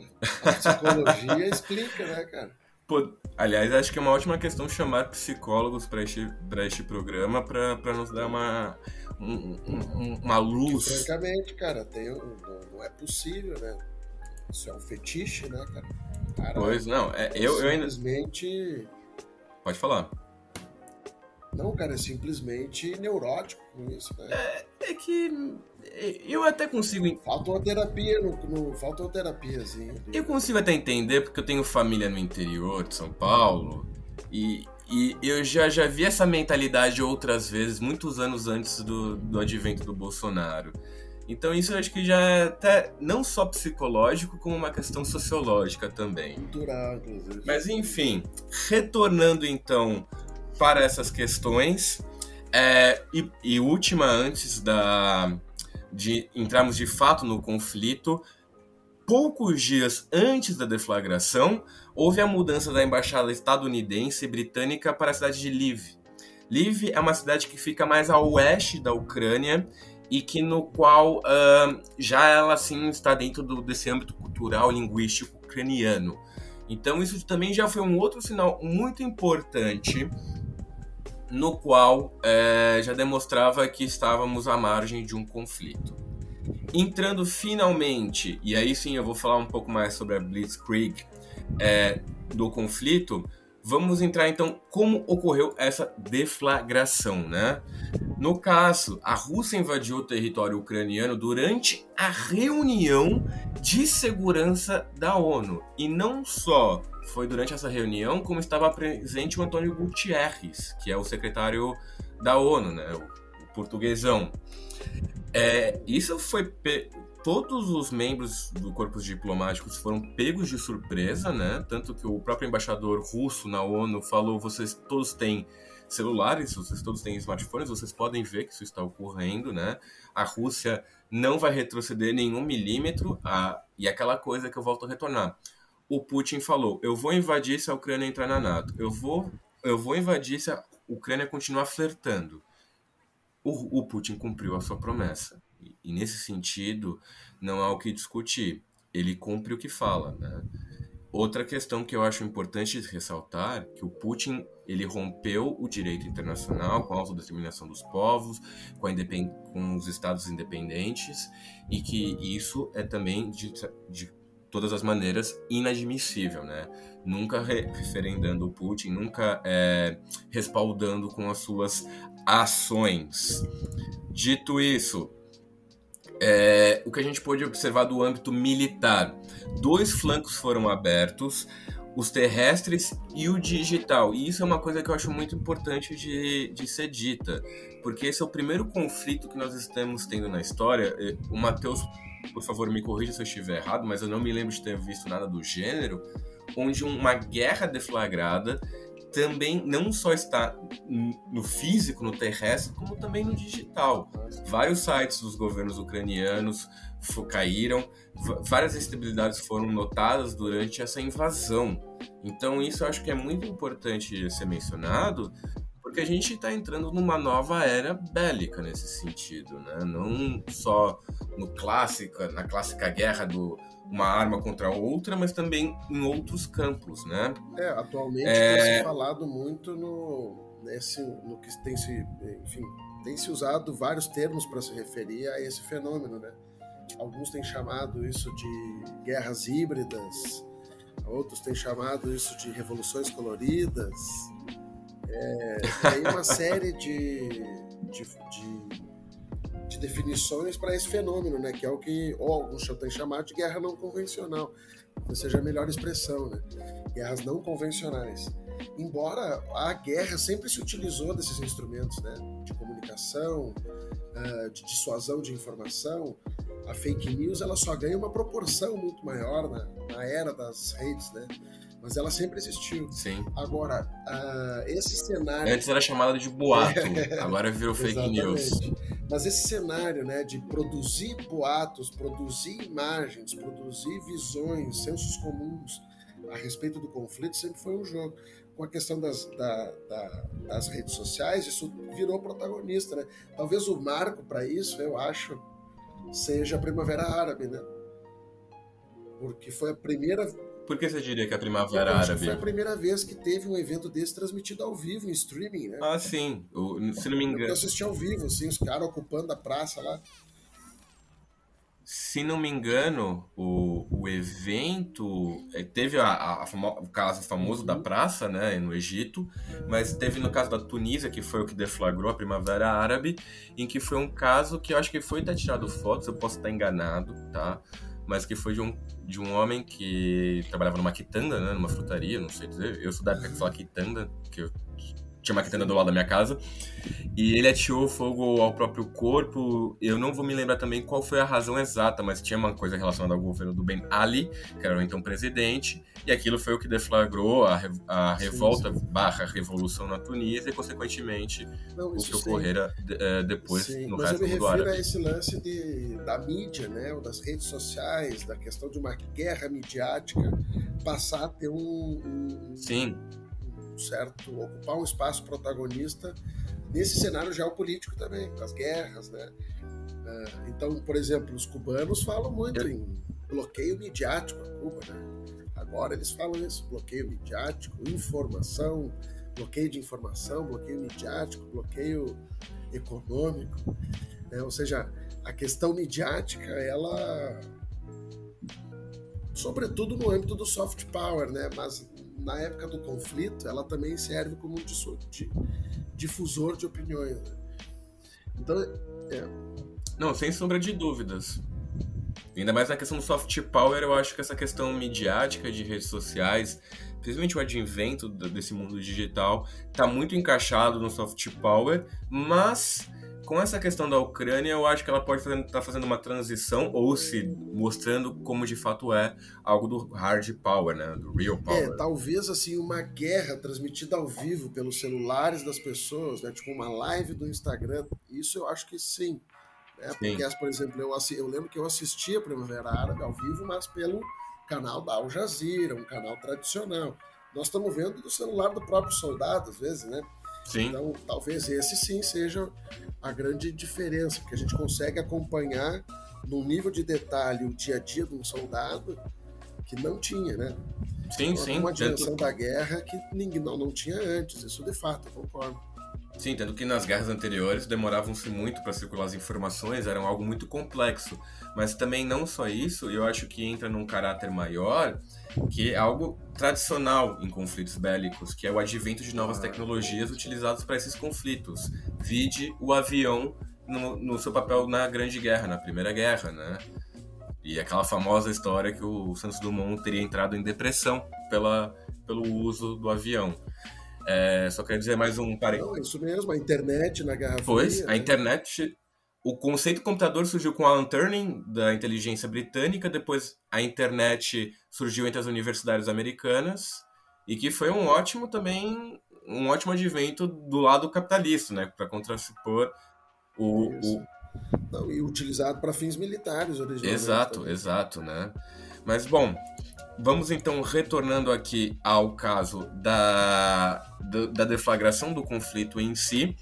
a psicologia explica, né, cara? Pô, aliás, acho que é uma ótima questão chamar psicólogos para este, este programa para nos dar uma, um, um, uma luz. Que, francamente, cara, tem, não, não, é possível, né? Isso é um fetiche, né, cara? cara pois não, é, eu, eu ainda. Simplesmente. Pode falar. Não, cara, é simplesmente neurótico com isso, né? É, é que eu até consigo. Falta uma terapia, no, no, falta uma terapia, assim. Eu consigo até entender, porque eu tenho família no interior de São Paulo, e, e eu já, já vi essa mentalidade outras vezes, muitos anos antes do, do advento do Bolsonaro. Então isso eu acho que já é até não só psicológico, como uma questão sociológica também. Cultural, inclusive. Mas enfim, retornando então para essas questões, é, e, e última antes da, de entrarmos de fato no conflito, poucos dias antes da deflagração, houve a mudança da embaixada estadunidense e britânica para a cidade de Lviv. Lviv é uma cidade que fica mais a oeste da Ucrânia e que no qual uh, já ela assim está dentro do, desse âmbito cultural linguístico ucraniano. Então isso também já foi um outro sinal muito importante no qual uh, já demonstrava que estávamos à margem de um conflito. Entrando finalmente, e aí sim eu vou falar um pouco mais sobre a Blitzkrieg é, do conflito, vamos entrar então como ocorreu essa deflagração, né? No caso, a Rússia invadiu o território ucraniano durante a reunião de segurança da ONU. E não só foi durante essa reunião, como estava presente o Antônio Gutierrez, que é o secretário da ONU, né? O, portuguesão. É, isso foi todos os membros do corpo diplomático foram pegos de surpresa, né? Tanto que o próprio embaixador russo na ONU falou: vocês todos têm celulares, vocês todos têm smartphones, vocês podem ver que isso está ocorrendo, né? A Rússia não vai retroceder nenhum milímetro, a... e aquela coisa que eu volto a retornar. O Putin falou: eu vou invadir se a Ucrânia entrar na NATO, eu vou, eu vou invadir se a Ucrânia continuar flertando. O, o Putin cumpriu a sua promessa. E nesse sentido, não há o que discutir. Ele cumpre o que fala. Né? Outra questão que eu acho importante ressaltar que o Putin ele rompeu o direito internacional com a autodeterminação dos povos, com, com os estados independentes e que isso é também de, de todas as maneiras inadmissível, né? Nunca referendando o Putin, nunca é, respaldando com as suas ações. Dito isso, é, o que a gente pôde observar do âmbito militar. Dois flancos foram abertos, os terrestres e o digital. E isso é uma coisa que eu acho muito importante de, de ser dita, porque esse é o primeiro conflito que nós estamos tendo na história. O Matheus, por favor, me corrija se eu estiver errado, mas eu não me lembro de ter visto nada do gênero, onde uma guerra deflagrada também não só está no físico, no terrestre, como também no digital. Vários sites dos governos ucranianos caíram, várias instabilidades foram notadas durante essa invasão. Então, isso eu acho que é muito importante ser mencionado, porque a gente está entrando numa nova era bélica nesse sentido, né? Não só no clássica, na clássica guerra do uma arma contra outra, mas também em outros campos, né? É, atualmente é... tem se falado muito no, nesse, no que tem se, enfim, tem se usado vários termos para se referir a esse fenômeno, né? Alguns têm chamado isso de guerras híbridas, outros têm chamado isso de revoluções coloridas. É, tem uma série de, de, de de definições para esse fenômeno, né? Que é o que ou alguns têm chamado de guerra não convencional, ou seja a melhor expressão, né? Guerras não convencionais. Embora a guerra sempre se utilizou desses instrumentos, né? De comunicação, ah, de dissuasão de informação, a fake news ela só ganha uma proporção muito maior na, na era das redes, né? mas ela sempre existiu. Sim. Agora, uh, esse cenário. Antes era chamado de boato, agora virou fake news. Mas esse cenário né, de produzir boatos, produzir imagens, produzir visões, sensos comuns a respeito do conflito sempre foi um jogo. Com a questão das, da, da, das redes sociais, isso virou protagonista. Né? Talvez o marco para isso, eu acho, seja a Primavera Árabe, né? Porque foi a primeira por que você diria que é a Primavera Árabe? Foi a primeira vez que teve um evento desse transmitido ao vivo, em streaming, né? Ah, sim. Se não me engano. Eu assisti ao vivo, assim, os caras ocupando a praça lá. Se não me engano, o, o evento é, teve a, a, a o caso famoso da uhum. praça, né, no Egito, mas teve no caso da Tunísia, que foi o que deflagrou a Primavera Árabe, em que foi um caso que eu acho que foi até tirado fotos, eu posso estar enganado, tá? Mas que foi de um de um homem que trabalhava numa quitanda, né, numa frutaria, não sei dizer. Eu sou da época que fala quitanda, que eu tinha uma quitanda do lado da minha casa. E ele atirou fogo ao próprio corpo. Eu não vou me lembrar também qual foi a razão exata, mas tinha uma coisa relacionada ao governo do Ben Ali, que era o então presidente, e aquilo foi o que deflagrou a, a revolta sim, sim. barra revolução na Tunísia e, consequentemente, não, o que ocorrera uh, depois sim, no resto do mundo árabe. A esse lance de, da mídia, né, ou das redes sociais, da questão de uma guerra midiática passar a ter um, um Sim certo ocupar um espaço protagonista nesse cenário geopolítico também, com as guerras, né? Ah, então, por exemplo, os cubanos falam muito em bloqueio midiático a Cuba, né? Agora eles falam isso, bloqueio midiático, informação, bloqueio de informação, bloqueio midiático, bloqueio econômico, né? ou seja, a questão midiática, ela sobretudo no âmbito do soft power, né? Mas na época do conflito, ela também serve como um difusor de opiniões. Né? Então, é. Não, sem sombra de dúvidas. Ainda mais na questão do soft power, eu acho que essa questão midiática de redes sociais, principalmente o advento desse mundo digital, está muito encaixado no soft power, mas com essa questão da Ucrânia, eu acho que ela pode estar tá fazendo uma transição ou se mostrando como de fato é algo do hard power, né, do real é, power. É, talvez assim uma guerra transmitida ao vivo pelos celulares das pessoas, né, tipo uma live do Instagram. Isso eu acho que sim. Né? sim. Porque, por exemplo, eu, eu lembro que eu assistia a Primavera Árabe ao vivo, mas pelo canal da Al Jazeera, um canal tradicional. Nós estamos vendo do celular do próprio soldado, às vezes, né? Sim. Então, talvez esse sim seja a grande diferença, porque a gente consegue acompanhar num nível de detalhe o dia a dia de um soldado que não tinha, né? Sim, então, sim. Uma dimensão da guerra que ninguém não, não tinha antes, isso de fato, eu concordo. Sim, tanto que nas guerras anteriores demoravam-se muito para circular as informações, eram algo muito complexo. Mas também não só isso, eu acho que entra num caráter maior, que é algo tradicional em conflitos bélicos, que é o advento de novas tecnologias utilizadas para esses conflitos. Vide o avião no, no, seu papel na Grande Guerra, na Primeira Guerra, né? E aquela famosa história que o Santos Dumont teria entrado em depressão pela, pelo uso do avião. É, só quero dizer mais um parênteses. Não, isso mesmo, a internet na Guerra Pois, Fria, a né? internet. O conceito de computador surgiu com Alan Turing, da inteligência britânica, depois a internet surgiu entre as universidades americanas, e que foi um ótimo também um ótimo advento do lado capitalista, né? Para contrapor o, o... Não, e utilizado para fins militares originalmente. Exato, também. exato, né? Mas bom, vamos então retornando aqui ao caso da, da deflagração do conflito em si.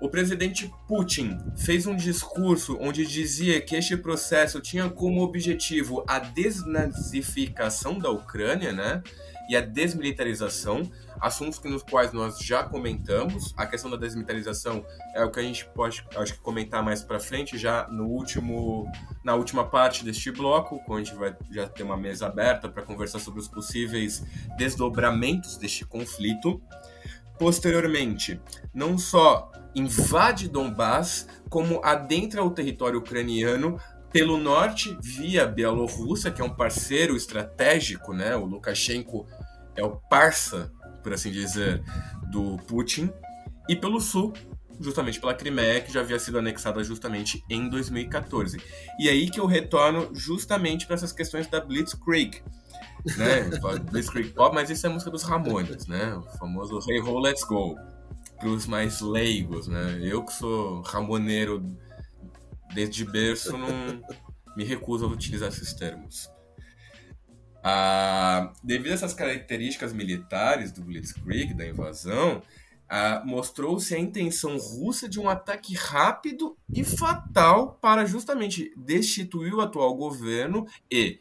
O presidente Putin fez um discurso onde dizia que este processo tinha como objetivo a desnazificação da Ucrânia, né? E a desmilitarização, assuntos que nos quais nós já comentamos. A questão da desmilitarização é o que a gente pode, acho que comentar mais para frente, já no último, na última parte deste bloco, quando a gente vai já ter uma mesa aberta para conversar sobre os possíveis desdobramentos deste conflito. Posteriormente, não só invade Donbass, como adentra o território ucraniano pelo norte via Bielorrússia, que é um parceiro estratégico, né? O Lukashenko é o parça, por assim dizer, do Putin, e pelo sul, justamente pela Crimeia, que já havia sido anexada justamente em 2014. E aí que eu retorno justamente para essas questões da Blitzkrieg, né? Blitzkrieg Pop, mas isso é música dos Ramones, né? O famoso Hey Ho, Let's Go para os mais leigos, né? Eu que sou ramoneiro desde berço, não me recuso a utilizar esses termos. Ah, devido a essas características militares do Blitzkrieg, da invasão, ah, mostrou-se a intenção russa de um ataque rápido e fatal para justamente destituir o atual governo e,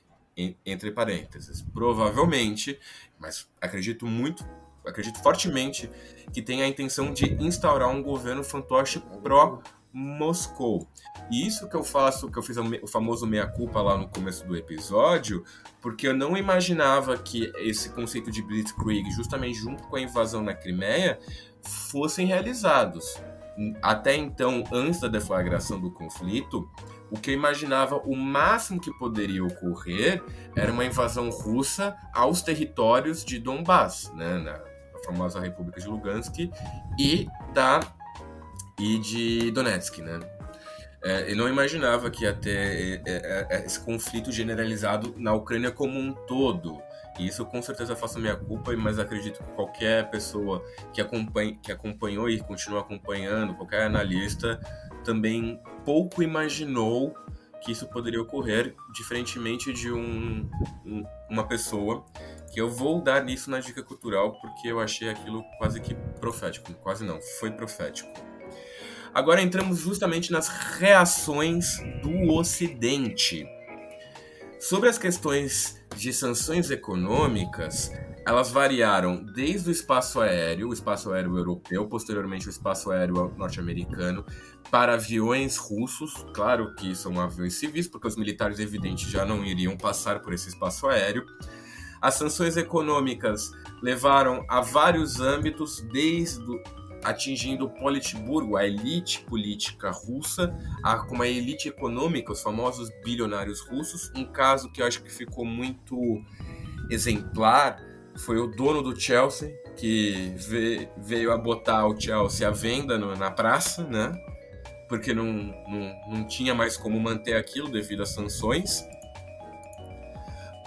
entre parênteses, provavelmente, mas acredito muito acredito fortemente que tem a intenção de instaurar um governo fantoche pró Moscou. E isso que eu faço, que eu fiz o famoso meia-culpa lá no começo do episódio, porque eu não imaginava que esse conceito de Blitzkrieg, justamente junto com a invasão na Crimeia, fossem realizados. Até então, antes da deflagração do conflito, o que eu imaginava o máximo que poderia ocorrer era uma invasão russa aos territórios de Donbass, né, na famosa República de Lugansk, e da e de Donetsk, né? É, eu não imaginava que ia ter é, é, é, esse conflito generalizado na Ucrânia como um todo. E isso com certeza faço minha culpa, mas acredito que qualquer pessoa que, acompanha, que acompanhou e continua acompanhando, qualquer analista, também pouco imaginou que isso poderia ocorrer, diferentemente de um, um, uma pessoa que eu vou dar nisso na dica cultural porque eu achei aquilo quase que profético, quase não, foi profético. Agora entramos justamente nas reações do Ocidente. Sobre as questões de sanções econômicas, elas variaram desde o espaço aéreo, o espaço aéreo europeu, posteriormente o espaço aéreo norte-americano, para aviões russos. Claro que são aviões civis, porque os militares, evidente, já não iriam passar por esse espaço aéreo. As sanções econômicas levaram a vários âmbitos, desde atingindo o Politburgo, a elite política russa, a, como a elite econômica, os famosos bilionários russos. Um caso que eu acho que ficou muito exemplar foi o dono do Chelsea, que veio a botar o Chelsea à venda na praça, né? Porque não, não, não tinha mais como manter aquilo devido às sanções.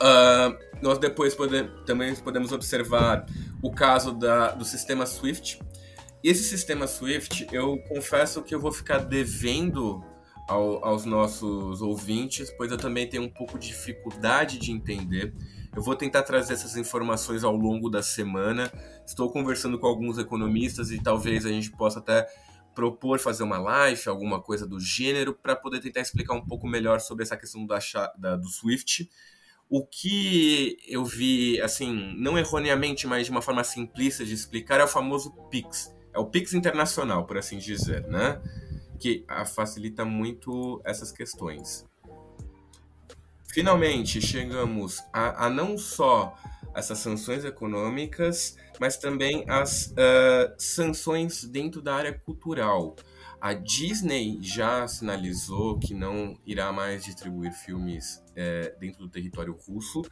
Uh, nós depois pode, também podemos observar o caso da, do sistema SWIFT. Esse sistema SWIFT, eu confesso que eu vou ficar devendo ao, aos nossos ouvintes, pois eu também tenho um pouco de dificuldade de entender. Eu vou tentar trazer essas informações ao longo da semana. Estou conversando com alguns economistas e talvez a gente possa até propor fazer uma live, alguma coisa do gênero, para poder tentar explicar um pouco melhor sobre essa questão da, da, do SWIFT o que eu vi, assim, não erroneamente, mas de uma forma simplista de explicar, é o famoso PIX. É o PIX internacional, por assim dizer, né? Que facilita muito essas questões. Finalmente, chegamos a, a não só essas sanções econômicas, mas também as uh, sanções dentro da área cultural. A Disney já sinalizou que não irá mais distribuir filmes é, dentro do território russo.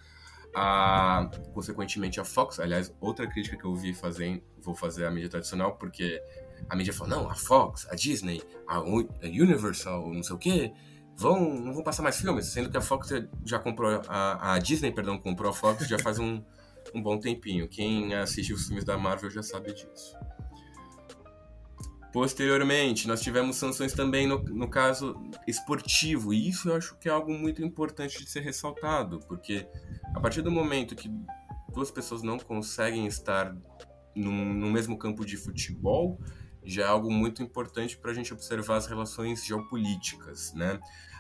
A, consequentemente, a Fox, aliás, outra crítica que eu vi fazendo, vou fazer a mídia tradicional, porque a mídia falou: não, a Fox, a Disney, a, Universal, não sei o quê, vão, não vão passar mais filmes, sendo que a Fox já comprou, a, a Disney, perdão, comprou a Fox já faz um, um bom tempinho. Quem assiste os filmes da Marvel já sabe disso. Posteriormente, nós tivemos sanções também no, no caso esportivo, e isso eu acho que é algo muito importante de ser ressaltado, porque a partir do momento que duas pessoas não conseguem estar no, no mesmo campo de futebol, já é algo muito importante para a gente observar as relações geopolíticas, né?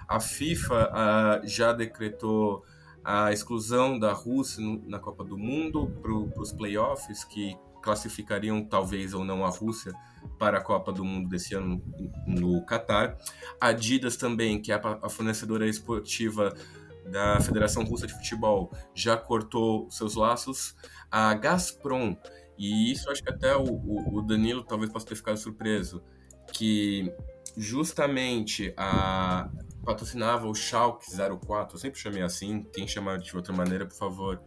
A FIFA já decretou a exclusão da Rússia na Copa do Mundo para os playoffs, que classificariam talvez ou não a Rússia para a Copa do Mundo desse ano no Catar. A Adidas também, que é a fornecedora esportiva da Federação Russa de Futebol, já cortou seus laços. A Gazprom, e isso acho que até o, o Danilo talvez possa ter ficado surpreso, que justamente a patrocinava o Schalke 04, eu sempre chamei assim, quem chamar de outra maneira, por favor,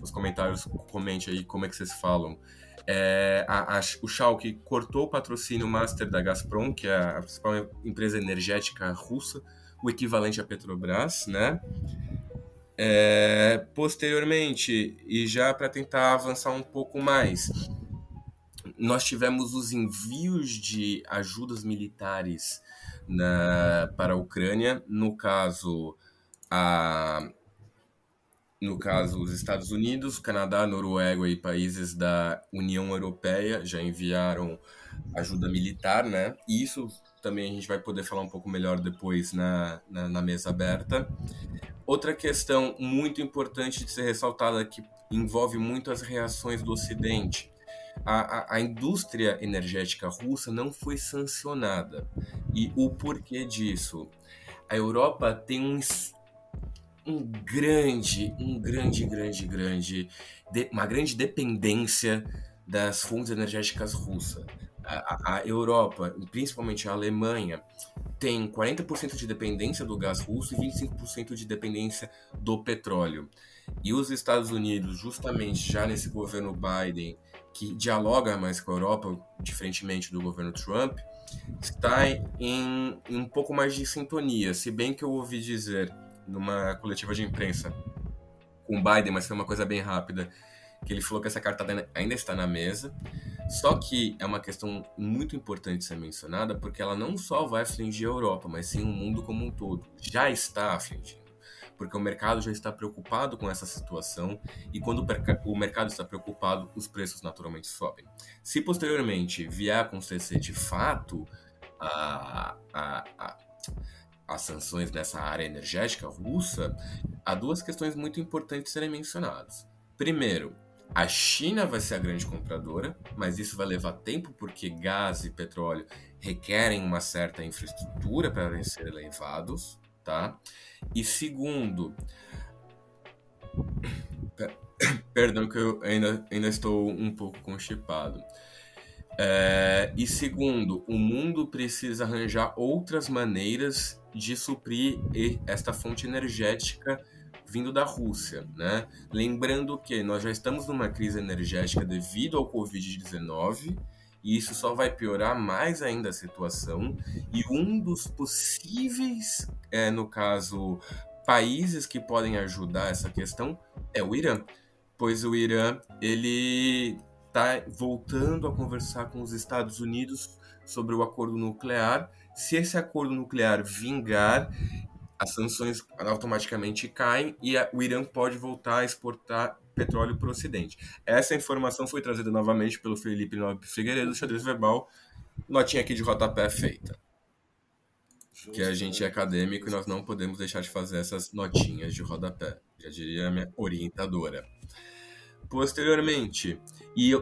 nos comentários comente aí como é que vocês falam. É, a, a, o Schalke cortou o patrocínio master da Gazprom, que é a principal empresa energética russa, o equivalente à Petrobras, né? É, posteriormente, e já para tentar avançar um pouco mais, nós tivemos os envios de ajudas militares na, para a Ucrânia, no caso, a, no caso, os Estados Unidos, Canadá, Noruega e países da União Europeia já enviaram ajuda militar, né? E isso também a gente vai poder falar um pouco melhor depois na, na, na mesa aberta. Outra questão muito importante de ser ressaltada que envolve muito as reações do Ocidente. A, a, a, indústria energética russa não foi sancionada. E o porquê disso? A Europa tem um, um grande, um grande, grande, grande, de, uma grande dependência das fontes energéticas russas. A, Europa, principalmente a Alemanha, tem 40% de dependência do gás russo e 25% de dependência do petróleo. E os Estados Unidos, justamente já nesse governo Biden, que dialoga mais com a Europa, diferentemente do governo Trump, está em, em um pouco mais de sintonia. Se bem que eu ouvi dizer numa coletiva de imprensa com Biden, mas foi uma coisa bem rápida, que ele falou que essa carta ainda está na mesa. Só que é uma questão muito importante ser mencionada, porque ela não só vai afligir a Europa, mas sim o mundo como um todo. Já está afligindo. Porque o mercado já está preocupado com essa situação e quando o mercado está preocupado, os preços naturalmente sobem. Se posteriormente vier a acontecer de fato a, a, a as sanções nessa área energética russa, há duas questões muito importantes serem mencionadas. Primeiro, a China vai ser a grande compradora, mas isso vai levar tempo porque gás e petróleo requerem uma certa infraestrutura para serem levados, tá? E segundo, perdão que eu ainda, ainda estou um pouco constipado. É, e segundo, o mundo precisa arranjar outras maneiras de suprir esta fonte energética vindo da Rússia, né? Lembrando que nós já estamos numa crise energética devido ao Covid-19 e isso só vai piorar mais ainda a situação. E um dos possíveis, é, no caso, países que podem ajudar essa questão é o Irã, pois o Irã ele está voltando a conversar com os Estados Unidos sobre o acordo nuclear. Se esse acordo nuclear vingar, as sanções automaticamente caem e a, o Irã pode voltar a exportar petróleo para o Ocidente. Essa informação foi trazida novamente pelo Felipe Nobre Figueiredo, xadrez verbal, notinha aqui de rodapé feita. Justo, que a gente é acadêmico e nós não podemos deixar de fazer essas notinhas de rodapé, já diria a minha orientadora. Posteriormente, e,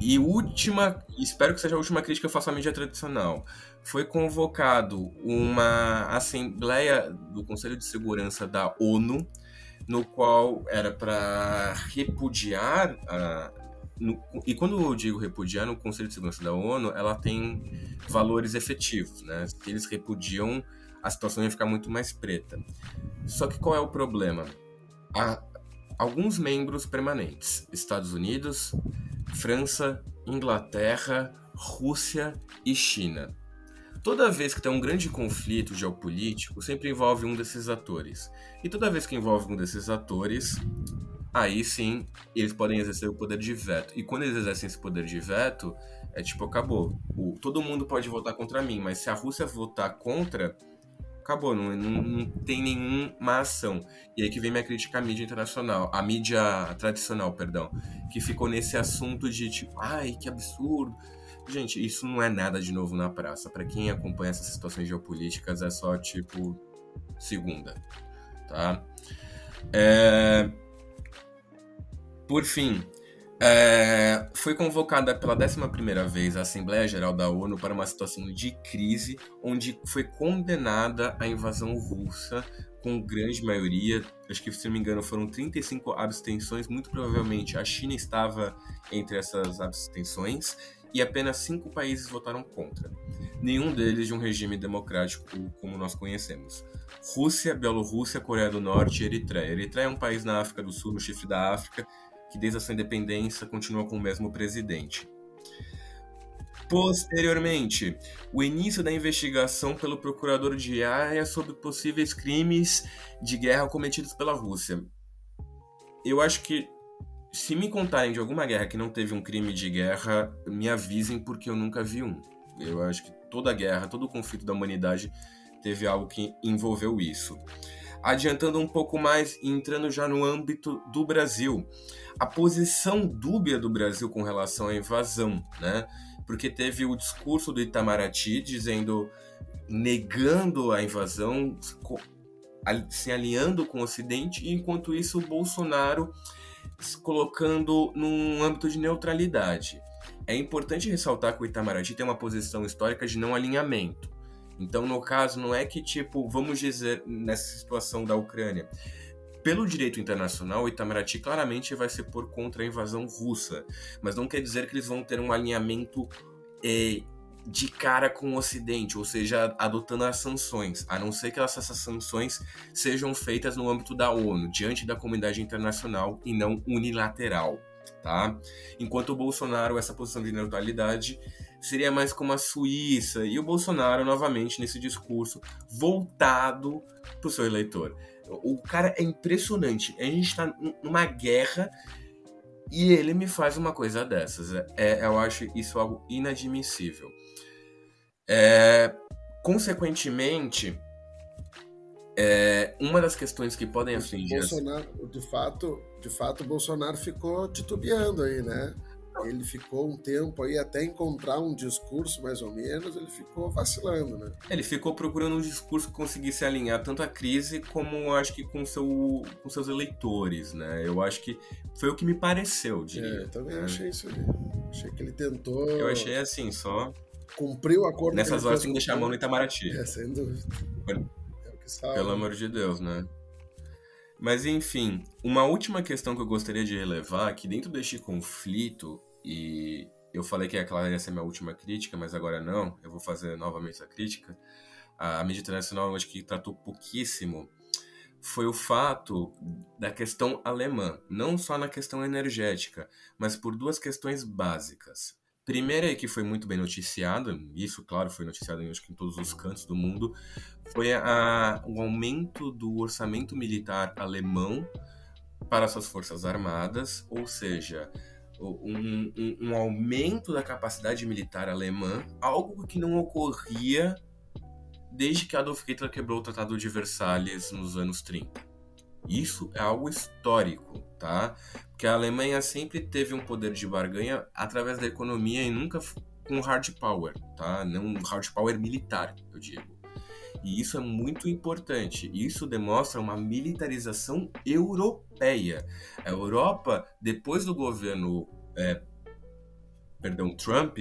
e última, espero que seja a última crítica que eu faço à mídia tradicional foi convocado uma assembleia do Conselho de Segurança da ONU, no qual era para repudiar a, no, e quando eu digo repudiar no Conselho de Segurança da ONU, ela tem valores efetivos, né? Se eles repudiam, a situação ia ficar muito mais preta. Só que qual é o problema? Há alguns membros permanentes: Estados Unidos, França, Inglaterra, Rússia e China. Toda vez que tem um grande conflito geopolítico, sempre envolve um desses atores. E toda vez que envolve um desses atores, aí sim eles podem exercer o poder de veto. E quando eles exercem esse poder de veto, é tipo, acabou. O, todo mundo pode votar contra mim, mas se a Rússia votar contra, acabou, não, não, não, tem nenhuma ação. E aí que vem minha crítica à mídia internacional, a mídia tradicional, perdão, que ficou nesse assunto de tipo, ai, que absurdo. Gente, isso não é nada de novo na praça. Para quem acompanha essas situações geopolíticas, é só tipo segunda, tá? É... Por fim, é, foi convocada pela 11 vez a Assembleia Geral da ONU para uma situação de crise, onde foi condenada a invasão russa com grande maioria, acho que se não me engano foram 35 abstenções, muito provavelmente a China estava entre essas abstenções, e apenas cinco países votaram contra. Nenhum deles de um regime democrático como nós conhecemos. Rússia, Bielorrússia, Coreia do Norte e Eritreia. Eritreia é um país na África do Sul, no chifre da África, que desde a sua independência continua com o mesmo presidente. Posteriormente, o início da investigação pelo procurador de Haia sobre possíveis crimes de guerra cometidos pela Rússia. Eu acho que se me contarem de alguma guerra que não teve um crime de guerra, me avisem porque eu nunca vi um. Eu acho que toda guerra, todo conflito da humanidade teve algo que envolveu isso. Adiantando um pouco mais entrando já no âmbito do Brasil, a posição dúbia do Brasil com relação à invasão, né? Porque teve o discurso do Itamaraty dizendo, negando a invasão, se alinhando com o Ocidente, e enquanto isso o Bolsonaro se colocando num âmbito de neutralidade. É importante ressaltar que o Itamaraty tem uma posição histórica de não alinhamento. Então, no caso, não é que, tipo, vamos dizer, nessa situação da Ucrânia, pelo direito internacional, o Itamaraty claramente vai ser por contra a invasão russa, mas não quer dizer que eles vão ter um alinhamento é, de cara com o Ocidente, ou seja, adotando as sanções, a não ser que essas sanções sejam feitas no âmbito da ONU, diante da comunidade internacional e não unilateral, tá? Enquanto o Bolsonaro, essa posição de neutralidade seria mais como a Suíça e o Bolsonaro novamente nesse discurso voltado para o seu eleitor. O cara é impressionante. A gente está numa guerra e ele me faz uma coisa dessas. É, eu acho isso algo inadmissível. É, consequentemente, é, uma das questões que podem afligir. Bolsonaro, de fato, de fato, o Bolsonaro ficou titubeando aí, né? Ele ficou um tempo aí até encontrar um discurso mais ou menos, ele ficou vacilando, né? Ele ficou procurando um discurso que conseguisse alinhar tanto a crise como acho que com, seu, com seus eleitores, né? Eu acho que foi o que me pareceu, diria. É, eu também né? achei isso aí. Achei que ele tentou. Eu achei assim, só. Cumpriu o acordo Nessas horas tem que deixar a mão no Itamaraty. É, sem dúvida. É o que salva. Pelo amor de Deus, né? Mas enfim, uma última questão que eu gostaria de relevar é que dentro deste conflito, e eu falei que aquela ia ser minha última crítica, mas agora não, eu vou fazer novamente essa crítica. A mídia internacional acho que tratou pouquíssimo foi o fato da questão alemã, não só na questão energética, mas por duas questões básicas. Primeira e que foi muito bem noticiada, isso, claro, foi noticiado acho que em todos os cantos do mundo, foi a, o aumento do orçamento militar alemão para suas forças armadas, ou seja, um, um, um aumento da capacidade militar alemã, algo que não ocorria desde que Adolf Hitler quebrou o Tratado de Versalhes nos anos 30. Isso é algo histórico, tá? Porque a Alemanha sempre teve um poder de barganha através da economia e nunca com hard power, tá? Não hard power militar, eu digo. E isso é muito importante. Isso demonstra uma militarização europeia. A Europa, depois do governo, é, perdão, Trump,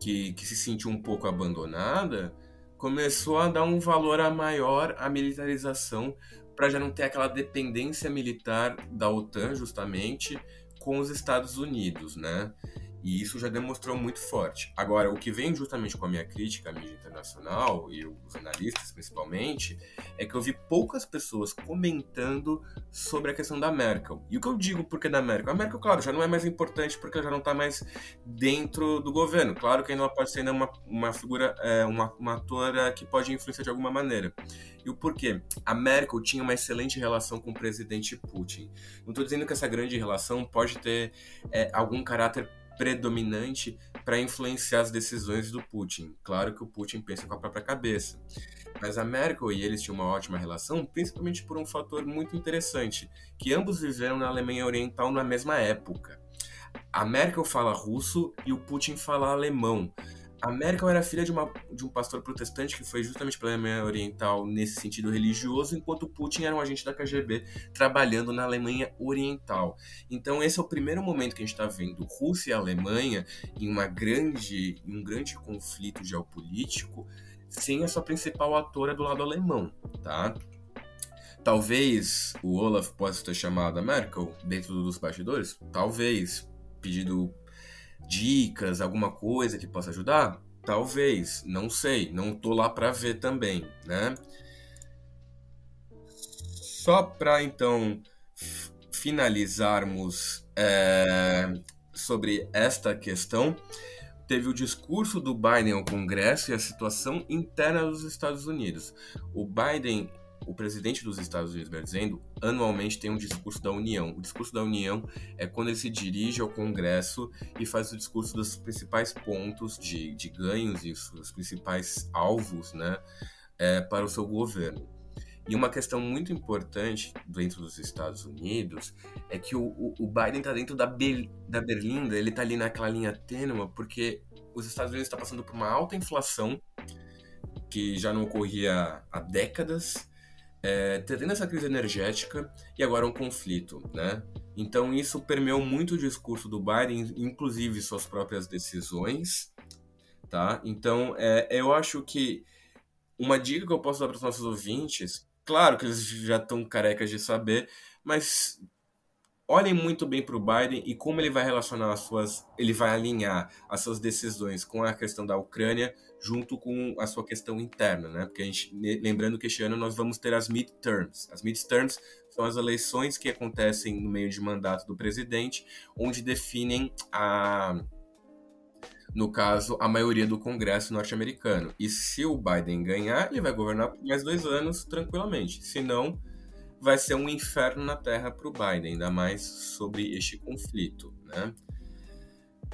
que, que se sentiu um pouco abandonada, começou a dar um valor a maior à militarização para já não ter aquela dependência militar da OTAN, justamente, com os Estados Unidos, né? E isso já demonstrou muito forte. Agora, o que vem justamente com a minha crítica à mídia internacional, e os analistas principalmente, é que eu vi poucas pessoas comentando sobre a questão da Merkel. E o que eu digo por que da Merkel? A Merkel, claro, já não é mais importante porque ela já não está mais dentro do governo. Claro que ainda ela pode ser ainda uma, uma figura, é, uma, uma atora que pode influenciar de alguma maneira. E o porquê? A Merkel tinha uma excelente relação com o presidente Putin. Não estou dizendo que essa grande relação pode ter é, algum caráter predominante para influenciar as decisões do Putin. Claro que o Putin pensa com a própria cabeça. Mas a Merkel e eles tinham uma ótima relação, principalmente por um fator muito interessante, que ambos viveram na Alemanha Oriental na mesma época. A Merkel fala russo e o Putin fala alemão. A Merkel era filha de, uma, de um pastor protestante que foi justamente pela Alemanha Oriental nesse sentido religioso, enquanto Putin era um agente da KGB trabalhando na Alemanha Oriental. Então esse é o primeiro momento que a gente está vendo Rússia e Alemanha em uma grande, um grande conflito geopolítico, sem a sua principal atora do lado alemão, tá? Talvez o Olaf possa ter chamado a Merkel dentro dos bastidores, talvez pedido dicas, alguma coisa que possa ajudar? Talvez, não sei, não tô lá para ver também, né? Só para então finalizarmos é, sobre esta questão, teve o discurso do Biden ao Congresso e a situação interna dos Estados Unidos. O Biden o presidente dos Estados Unidos, melhor dizendo, anualmente tem um discurso da União. O discurso da União é quando ele se dirige ao Congresso e faz o discurso dos principais pontos de, de ganhos e os principais alvos né, é, para o seu governo. E uma questão muito importante dentro dos Estados Unidos é que o, o, Biden está dentro da, Be da Berlinda, ele está ali naquela linha tênua, porque os Estados Unidos estão tá passando por uma alta inflação que já não ocorria há décadas é, tendo essa crise energética e agora um conflito, né? Então isso permeou muito o discurso do Biden, inclusive suas próprias decisões, tá? Então é, eu acho que uma dica que eu posso dar para os nossos ouvintes, claro que eles já estão carecas de saber, mas olhem muito bem para o Biden e como ele vai relacionar as suas, ele vai alinhar as suas decisões com a questão da Ucrânia junto com a sua questão interna, né? Porque a gente, lembrando que este ano nós vamos ter as midterms. As midterms são as eleições que acontecem no meio de mandato do presidente, onde definem a no caso, a maioria do Congresso norte-americano. E se o Biden ganhar, ele vai governar por mais dois anos tranquilamente. Se não, vai ser um inferno na Terra para o Biden, ainda mais sobre este conflito. Né?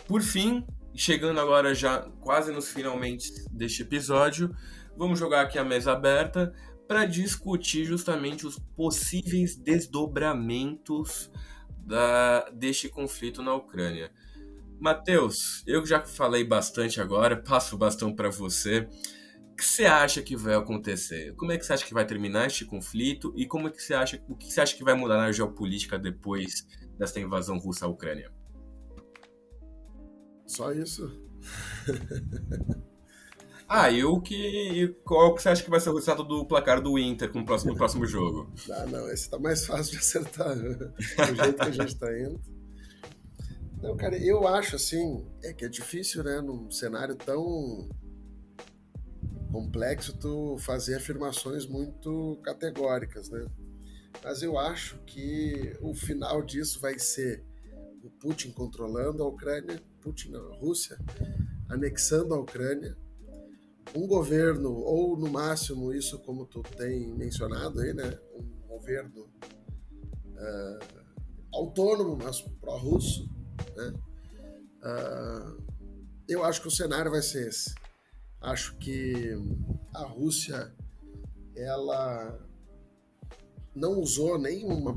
Por fim, chegando agora já quase nos finalmente deste episódio, vamos jogar aqui a mesa aberta para discutir justamente os possíveis desdobramentos da, deste conflito na Ucrânia. Matheus, eu já falei bastante agora, passo o bastão para você. O que você acha que vai acontecer? Como é que você acha que vai terminar este conflito e como é que você acha, o que você acha que vai mudar na geopolítica depois desta invasão russa à Ucrânia? Só isso. ah, e o que. Qual que você acha que vai ser o resultado do placar do Inter com o próximo, próximo jogo? Ah, não, esse tá mais fácil de acertar. Né? Do jeito que a gente tá indo. Não, cara, eu acho assim, é que é difícil, né, num cenário tão complexo, tu fazer afirmações muito categóricas, né? Mas eu acho que o final disso vai ser o Putin controlando a Ucrânia, Putin não, a Rússia anexando a Ucrânia, um governo, ou no máximo isso como tu tem mencionado aí, né, um governo uh, autônomo, mas pró-russo, né, uh, eu acho que o cenário vai ser esse. Acho que a Rússia, ela não usou nenhuma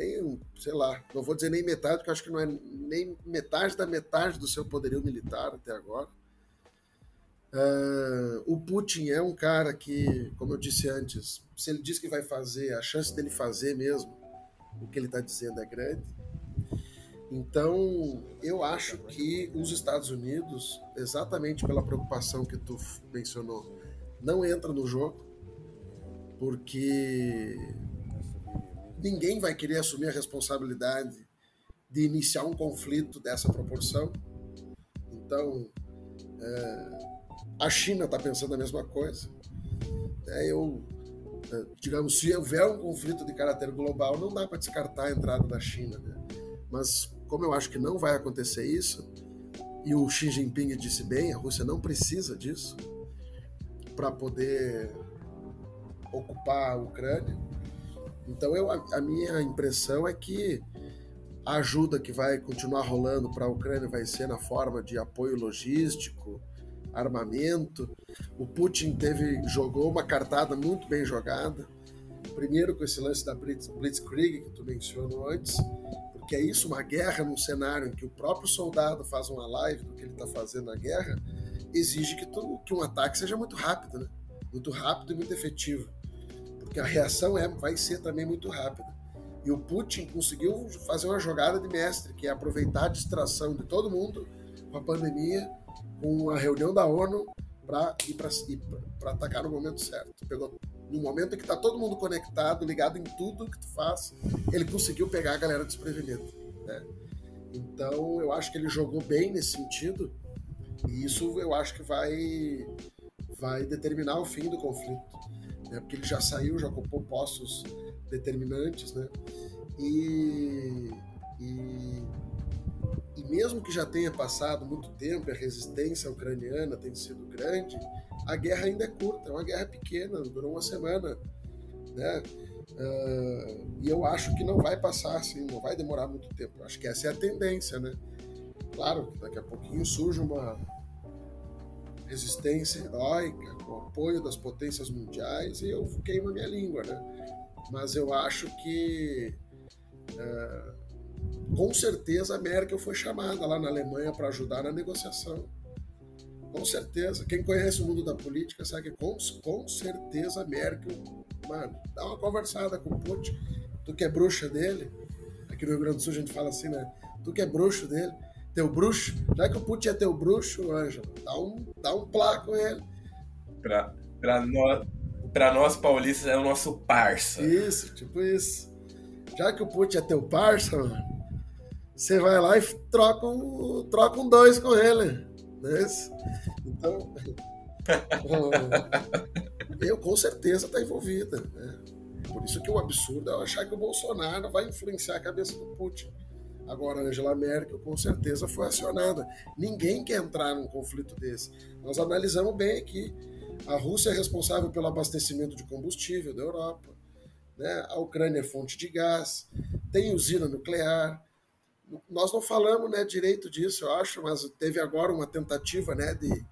nem, sei lá, não vou dizer nem metade, porque acho que não é nem metade da metade do seu poderio militar até agora. Uh, o Putin é um cara que, como eu disse antes, se ele diz que vai fazer, a chance dele fazer mesmo o que ele está dizendo é grande. Então, eu acho que os Estados Unidos, exatamente pela preocupação que tu mencionou, não entra no jogo, porque ninguém vai querer assumir a responsabilidade de iniciar um conflito dessa proporção. Então, é, a China está pensando a mesma coisa. É, eu, é, digamos, se houver um conflito de caráter global, não dá para descartar a entrada da China. Né? Mas, como eu acho que não vai acontecer isso, e o Xi Jinping disse bem, a Rússia não precisa disso para poder ocupar a Ucrânia. Então, eu, a, a minha impressão é que a ajuda que vai continuar rolando para a Ucrânia vai ser na forma de apoio logístico, armamento. O Putin teve jogou uma cartada muito bem jogada. Primeiro com esse lance da Blitz, Blitzkrieg que tu mencionou antes, porque é isso, uma guerra num cenário em que o próprio soldado faz uma live do que ele está fazendo na guerra, exige que, tu, que um ataque seja muito rápido, né? Muito rápido e muito efetivo, porque a reação é, vai ser também muito rápida. E o Putin conseguiu fazer uma jogada de mestre, que é aproveitar a distração de todo mundo com a pandemia com a reunião da ONU para ir para atacar no momento certo. Pegou no momento em que está todo mundo conectado, ligado em tudo que tu faz, ele conseguiu pegar a galera desprevenida. Né? Então eu acho que ele jogou bem nesse sentido e isso eu acho que vai vai determinar o fim do conflito, né? porque ele já saiu, já ocupou postos determinantes, né? E, e e mesmo que já tenha passado muito tempo a resistência ucraniana tenha sido grande, a guerra ainda é curta, é uma guerra pequena, durou uma semana. Né? Uh, e eu acho que não vai passar assim, não vai demorar muito tempo. Acho que essa é a tendência, né? Claro, daqui a pouquinho surge uma resistência heróica, com o apoio das potências mundiais, e eu queimo a minha língua, né? Mas eu acho que uh, com certeza a Merkel foi chamada lá na Alemanha para ajudar na negociação. Com certeza. Quem conhece o mundo da política sabe que com, com certeza Merkel, mano, dá uma conversada com o Putin. Tu que é bruxa dele, aqui no Rio Grande do Sul a gente fala assim, né? Tu que é bruxo dele, teu bruxo, já que o Putin é teu bruxo, Ângelo, dá um, dá um plá com ele. Pra, pra, nós, pra nós paulistas é o nosso parça. Isso, tipo isso. Já que o Putin é teu parça, mano, você vai lá e troca um, troca um dois com ele. Né? Então, eu com certeza está envolvida. Né? Por isso que o absurdo é achar que o Bolsonaro vai influenciar a cabeça do Putin. Agora, Angela Merkel com certeza foi acionada. Ninguém quer entrar num conflito desse. Nós analisamos bem aqui. A Rússia é responsável pelo abastecimento de combustível da Europa. Né? A Ucrânia é fonte de gás. Tem usina nuclear nós não falamos né, direito disso, eu acho, mas teve agora uma tentativa né, de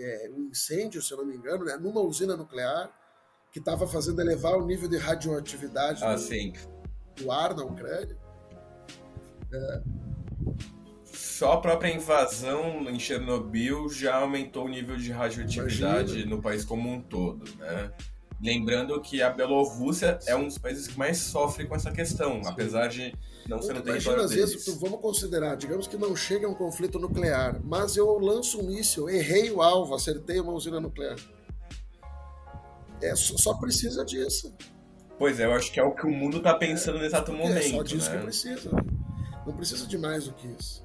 é, um incêndio, se eu não me engano, né, numa usina nuclear que estava fazendo elevar o nível de radioatividade ah, do, do, ar na Ucrânia. Só a própria invasão em Chernobyl já aumentou o nível de radioatividade Imagina. no país como um todo, né? Lembrando que a Bielorrússia é um dos países que mais sofre com essa questão, Sim. apesar de não ser no território às vezes, vamos considerar, digamos que não chega a um conflito nuclear, mas eu lanço um míssil, errei o alvo, acertei uma usina nuclear. É, só precisa disso. Pois é, eu acho que é o que o mundo está pensando é, no exato momento. É só disso né? que precisa. Não precisa de mais do que isso.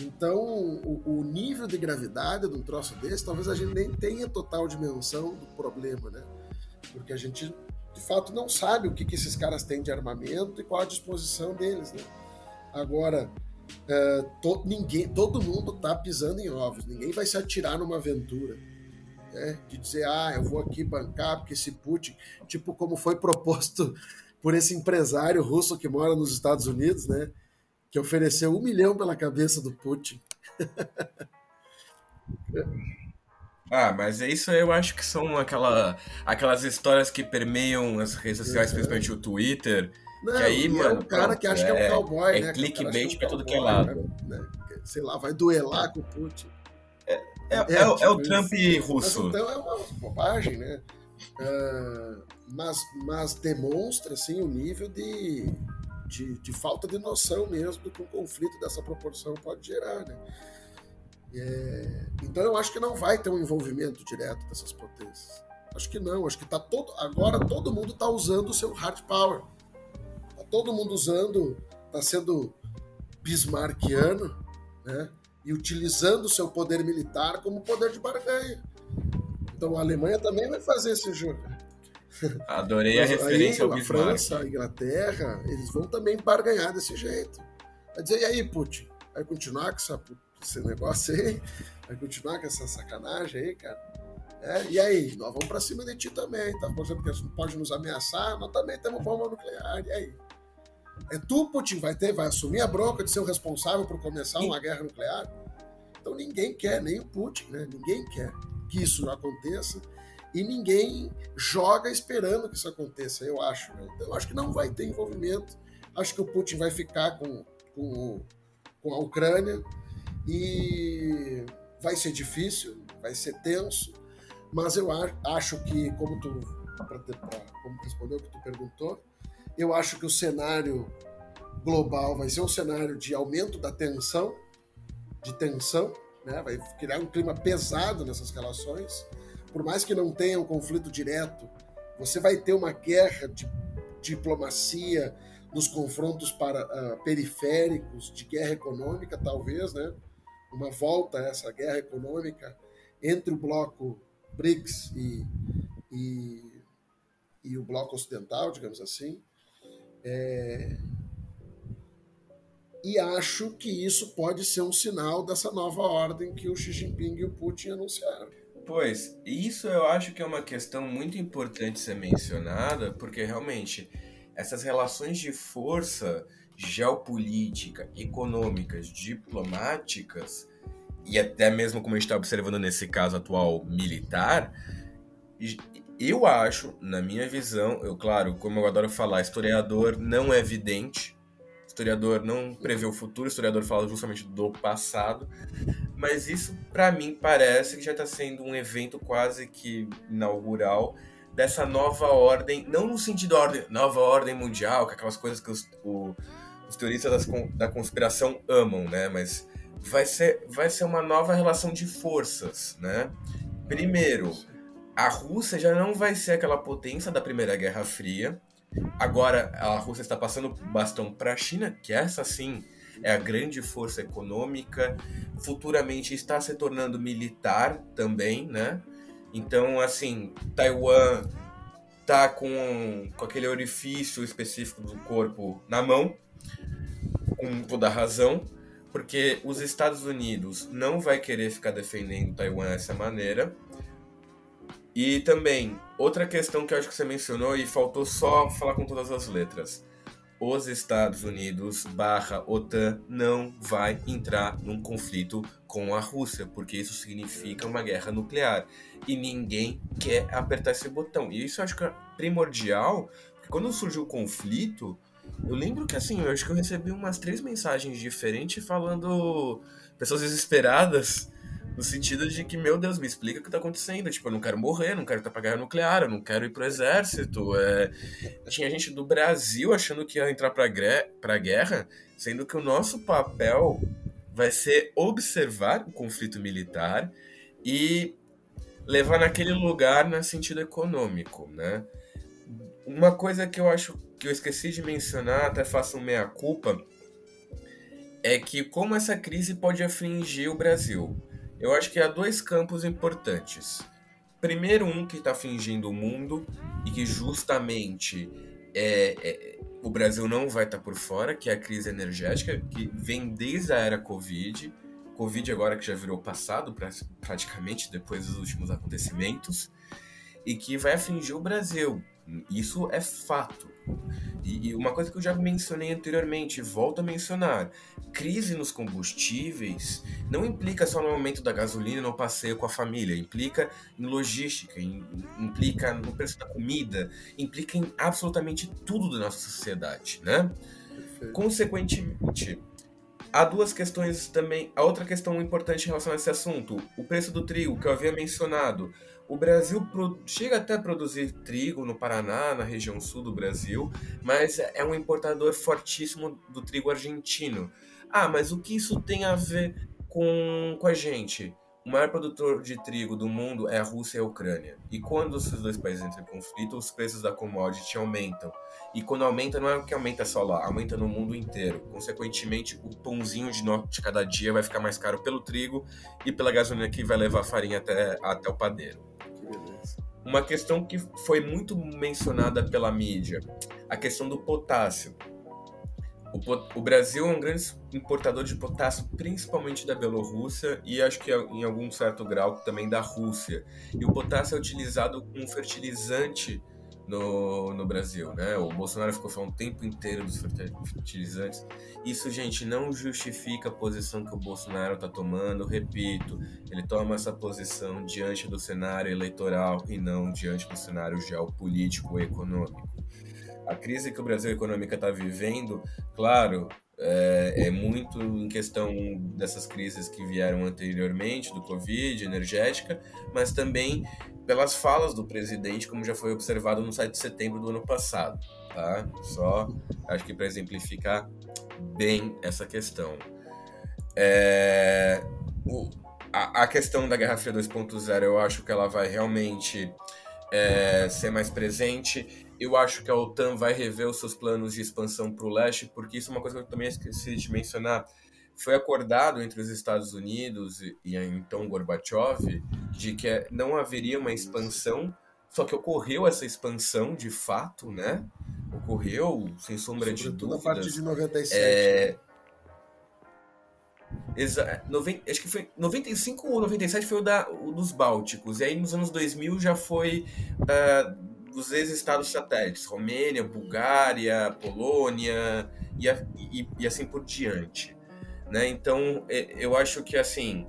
Então, o, o, nível de gravidade de um troço desse, talvez a gente nem tenha total dimensão do problema, né? porque a gente de fato não sabe o que, que esses caras têm de armamento e qual a disposição deles. Né? Agora, é, to, ninguém, todo mundo está pisando em ovos, ninguém vai se atirar numa aventura. Né? De dizer, ah, eu vou aqui bancar porque esse Putin, tipo como foi proposto por esse empresário russo que mora nos Estados Unidos, né? Que ofereceu um milhão pela cabeça do Putin. Ah, mas é isso eu acho que são aquela, aquelas histórias que permeiam as redes sociais, principalmente o Twitter. Não, que aí, mano. É um cara que acha é, que é um cowboy, é né? clickbait pra tudo que é lado. Né? Sei lá, vai duelar com o Putin. É, é, é, é, é tipo o Trump isso. russo. Mas, então é uma bobagem, né? Uh, mas, mas demonstra assim, o nível de, de, de, falta de noção mesmo do que um conflito dessa proporção pode gerar, né? É, então eu acho que não vai ter um envolvimento direto dessas potências. Acho que não. Acho que tá todo agora todo mundo está usando o seu hard power. Tá todo mundo usando, está sendo bismarckiano, né? e utilizando o seu poder militar como poder de barganha. Então a Alemanha também vai fazer esse jogo. Adorei a referência aí, ao A França, a Inglaterra, eles vão também barganhar desse jeito. Vai dizer, e aí, Putin? Vai continuar com essa, esse negócio aí? Vai continuar com essa sacanagem aí, cara? É, e aí, nós vamos para cima de ti também, tá? Por exemplo, que pode nos ameaçar, nós também temos bomba nuclear, e aí? É tu, Putin, vai ter, vai assumir a bronca de ser o responsável por começar uma guerra nuclear? Então ninguém quer, nem o Putin, né? Ninguém quer que isso aconteça e ninguém joga esperando que isso aconteça, eu acho. Né? Então acho que não vai ter envolvimento. Acho que o Putin vai ficar com, com, com a Ucrânia e vai ser difícil, vai ser tenso, mas eu acho que, como tu pra, pra, como respondeu o que tu perguntou, eu acho que o cenário global vai ser um cenário de aumento da tensão, de tensão, né? vai criar um clima pesado nessas relações. Por mais que não tenha um conflito direto, você vai ter uma guerra de diplomacia nos confrontos para uh, periféricos, de guerra econômica, talvez, né? uma volta a essa guerra econômica entre o bloco BRICS e, e, e o bloco ocidental, digamos assim. É... E acho que isso pode ser um sinal dessa nova ordem que o Xi Jinping e o Putin anunciaram. Pois, isso eu acho que é uma questão muito importante ser mencionada, porque realmente essas relações de força geopolítica, econômicas, diplomáticas, e até mesmo como a gente está observando nesse caso atual militar, eu acho, na minha visão, eu, claro, como eu adoro falar, historiador não é evidente, historiador não prevê o futuro, historiador fala justamente do passado, mas isso para mim parece que já está sendo um evento quase que inaugural dessa nova ordem, não no sentido da ordem, nova ordem mundial, que é aquelas coisas que os, o, os teoristas das, da conspiração amam, né? Mas vai ser, vai ser uma nova relação de forças, né? Primeiro, a Rússia já não vai ser aquela potência da Primeira Guerra Fria. Agora a Rússia está passando bastão para a China, que essa sim é a grande força econômica. Futuramente está se tornando militar também, né? Então, assim, Taiwan tá com, com aquele orifício específico do corpo na mão, com toda a razão porque os Estados Unidos não vai querer ficar defendendo Taiwan dessa maneira. E também, outra questão que eu acho que você mencionou e faltou só falar com todas as letras. Os Estados Unidos barra OTAN não vai entrar num conflito com a Rússia, porque isso significa uma guerra nuclear. E ninguém quer apertar esse botão. E isso eu acho que é primordial, porque quando surgiu o conflito, eu lembro que assim, eu acho que eu recebi umas três mensagens diferentes falando. pessoas desesperadas. No sentido de que, meu Deus, me explica o que tá acontecendo. Tipo, eu não quero morrer, não quero estar pra guerra nuclear, eu não quero ir pro exército. É... Tinha gente do Brasil achando que ia entrar pra, gre... pra guerra, sendo que o nosso papel vai ser observar o conflito militar e levar naquele lugar no sentido econômico, né? Uma coisa que eu acho que eu esqueci de mencionar, até faço um meia-culpa, é que como essa crise pode afligir o Brasil. Eu acho que há dois campos importantes. Primeiro, um que está fingindo o mundo e que justamente é, é, o Brasil não vai estar tá por fora, que é a crise energética, que vem desde a era Covid. Covid agora que já virou passado praticamente depois dos últimos acontecimentos e que vai afligir o Brasil. Isso é fato. E, uma coisa que eu já mencionei anteriormente, volto a mencionar: crise nos combustíveis não implica só no aumento da gasolina no passeio com a família, implica em logística, em, implica no preço da comida, implica em absolutamente tudo da nossa sociedade, né? Perfeito. Consequentemente, há duas questões também. A outra questão importante em relação a esse assunto: o preço do trigo, que eu havia mencionado. O Brasil chega até a produzir trigo no Paraná, na região sul do Brasil, mas é um importador fortíssimo do trigo argentino. Ah, mas o que isso tem a ver com, com a gente? o maior produtor de trigo do mundo é a Rússia e a Ucrânia. E quando esses dois países entram em conflito, os preços da commodity aumentam. E quando aumenta, não é que aumenta só lá, aumenta no mundo inteiro. Consequentemente, o pãozinho de, no... de cada dia vai ficar mais caro pelo trigo e pela gasolina que vai levar a farinha até, até o padeiro. Uma questão que foi muito mencionada pela mídia, a questão do potássio. O, o, Brasil é um grande importador de potássio, principalmente da Bielorrússia e acho que em algum certo grau também da Rússia. E o potássio é utilizado como fertilizante no, no Brasil, né? O Bolsonaro ficou falando o tempo inteiro dos fertilizantes. Isso, gente, não justifica a posição que o Bolsonaro está tomando. Repito, ele toma essa posição diante do cenário eleitoral e não diante do cenário geopolítico e econômico. A crise que o Brasil econômica está vivendo, claro, é, é, muito em questão dessas crises que vieram anteriormente, do Covid, energética, mas também pelas falas do presidente, como já foi observado no 7 de setembro do ano passado. Tá? Só acho que para exemplificar bem essa questão. É, o, a, a, questão da Guerra Fria 2.0, eu acho que ela vai realmente é, ser mais presente eu acho que a OTAN vai rever os seus planos de expansão para o leste, porque isso é uma coisa que eu também esqueci de mencionar. Foi acordado entre os Estados Unidos e, e então Gorbachev de que não haveria uma expansão, só que ocorreu essa expansão de fato, né? Ocorreu, sem sombra Sobretudo de dúvidas. a partir de 97. É... Exa acho que foi 95 ou 97 foi o, da, o dos Bálticos. E aí nos anos 2000 já foi uh, dos ex-estados satélites, Romênia, Bulgária, Polônia e, e, e, assim por diante. Né? Então, eu acho que assim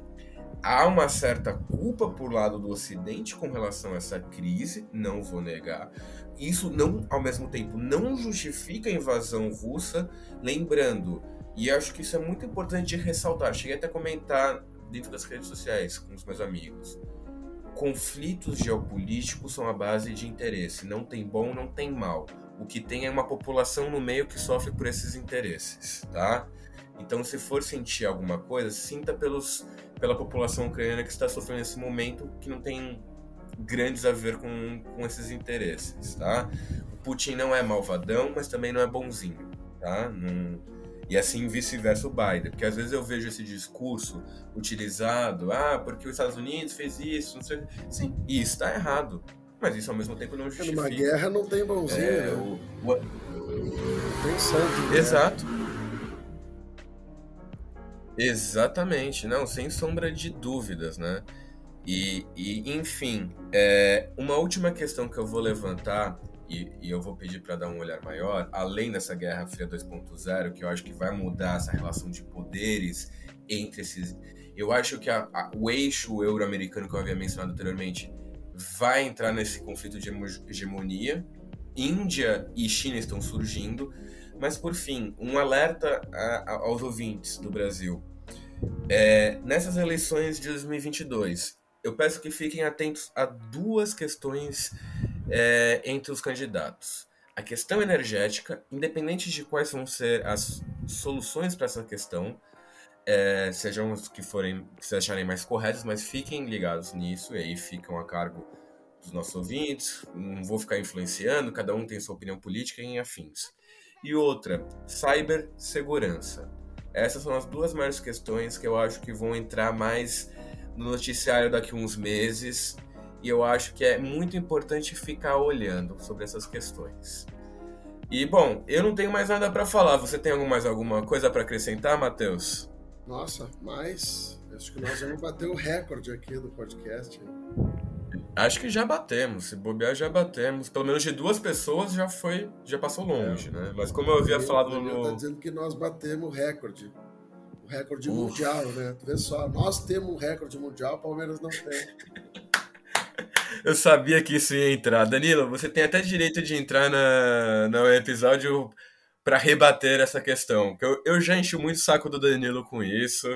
há uma certa culpa por lado do Ocidente com relação a essa crise, não vou negar. Isso não, ao mesmo tempo, não justifica a invasão russa, lembrando, e acho que isso é muito importante de ressaltar. Cheguei até a comentar dentro das redes sociais com os meus amigos conflitos geopolíticos são a base de interesse. Não tem bom, não tem mal. O que tem é uma população no meio que sofre por esses interesses, tá? Então, se for sentir alguma coisa, sinta pelos, pela população ucraniana que está sofrendo nesse momento, que não tem grandes a ver com, com esses interesses, tá? O Putin não é malvadão, mas também não é bonzinho, tá? Não, e assim vice-versa o Biden. Porque às vezes eu vejo esse discurso utilizado, ah, porque os Estados Unidos fez isso, não sei. Sim, isso está errado. Mas isso ao mesmo tempo não justifica. Numa guerra não tem bonzinho, é, né? o, o... Tem santo. Né? Exato. Exatamente, não, sem sombra de dúvidas, né? E, e enfim, é, uma última questão que eu vou levantar e, e eu vou pedir para dar um olhar maior, além dessa Guerra Fria 2.0, que eu acho que vai mudar essa relação de poderes entre esses. Eu acho que a, a, o eixo euro-americano que eu havia mencionado anteriormente vai entrar nesse conflito de hegemonia. Índia e China estão surgindo, mas por fim, um alerta a, aos ouvintes do Brasil. É, nessas eleições de 2022, eu peço que fiquem atentos a duas questões é, entre os candidatos. A questão energética, independente de quais vão ser as soluções para essa questão, é, sejam os que forem que se acharem mais corretos, mas fiquem ligados nisso e aí ficam a cargo dos nossos ouvintes. Não vou ficar influenciando, cada um tem sua opinião política em afins. E outra, cibersegurança. Essas são as duas maiores questões que eu acho que vão entrar mais no noticiário daqui a uns meses e eu acho que é muito importante ficar olhando sobre essas questões. E bom, eu não tenho mais nada para falar. Você tem mais alguma coisa para acrescentar, Matheus? Nossa, mas acho que nós vamos bater o recorde aqui do podcast. Acho que já batemos, se bobear já batemos. Pelo menos de duas pessoas já foi, já passou longe, é. né? Mas como eu havia falado no. Tá dizendo que nós batemos o recorde. Recorde Uf. mundial, né? Tu vê só, nós temos um recorde mundial, o Palmeiras não tem. Eu sabia que isso ia entrar. Danilo, você tem até direito de entrar na, no episódio para rebater essa questão. Eu, eu já enchi muito o saco do Danilo com isso.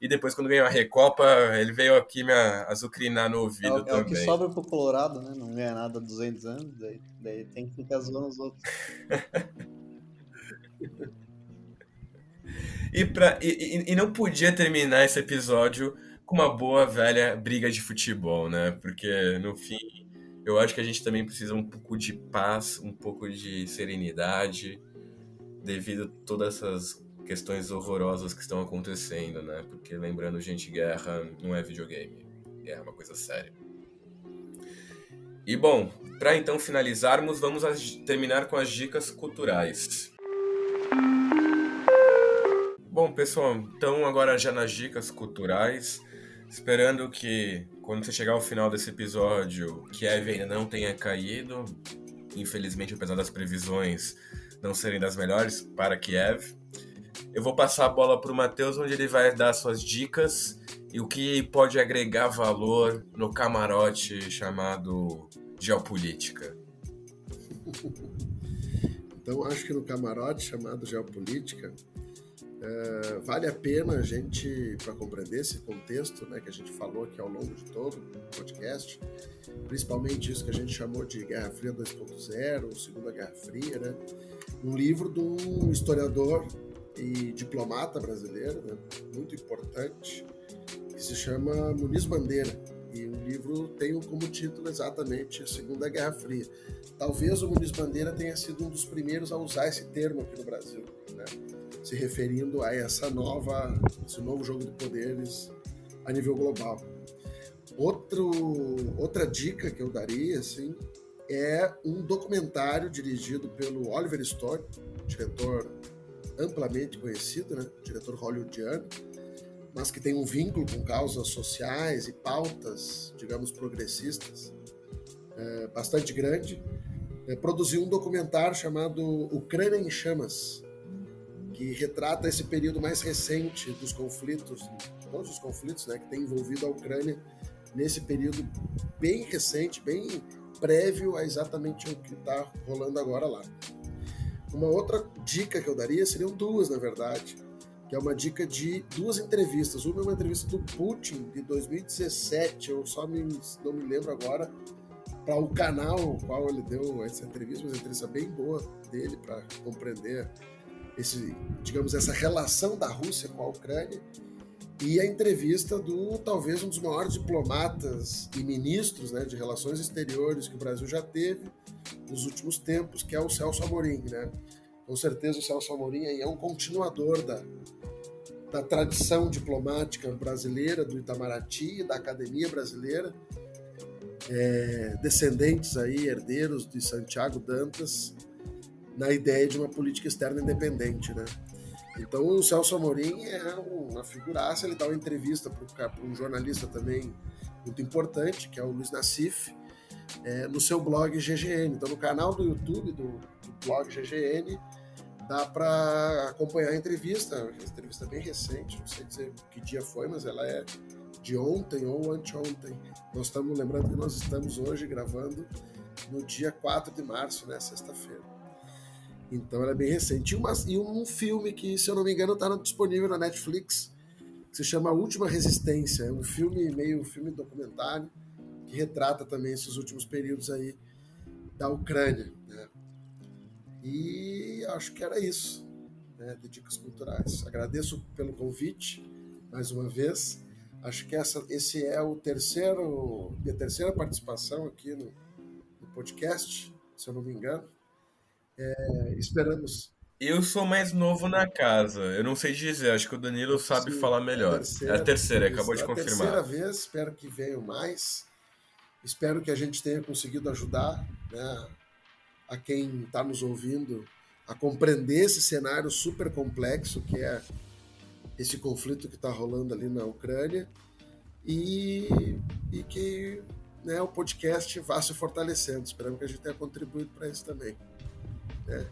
E depois, quando ganhou a Recopa, ele veio aqui me azucrinar no ouvido é, também. É o que sobra pro Colorado, né? Não ganha nada há 200 anos, daí, daí tem que ficar zoando os outros. e, pra, e, e, não podia terminar esse episódio com uma boa velha briga de futebol, né? Porque no fim, eu acho que a gente também precisa um pouco de paz, um pouco de serenidade, devido a todas essas questões horrorosas que estão acontecendo, né? Porque lembrando, gente, guerra não é videogame, é uma coisa séria. E bom, para então finalizarmos, vamos terminar com as dicas culturais. Bom, pessoal, então agora já nas dicas culturais, esperando que quando você chegar ao final desse episódio, Kiev ainda não tenha caído, infelizmente, apesar das previsões não serem das melhores para Kiev. Eu vou passar a bola para o Matheus, onde ele vai dar suas dicas e o que pode agregar valor no camarote chamado geopolítica. Então, acho que no camarote chamado geopolítica, é, vale a pena a gente, para compreender esse contexto né, que a gente falou aqui ao longo de todo o podcast, principalmente isso que a gente chamou de Guerra Fria 2.0, Segunda Guerra Fria, né, um livro de um historiador e diplomata brasileiro, né, muito importante, que se chama Muniz Bandeira. E o livro tem como título exatamente Segunda Guerra Fria. Talvez o Muniz Bandeira tenha sido um dos primeiros a usar esse termo aqui no Brasil, né? Se referindo a essa nova, esse novo jogo de poderes a nível global. Outro, outra dica que eu daria, assim, é um documentário dirigido pelo Oliver Stone, diretor amplamente conhecido, né? diretor hollywoodiano, mas que tem um vínculo com causas sociais e pautas, digamos, progressistas, é, bastante grande. É, produziu um documentário chamado Ucrânia em Chamas, que retrata esse período mais recente dos conflitos, todos os conflitos né, que tem envolvido a Ucrânia nesse período bem recente, bem prévio a exatamente o que está rolando agora lá. Uma outra dica que eu daria seriam duas, na verdade, que é uma dica de duas entrevistas. Uma é uma entrevista do Putin de 2017, eu só me, não me lembro agora, para o canal qual ele deu essa entrevista, uma entrevista bem boa dele para compreender esse, digamos, essa relação da Rússia com a Ucrânia e a entrevista do talvez um dos maiores diplomatas e ministros né, de relações exteriores que o Brasil já teve nos últimos tempos, que é o Celso Amorim. Né? Com certeza o Celso Amorim é um continuador da, da tradição diplomática brasileira, do Itamaraty, da academia brasileira, é, descendentes aí, herdeiros de Santiago Dantas, na ideia de uma política externa independente, né? Então o Celso Amorim é uma figuraça, ele dá uma entrevista para um jornalista também muito importante, que é o Luiz Nassif, é, no seu blog GGN. Então no canal do YouTube do, do blog GGN dá para acompanhar a entrevista, uma entrevista bem recente, não sei dizer que dia foi, mas ela é de ontem ou anteontem. Nós estamos lembrando que nós estamos hoje gravando no dia 4 de março, né, sexta-feira. Então ela é bem recente. E, uma, e um filme que, se eu não me engano, está disponível na Netflix, que se chama Última Resistência. É um filme, meio um filme documentário, que retrata também esses últimos períodos aí da Ucrânia. Né? E acho que era isso, né, de dicas culturais. Agradeço pelo convite, mais uma vez. Acho que essa, esse é o terceiro, minha terceira participação aqui no, no podcast, se eu não me engano. É, esperamos. Eu sou mais novo na casa. Eu não sei dizer, acho que o Danilo sabe Sim, falar melhor. É a terceira, é a terceira acabou de confirmar. A terceira vez, espero que venham mais. Espero que a gente tenha conseguido ajudar né, a quem está nos ouvindo a compreender esse cenário super complexo que é esse conflito que está rolando ali na Ucrânia e, e que né, o podcast vá se fortalecendo. Esperamos que a gente tenha contribuído para isso também. É.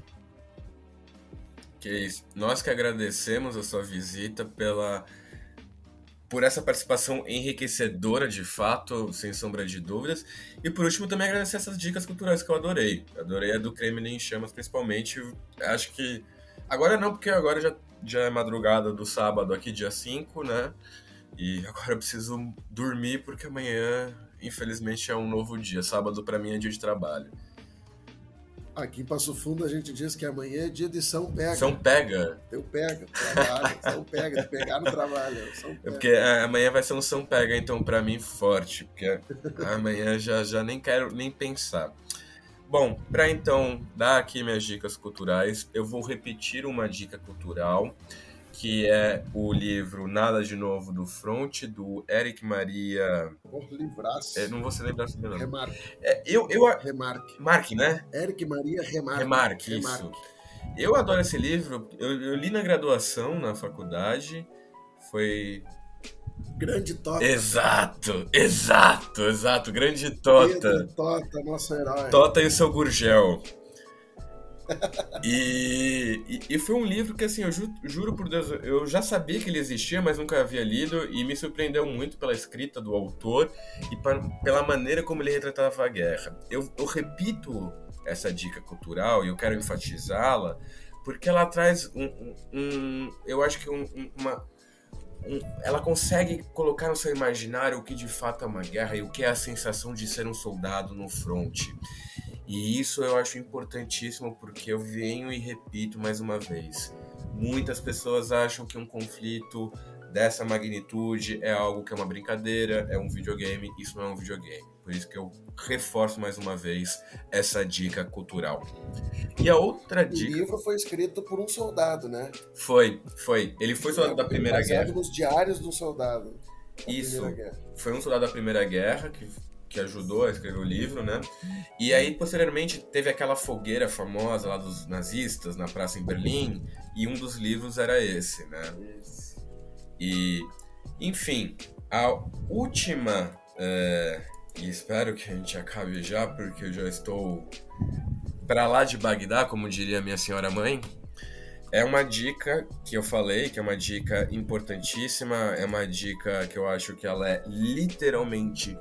Que isso. Nós que agradecemos a sua visita pela por essa participação enriquecedora de fato, sem sombra de dúvidas. E por último, também agradecer essas dicas culturais que eu adorei. Adorei a do Kremlin em Chamas, principalmente. Acho que. Agora não, porque agora já, já é madrugada do sábado aqui, dia 5, né? E agora eu preciso dormir, porque amanhã, infelizmente, é um novo dia. Sábado para mim é dia de trabalho. Aqui em Passo Fundo a gente diz que amanhã é dia de São Pega. São Pega. Eu pego, trabalho, São Pega, de pegar no trabalho. São É pega. porque é, amanhã vai ser um São Pega, então, pra mim, forte. Porque amanhã já, já nem quero nem pensar. Bom, pra então dar aqui minhas dicas culturais, eu vou repetir uma dica cultural, que é o livro Nada de Novo do Front, do Eric Maria. Livraço. é, não vou se lembrar nome. Remarque, É, eu, eu. remarque. Mark, né? Eric Maria Remarque. Remarque, isso. Eu adoro esse livro. Eu, eu li na graduação, na faculdade. Foi. Grande Tota. Exato, exato, exato. Grande Tota. Pedro Tota, nosso herói. Tota e o seu Gurgel. E, e, e foi um livro que, assim, eu ju- juro por Deus, eu já sabia que ele existia, mas nunca havia lido, e me surpreendeu muito pela escrita do autor e pa- pela maneira como ele retratava a guerra. Eu, eu repito essa dica cultural e eu quero enfatizá-la, porque ela traz um. um- um- eu acho que um- um- uma. um- ela consegue colocar no seu imaginário o que de fato é uma guerra e o que é a sensação de ser um soldado no fronte. E isso eu acho importantíssimo porque eu venho e repito mais uma vez. Muitas pessoas acham que um conflito dessa magnitude é algo que é uma brincadeira, é um videogame. Isso não é um videogame. Por isso que eu reforço mais uma vez essa dica cultural. E a outra O dica livro foi escrito por um soldado, né? foi, foi. Ele foi soldado da Primeira Baseado Guerra. nos diários do soldado. da Isso. Foi um soldado da Primeira Guerra que, que ajudou a escrever o livro, né? E aí, posteriormente, teve aquela fogueira famosa lá dos nazistas na praça em Berlim, e um dos livros era esse, né? E, enfim, a última, é, e espero que a gente acabe já, porque eu já estou para lá de Bagdá, como diria minha senhora mãe. É uma dica que eu falei, que é uma dica importantíssima, é uma dica que eu acho que ela é literalmente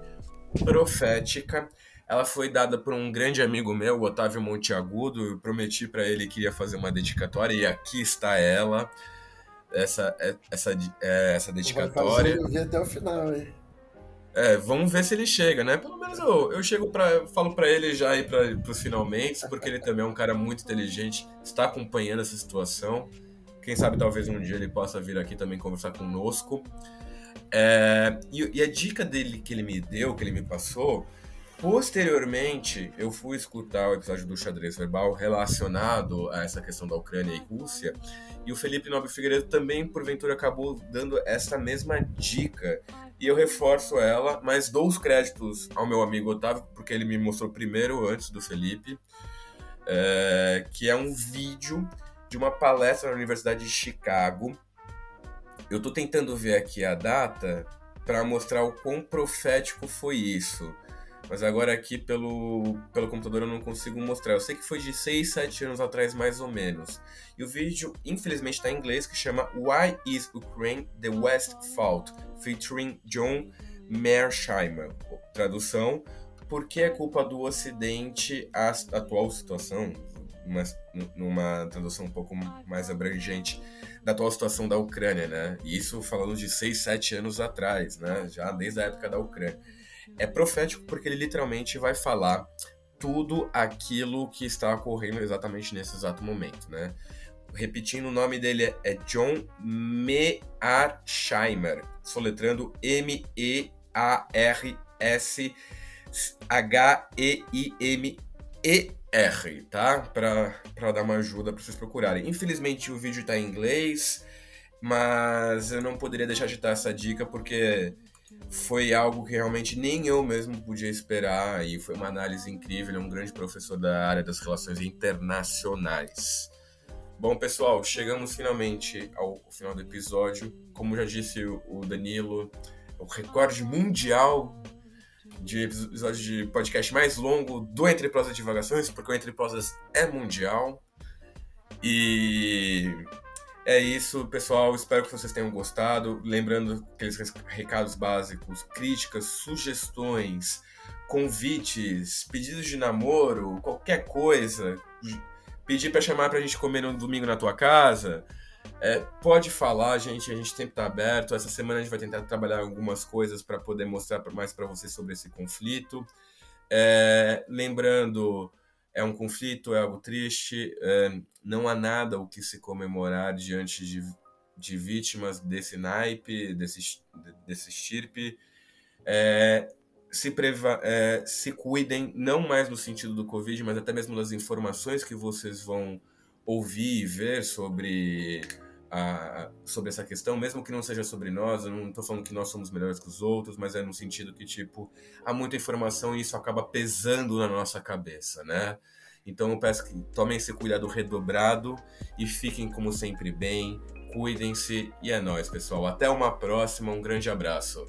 profética. Ela foi dada por um grande amigo meu, Otávio Monteagudo. Eu prometi para ele que iria fazer uma dedicatória e aqui está ela, essa essa é, essa Vai dedicatória. fazer eu vi até o final, hein? É, vamos ver se ele chega, né? Pelo menos eu, eu chego para falo pra ele já ir para os finalmente, porque ele também é um cara muito inteligente, está acompanhando essa situação. Quem sabe talvez um dia ele possa vir aqui também conversar conosco. É, e, e a dica dele que ele me deu, que ele me passou, posteriormente eu fui escutar o episódio do xadrez verbal relacionado a essa questão da Ucrânia e Rússia, e o Felipe Nobre Figueiredo também, porventura, acabou dando essa mesma dica e eu reforço ela, mas dou os créditos ao meu amigo Otávio, porque ele me mostrou primeiro antes do Felipe, é, que é um vídeo de uma palestra na Universidade de Chicago. Eu tô tentando ver aqui a data para mostrar o quão profético foi isso. Mas agora aqui pelo, pelo computador eu não consigo mostrar. Eu sei que foi de 6, 7 anos atrás, mais ou menos. E o vídeo, infelizmente, está em inglês, que chama Why is Ukraine the West Fault? Featuring John Mearsheimer. Tradução, por que é culpa do Ocidente a atual situação? Uma, numa tradução um pouco mais abrangente da atual situação da Ucrânia, né? E isso falando de 6, 7 anos atrás, né? Já desde a época da Ucrânia. É profético porque ele literalmente vai falar tudo aquilo que está ocorrendo exatamente nesse exato momento, né? Repetindo, o nome dele é, John Mearsheimer, soletrando M-E-A-R-S-H-E-I-M-E-R, tá? Para dar uma ajuda para vocês procurarem. Infelizmente o vídeo está em inglês, mas eu não poderia deixar de dar essa dica porque foi algo que realmente nem eu mesmo podia esperar e foi uma análise incrível. É um grande professor da área das relações internacionais. Bom, pessoal, chegamos finalmente ao final do episódio. Como já disse o Danilo, o recorde mundial de episódio de podcast mais longo do Entre Prosas Divagações, porque o Entre Prosas é mundial. E é isso, pessoal. Espero que vocês tenham gostado. Lembrando aqueles recados básicos, críticas, sugestões, convites, pedidos de namoro, qualquer coisa. Pedir para chamar pra gente comer no domingo na tua casa. É, pode falar, gente. A gente sempre tá aberto. Essa semana a gente vai tentar trabalhar algumas coisas para poder mostrar mais para vocês sobre esse conflito. É, lembrando é um conflito, é algo triste, é, não há nada o que se comemorar diante de, de vítimas desse naipe, desse, desse estirpe. É, se, preva é, se cuidem, não mais no sentido do Covid, mas até mesmo das informações que vocês vão ouvir e ver sobre, a, sobre essa questão, mesmo que não seja sobre nós, eu não estou falando que nós somos melhores que os outros, mas é no sentido que, tipo, há muita informação e isso acaba pesando na nossa cabeça, né? Então eu peço que tomem esse cuidado redobrado e fiquem, como sempre, bem, cuidem-se e é nóis, pessoal. Até uma próxima, um grande abraço.